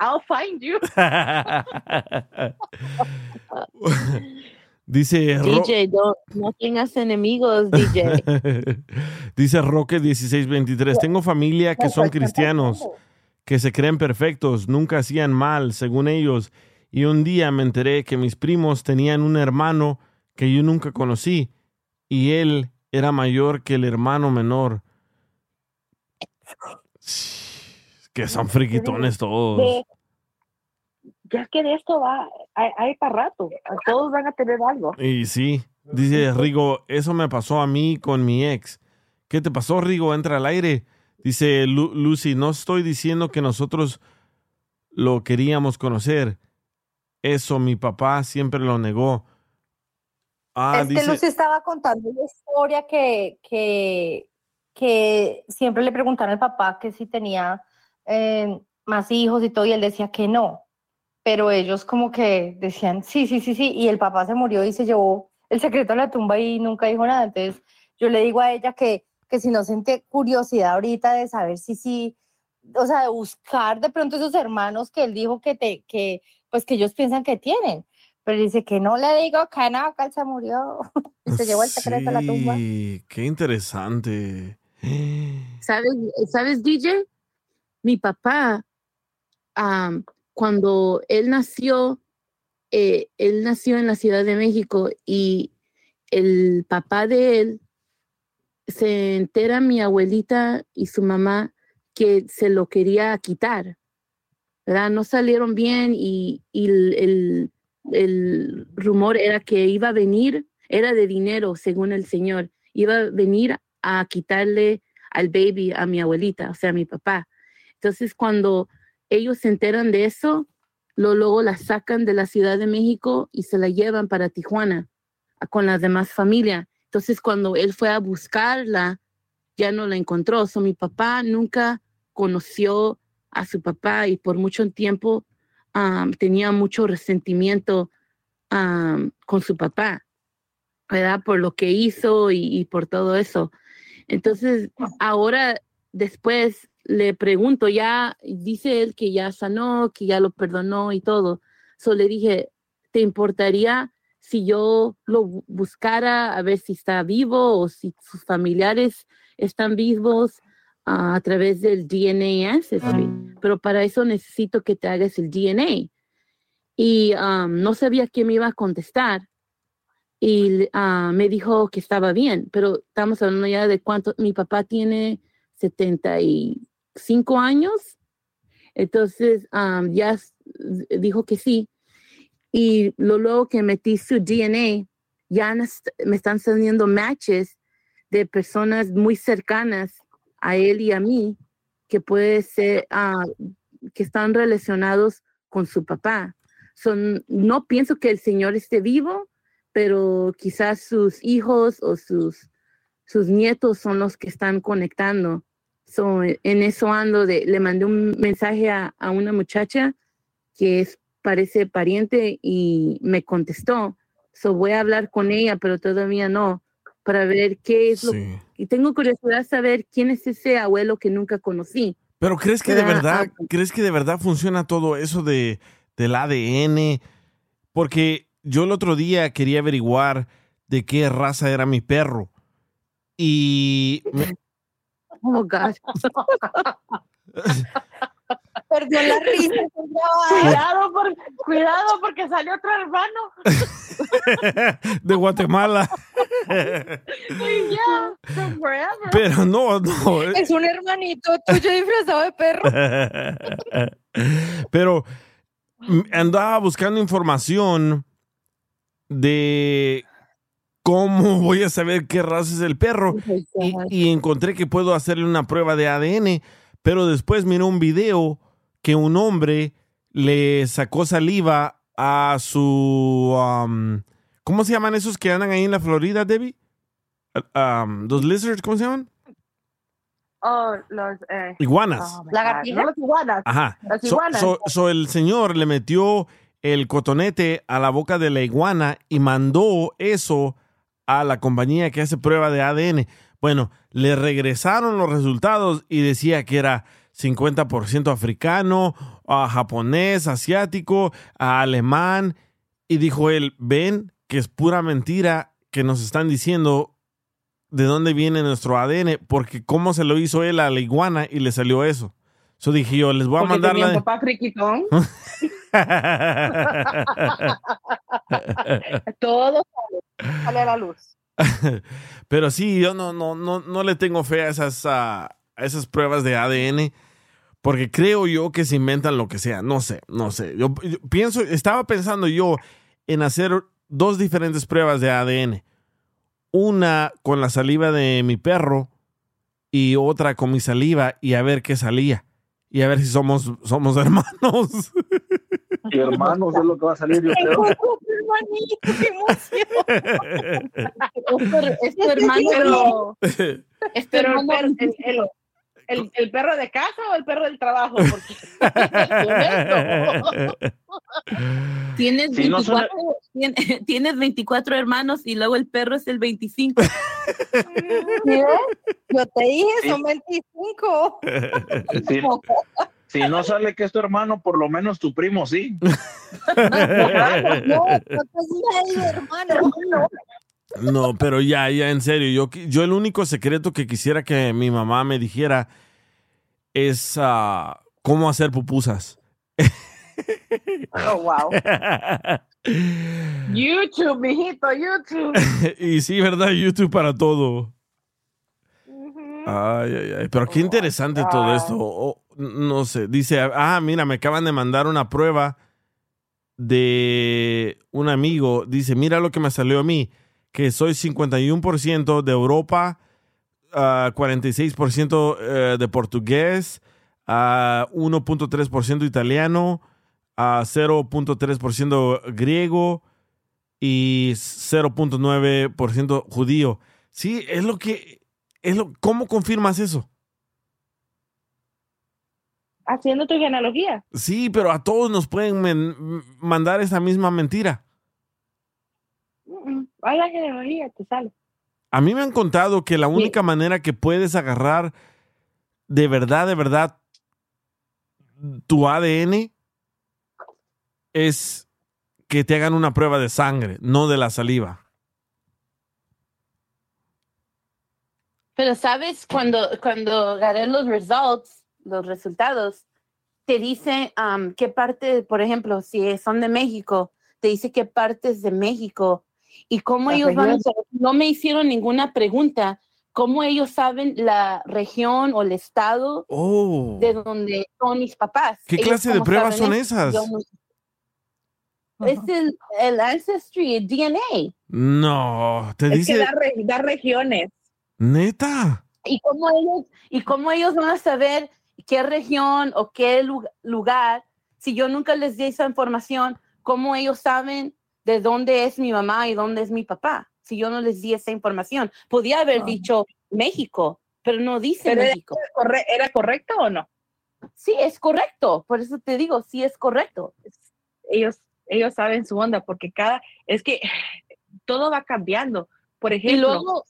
I'll find you. Dice DJ, no, no tengas enemigos, DJ. Dice Roque 1623, tengo familia que son cristianos, que se creen perfectos, nunca hacían mal, según ellos, y un día me enteré que mis primos tenían un hermano que yo nunca conocí, y él era mayor que el hermano menor. Que son friquitones todos. Ya es que de esto va, hay, hay para rato, todos van a tener algo. Y sí, dice Rigo, eso me pasó a mí con mi ex. ¿Qué te pasó, Rigo? Entra al aire. Dice Lu- Lucy, no estoy diciendo que nosotros lo queríamos conocer. Eso mi papá siempre lo negó. Ah, es que Lucy estaba contando una historia que, que, que siempre le preguntaron al papá que si tenía eh, más hijos y todo, y él decía que no. Pero ellos como que decían, sí, sí, sí, sí, y el papá se murió y se llevó el secreto a la tumba y nunca dijo nada. Entonces yo le digo a ella que, que si no siente curiosidad ahorita de saber si sí, o sea, de buscar de pronto esos hermanos que él dijo que, te, que, pues que ellos piensan que tienen. Pero dice que no le digo que no, que él se murió y se llevó el secreto a la tumba. sí, qué interesante. ¿Sabes, ¿Sabes, DJ? Mi papá, cuando él nació, eh, él nació en la Ciudad de México y el papá de él se entera mi abuelita y su mamá que se lo quería quitar, ¿verdad? No salieron bien y, el, el- el rumor era que iba a venir, era de dinero, según el señor, iba a venir a quitarle al baby a mi abuelita, o sea, a mi papá. Entonces, cuando ellos se enteran de eso, lo, luego la sacan de la Ciudad de México y se la llevan para Tijuana con las demás familias. Entonces, cuando él fue a buscarla, ya no la encontró. So, mi papá nunca conoció a su papá y por mucho tiempo tenía mucho resentimiento con su papá, ¿verdad? Por lo que hizo y por todo eso. Entonces, ahora después le pregunto, ya dice él que ya sanó, que ya lo perdonó y todo. So le dije, ¿te importaría si yo lo bu- buscara a ver si está vivo o si sus familiares están vivos ah, a través del DNA Ancestry? Pero para eso necesito que te hagas el DNA. Y um, no sabía qué me iba a contestar y ah, me dijo que estaba bien, pero estamos hablando ya de cuánto, mi papá tiene 75 años, entonces ah, ya dijo que sí, y lo, luego que metí su DNA, ya me están saliendo matches de personas muy cercanas a él y a mí, que puede ser, ah, que están relacionados con su papá. No pienso que el señor esté vivo, pero quizás sus hijos o sus, sus nietos son los que están conectando. So, en eso ando de, le mandé un mensaje a, a una muchacha que es, parece pariente y me contestó. So, voy a hablar con ella, pero todavía no, para ver qué es lo Sí. y tengo curiosidad de saber quién es ese abuelo que nunca conocí. Pero ¿crees que de ¿Verdad? verdad, crees que de verdad funciona todo eso de, del ADN? Porque yo el otro día quería averiguar de qué raza era mi perro. Y me- Oh, gosh. Perdió la risa. Cuidado, por- cuidado porque salió otro hermano. de Guatemala. yeah. Pero no, no. Es un hermanito tuyo disfrazado de perro. Pero andaba buscando información de cómo voy a saber qué raza es el perro y, y encontré que puedo hacerle una prueba de ADN, pero después miré un video que un hombre le sacó saliva a su... um, ¿Cómo se llaman esos que andan ahí en la Florida, Debbie? Uh, um, ¿Los lizards? ¿Cómo se llaman? Oh, los eh, Iguanas. oh Lagartijas. No las iguanas. Ajá. Las So- iguanas. so- so el señor le metió el cotonete a la boca de la iguana y mandó eso a la compañía que hace prueba de ADN. Bueno, le regresaron los resultados y decía que era 50% africano, ah, japonés, asiático, ah, alemán. Y dijo él, ven que es pura mentira que nos están diciendo de dónde viene nuestro ADN, porque cómo se lo hizo él a la iguana y le salió eso. Eso dije yo, les voy a Porque mandar la... papá friquitón. Todo sale, a la luz. Pero sí, yo no, no, no, no le tengo fe a esas, a esas pruebas de ADN. Porque creo yo que se inventan lo que sea. No sé, no sé. Yo, yo pienso, estaba pensando yo en hacer dos diferentes pruebas de ADN. Una con la saliva de mi perro y otra con mi saliva y a ver qué salía. Y a ver si somos, somos hermanos. Y hermanos es lo que va a salir, yo creo. Es tu hermano, pero- Es tu hermano perro- el, el- el- el perro de casa o el perro del trabajo? Porque- Tienes, Sí, no 24, suena- tien- tienes 24 hermanos y luego el perro es el 25. Yo te dije, Sí. son 25. Si, si no sale que es tu hermano, por lo menos tu primo sí. No, hermano. Pero ya, ya, en serio. Yo, yo el único secreto que quisiera que mi mamá me dijera es ah, cómo hacer pupusas. Oh, wow. YouTube, mijito, YouTube. y sí, ¿verdad? YouTube para todo. Ay, ay, ay. Pero qué interesante todo esto. O- no sé. Dice, ah, mira, me acaban de mandar una prueba de un amigo. Dice, mira lo que me salió a mí. Que soy 51% de Europa, ah, 46% eh, de portugués, ah, 1.3% italiano, a 0.3% griego y 0.9% judío. Sí, es lo que es lo ¿cómo confirmas eso? Haciendo tu genealogía. Sí, pero a todos nos pueden men- mandar esa misma mentira. Hay la genealogía, te sale. A mí me han contado que la única manera que puedes agarrar de verdad, de verdad, tu ADN es que te hagan una prueba de sangre, no de la saliva. Pero sabes, cuando, cuando agarré los results, los resultados, te dice um, qué parte, por ejemplo, si son de México, te dice qué partes de México y cómo ellos van a saber. No me hicieron ninguna pregunta. ¿Cómo ellos saben la región o el estado Oh. de donde son mis papás? ¿Qué Ellos clase de pruebas son eso? esas? Es el, el ancestry, el DNA. No, te Es que dice da, re- da regiones. Neta. y cómo ellos y cómo ellos van a saber qué región o qué lu- lugar si yo nunca les di esa información cómo ellos saben de dónde es mi mamá y dónde es mi papá si yo no les di esa información podía haber dicho México pero no dice Pero era, México corre- ¿Era correcto o no? sí es correcto por eso te digo sí es correcto Ellos, ellos saben su onda porque cada, es que todo va cambiando. Por ejemplo, y luego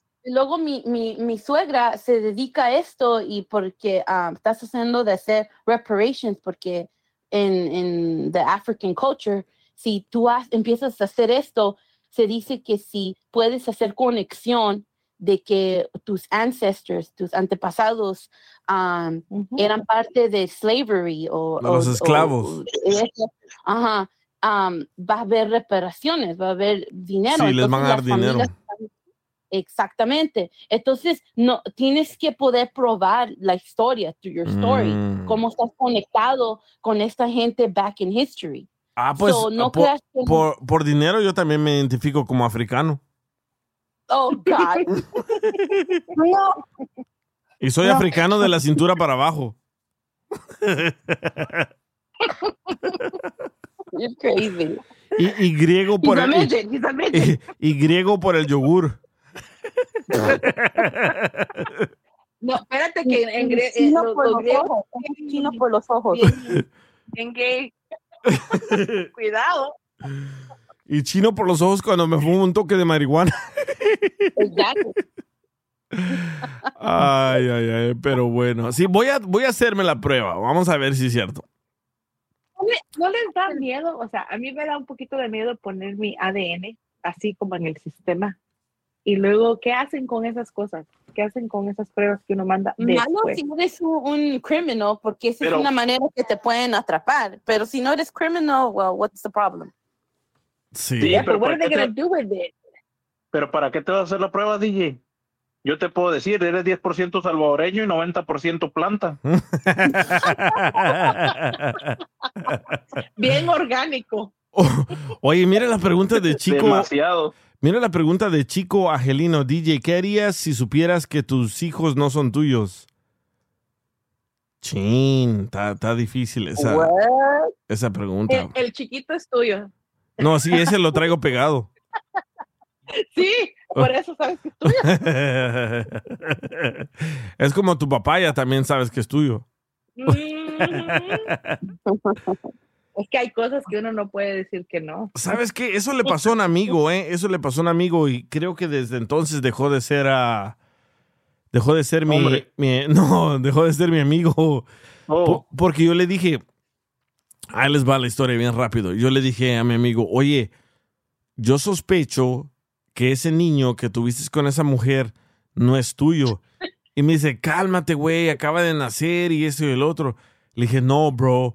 mi, mi, mi suegra se dedica a esto y porque ah, estás haciendo de hacer reparations, porque en, en the African culture, si tú has- empiezas a hacer esto, se dice que si puedes hacer conexión de que tus ancestors, tus antepasados, um, eran parte de slavery o... Los o- o- esclavos. ajá, um, va a haber reparaciones, va a haber dinero. Sí, les van a dar dinero. familias Exactamente. Entonces, no, tienes que poder probar la historia, through your story, Mm. cómo estás conectado con esta gente back in history. Ah, pues So, no por, creas que- por, por dinero yo también me identifico como africano. Oh, God. no. Y soy No. africano de la cintura para abajo. You're crazy. Y, y griego por el, y, y griego por el yogur. No, espérate que en, eh, los- por los los griegos- ojos, chino por los ojos. Bien, bien gay. Cuidado. Y chino por los ojos cuando me fumo un toque de marihuana. Exacto. Ay, ay, ay, pero bueno. Sí, voy a, voy a hacerme la prueba. Vamos a ver si es cierto. ¿No, le- no les da miedo? O sea, a mí me da un poquito de miedo poner mi ADN así como en el sistema. Y luego, ¿qué hacen con esas cosas? ¿Qué hacen con esas pruebas que uno manda Malo después? si eres un, un criminal, porque esa Pero- es una manera que te pueden atrapar. Pero si no eres criminal, well, what's the problem? Sí. Pero but what ¿para are they qué gonna te- do with it? Pero ¿para qué te vas a hacer la prueba, DJ? Yo te puedo decir, eres 10% salvadoreño y 90% planta. Bien orgánico. Oye, mira la pregunta de Chico. Demasiado. Mira la pregunta de Chico Angelino. DJ, ¿qué harías si supieras que tus hijos no son tuyos? Chin, está difícil esa, What? esa pregunta. El, el chiquito es tuyo. No, sí, ese lo traigo pegado. Sí, por eso sabes que es tuyo. es como tu papá, ya también sabes que es tuyo. Es que hay cosas que uno no puede decir que no. ¿Sabes qué? Eso le pasó a un amigo, ¿eh? Eso le pasó a un amigo y creo que desde entonces dejó de ser a... Dejó de ser mi, mi- No, dejó de ser mi amigo. Po- porque yo le dije... Ahí les va la historia bien rápido. Yo le dije a mi amigo, oye, yo sospecho que ese niño que tuviste con esa mujer no es tuyo. Y me dice, cálmate, güey, acaba de nacer y eso y el otro. Le dije, no, bro,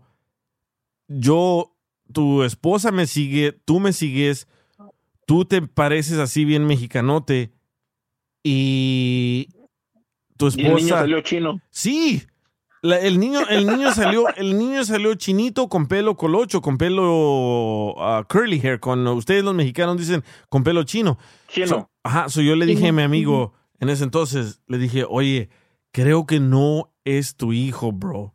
yo, tu esposa me sigue, tú me sigues, tú te pareces así bien mexicanote y tu Y esposa... el niño salió chino. Sí. La- el niño, el niño salió, el niño salió chinito con pelo colocho, con pelo ah, curly hair, con ustedes los mexicanos dicen con pelo chino. Chino. So- ajá, so yo le dije a mi amigo en ese entonces, le dije, oye, creo que no es tu hijo, bro.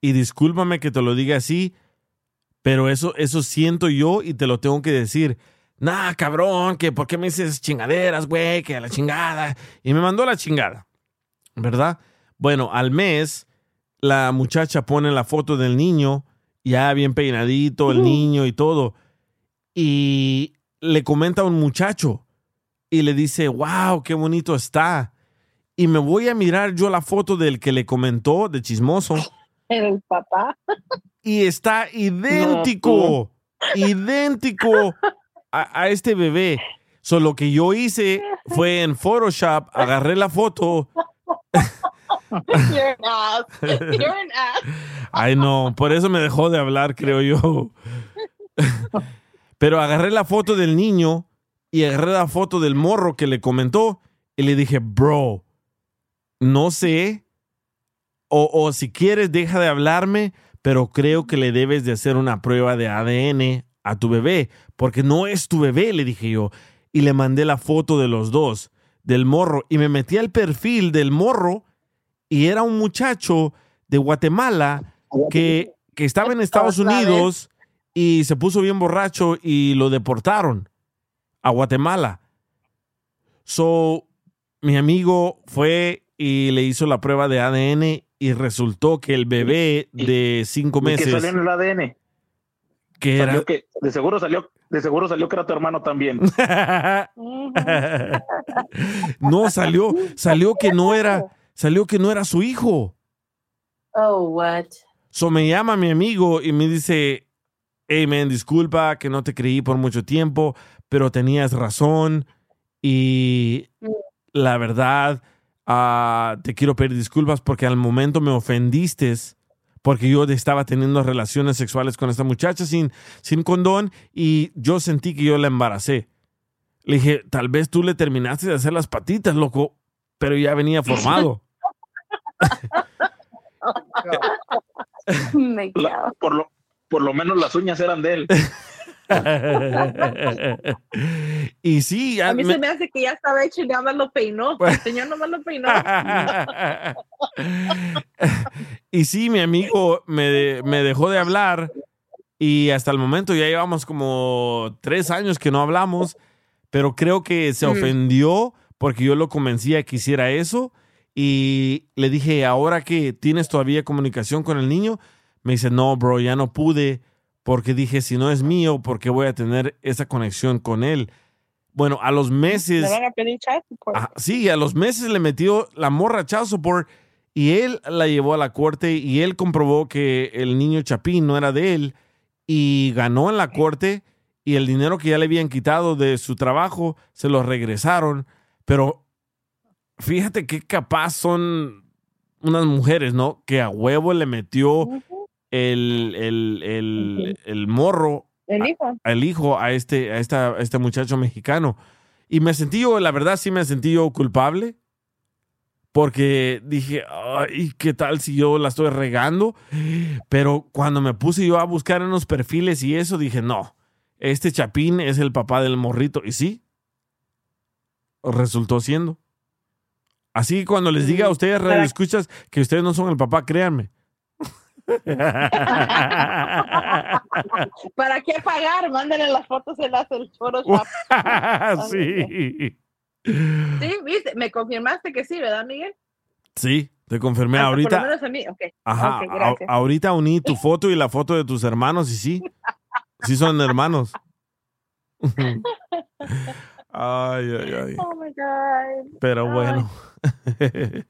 Y discúlpame que te lo diga así, pero eso, eso siento yo y te lo tengo que decir. Nah, cabrón, que por qué me dices chingaderas, güey, que a la chingada. Y me mandó a la chingada. ¿verdad? Bueno, al mes, la muchacha pone la foto del niño, ya bien peinadito, el niño y todo, y le comenta a un muchacho y le dice, wow, qué bonito está. Y me voy a mirar yo la foto del que le comentó, de chismoso, El papá. y está idéntico, idéntico a, a este bebé. Solo lo que yo hice fue en Photoshop, agarré la foto. You're an ass. You're an ass. Ay, no, por eso me dejó de hablar, creo yo. Pero agarré la foto del niño y agarré la foto del morro que le comentó y le dije, bro, no sé, o, o si quieres deja de hablarme, pero creo que le debes de hacer una prueba de ADN a tu bebé, porque no es tu bebé, le dije yo. Y le mandé la foto de los dos, del morro, y me metí al perfil del morro y era un muchacho de Guatemala que, que estaba en Estados Unidos y se puso bien borracho y lo deportaron a Guatemala. So, mi amigo fue y le hizo la prueba de ADN y resultó que el bebé de cinco ¿Y qué meses salió en el ADN? que Salió era que, de seguro salió, de seguro salió que era tu hermano también. no salió, salió que no era, salió que no era su hijo. Oh, what? So me llama mi amigo y me dice, hey man, disculpa que no te creí por mucho tiempo, pero tenías razón y la verdad ah, te quiero pedir disculpas porque al momento me ofendiste porque yo estaba teniendo relaciones sexuales con esta muchacha sin, sin condón y yo sentí que yo la embaracé. Le dije, tal vez tú le terminaste de hacer las patitas, loco, pero ya venía formado. La- por, lo, por lo menos las uñas eran de él. y sí, ya A mí me- se me hace que ya estaba hecho y nada más lo peinó. El señor nomás lo peinó. y sí, mi amigo me, de- me dejó de hablar y hasta el momento ya llevamos como tres años que no hablamos, pero creo que se Mm. ofendió porque yo lo convencí a que hiciera eso y le dije, ahora que tienes todavía comunicación con el niño, me dice, no, bro, ya no pude porque dije, si no es mío, ¿por qué voy a tener esa conexión con él? Bueno, a los meses... Me van a pedir chat support. Sí, a los meses le metió la morra child support y él la llevó a la corte y él comprobó que el niño Chapín no era de él y ganó en la corte y el dinero que ya le habían quitado de su trabajo se lo regresaron. Pero fíjate qué capaz son unas mujeres, ¿no? Que a huevo le metió el, el, el, el morro El hijo. a este, a esta, a este muchacho mexicano. Y me sentí yo, la verdad, sí me sentí yo culpable. Porque dije, ay, ¿qué tal si yo la estoy regando? Pero cuando me puse yo a buscar en los perfiles y eso, dije, no, este Chapín es el papá del morrito. Y sí, resultó siendo. Así que cuando les diga a ustedes, radio escuchas, que ustedes no son el papá, créanme. ¿Para qué pagar? Mándenle las fotos en las el Photoshop. sí. Sí, viste, me confirmaste que sí, ¿verdad, Miguel? Sí, te confirmé Ah, ahorita. Por lo menos a mí, ok. Ajá, a- ahorita uní tu foto y la foto de tus hermanos y sí, sí son hermanos. Ay, ay, ay. Oh my God. Pero bueno.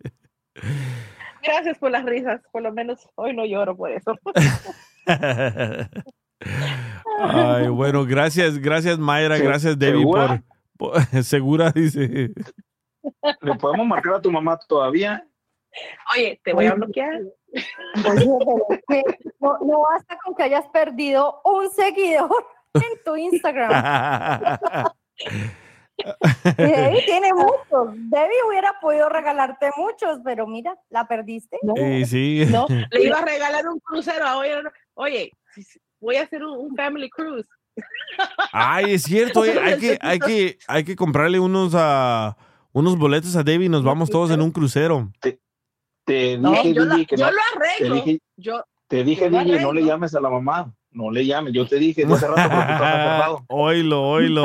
Gracias por las risas. Por lo menos hoy no lloro por eso. Ay, bueno, gracias, gracias Mayra, Se- gracias Debbie ¿segura? por, por- segura dice. ¿Le podemos marcar a tu mamá todavía? Oye, te voy a bloquear. No, no basta con que hayas perdido un seguidor en tu Instagram. Y Debbie tiene muchos. Debbie hubiera podido regalarte muchos, pero mira, la perdiste. Y sí. No, le iba a regalar un crucero. Oye, oye, voy a hacer un, un family cruise. Ay, es cierto, eh, hay que, hay que, hay que comprarle unos unos boletos a Debbie y nos vamos todos en un crucero. Te No, dije, yo, la- DJ, que yo no- lo arreglo. Te dije, yo, te dije, yo DJ, no le llames a la mamá. No le llames. Yo te dije hace rato, tú estás aferrado. Oilo, oilo.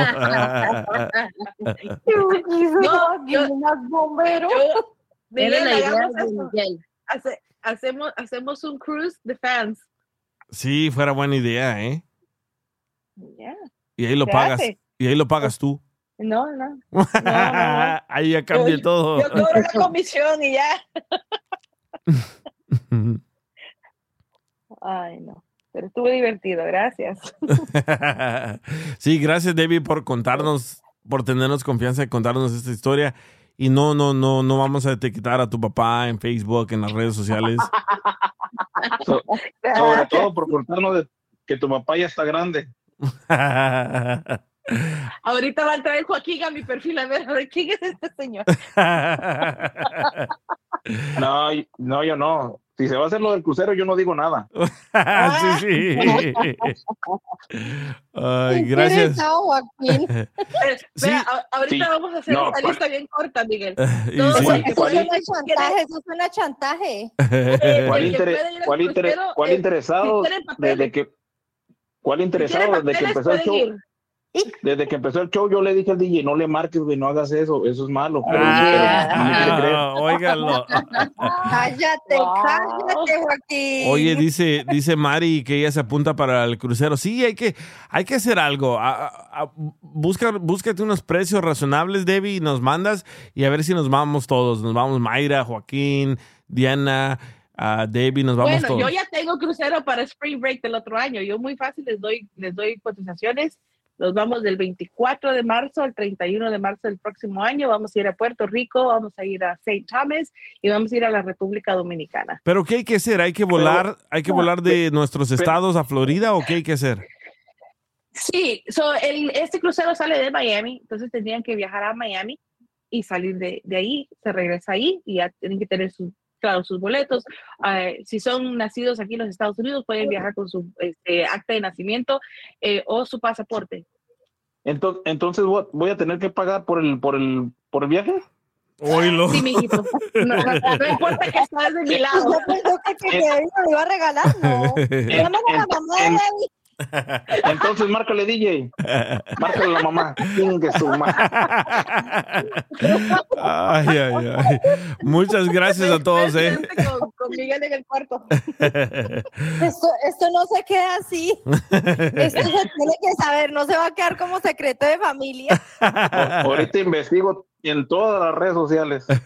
No, yo, bombero. yo- Miguel, la idea de. Miguel. Hace- hacemos, hacemos un cruise de fans. Sí, fuera buena idea, ¿eh? Ya. Y ahí lo Se pagas. hace. Y ahí lo pagas tú. No, no. ahí ya cambia Yo- todo. Yo cobro la comisión y ya. Ay, no. Pero estuvo divertido, gracias. sí, gracias Debbie por contarnos, por tenernos confianza y contarnos esta historia. Y no, no, no, no vamos a etiquetar a tu papá en Facebook, en las redes sociales. So- sobre todo por contarnos de que tu papá ya está grande. Ahorita va a entrar Joaquín a mi perfil a ver, a ver quién es este señor. No, no, yo no. Si se va a hacer lo del crucero, yo no digo nada. sí, sí. Ay, gracias. Interesado, Joaquín. A- ahorita sí. vamos a hacer No, una ¿cuál- lista bien corta, Miguel. y Todo sí. Eso a chantaje, eso suena a chantaje. ¿Cuál, al cuál, intere- crucero, cuál eh, interesado si desde que cuál interesado desde que empezó el show? ir. Desde que empezó el show yo le dije al DJ, no le marques, güey, no hagas eso, eso es malo. Pero, Ah, pero no creer. óigalo. Cállate, cállate, Joaquín. Oye, dice, dice Mari que ella se apunta para el crucero. Sí, hay que, hay que hacer algo. A- a- a- busca, búscate unos precios razonables, Debbie, y nos mandas y a ver si nos vamos todos. Nos vamos Mayra, Joaquín, Diana, a Debbie, nos vamos Bueno, todos. yo ya tengo crucero para Spring Break del otro año. Yo muy fácil les doy, les doy cotizaciones. Nos vamos del 24 de marzo al 31 de marzo del próximo año. Vamos a ir a Puerto Rico, vamos a ir a St. Thomas y vamos a ir a la República Dominicana. Pero ¿qué hay que hacer? ¿Hay que volar, hay que volar de nuestros estados a Florida o qué hay que hacer? Sí, so el, este crucero sale de Miami, entonces tendrían que viajar a Miami y salir de, de ahí, se regresa ahí y ya tienen que tener sus, claro, sus boletos. Eh, si son nacidos aquí en los Estados Unidos, pueden viajar con su este, acta de nacimiento eh, o su pasaporte. Entonces, entonces voy a- tener que pagar por el por el por el viaje. Oílo. Sí, mijito. No, no, no importa que estés de mi lado. Yo pensé que, que, que Debbie me lo iba a regalar, no. Llámale a la mamá de. Entonces márcale DJ. Márcale a la mamá. Su. Ay, ay, ay. Muchas gracias a todos, ¿eh? Con, con Miguel en el cuarto. Esto, esto no se queda así. Esto se tiene que saber, no se va a quedar como secreto de familia. Ahorita investigo en todas las redes sociales.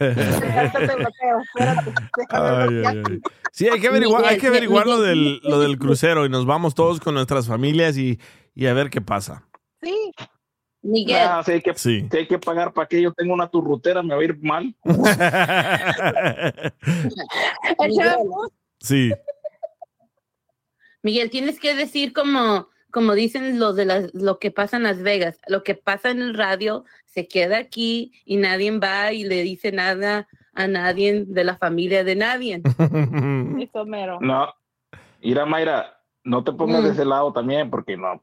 Ay, ay, ay. Sí, hay que averiguar, hay que averiguar lo del, lo del crucero y nos vamos todos con nuestras familias y, y a ver qué pasa. Sí. Miguel, Ah, si hay que, Sí. si hay que pagar para que yo tenga una turrutera, me va a ir mal. Miguel, Sí. Miguel, tienes que decir como, como dicen los de las, lo que pasa en Las Vegas, lo que pasa en el radio se queda aquí y nadie va y le dice nada a nadie de la familia de nadie. Eso mero. No, mira Mayra, no te pongas de Mm. ese lado también, porque no,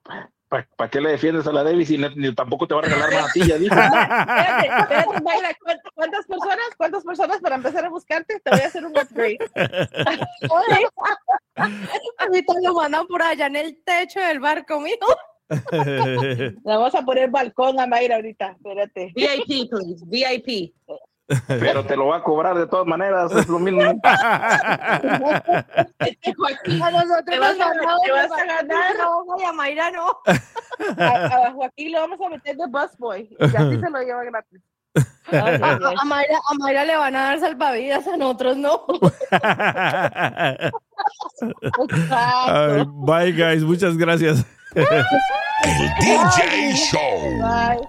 ¿para qué le defiendes a la Davis y no- ni tampoco te va a regalar nada a ti, ya dije. Espérate, espérate, Mayra, ¿cuántas- ¿cuántas personas? ¿Cuántas personas para empezar a buscarte? Te voy a hacer un upgrade. Ahorita lo mandan por allá en el techo del barco, mijo. Le vamos a poner balcón a Mayra ahorita, espérate. VIP, please, VIP. Pero te lo va a cobrar de todas maneras, es lo mismo. Este Joaquín, A nosotros te vas nos a, te vas ganar. no, y a Mayra no. A, a Joaquín le vamos a meter de busboy. Y así se lo lleva gratis. A, ay, ay. a Mayra, a Mayra le van a dar salvavidas, a nosotros no. Ay, bye, guys. Muchas gracias. El DJ Show. Bye.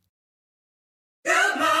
Goodbye.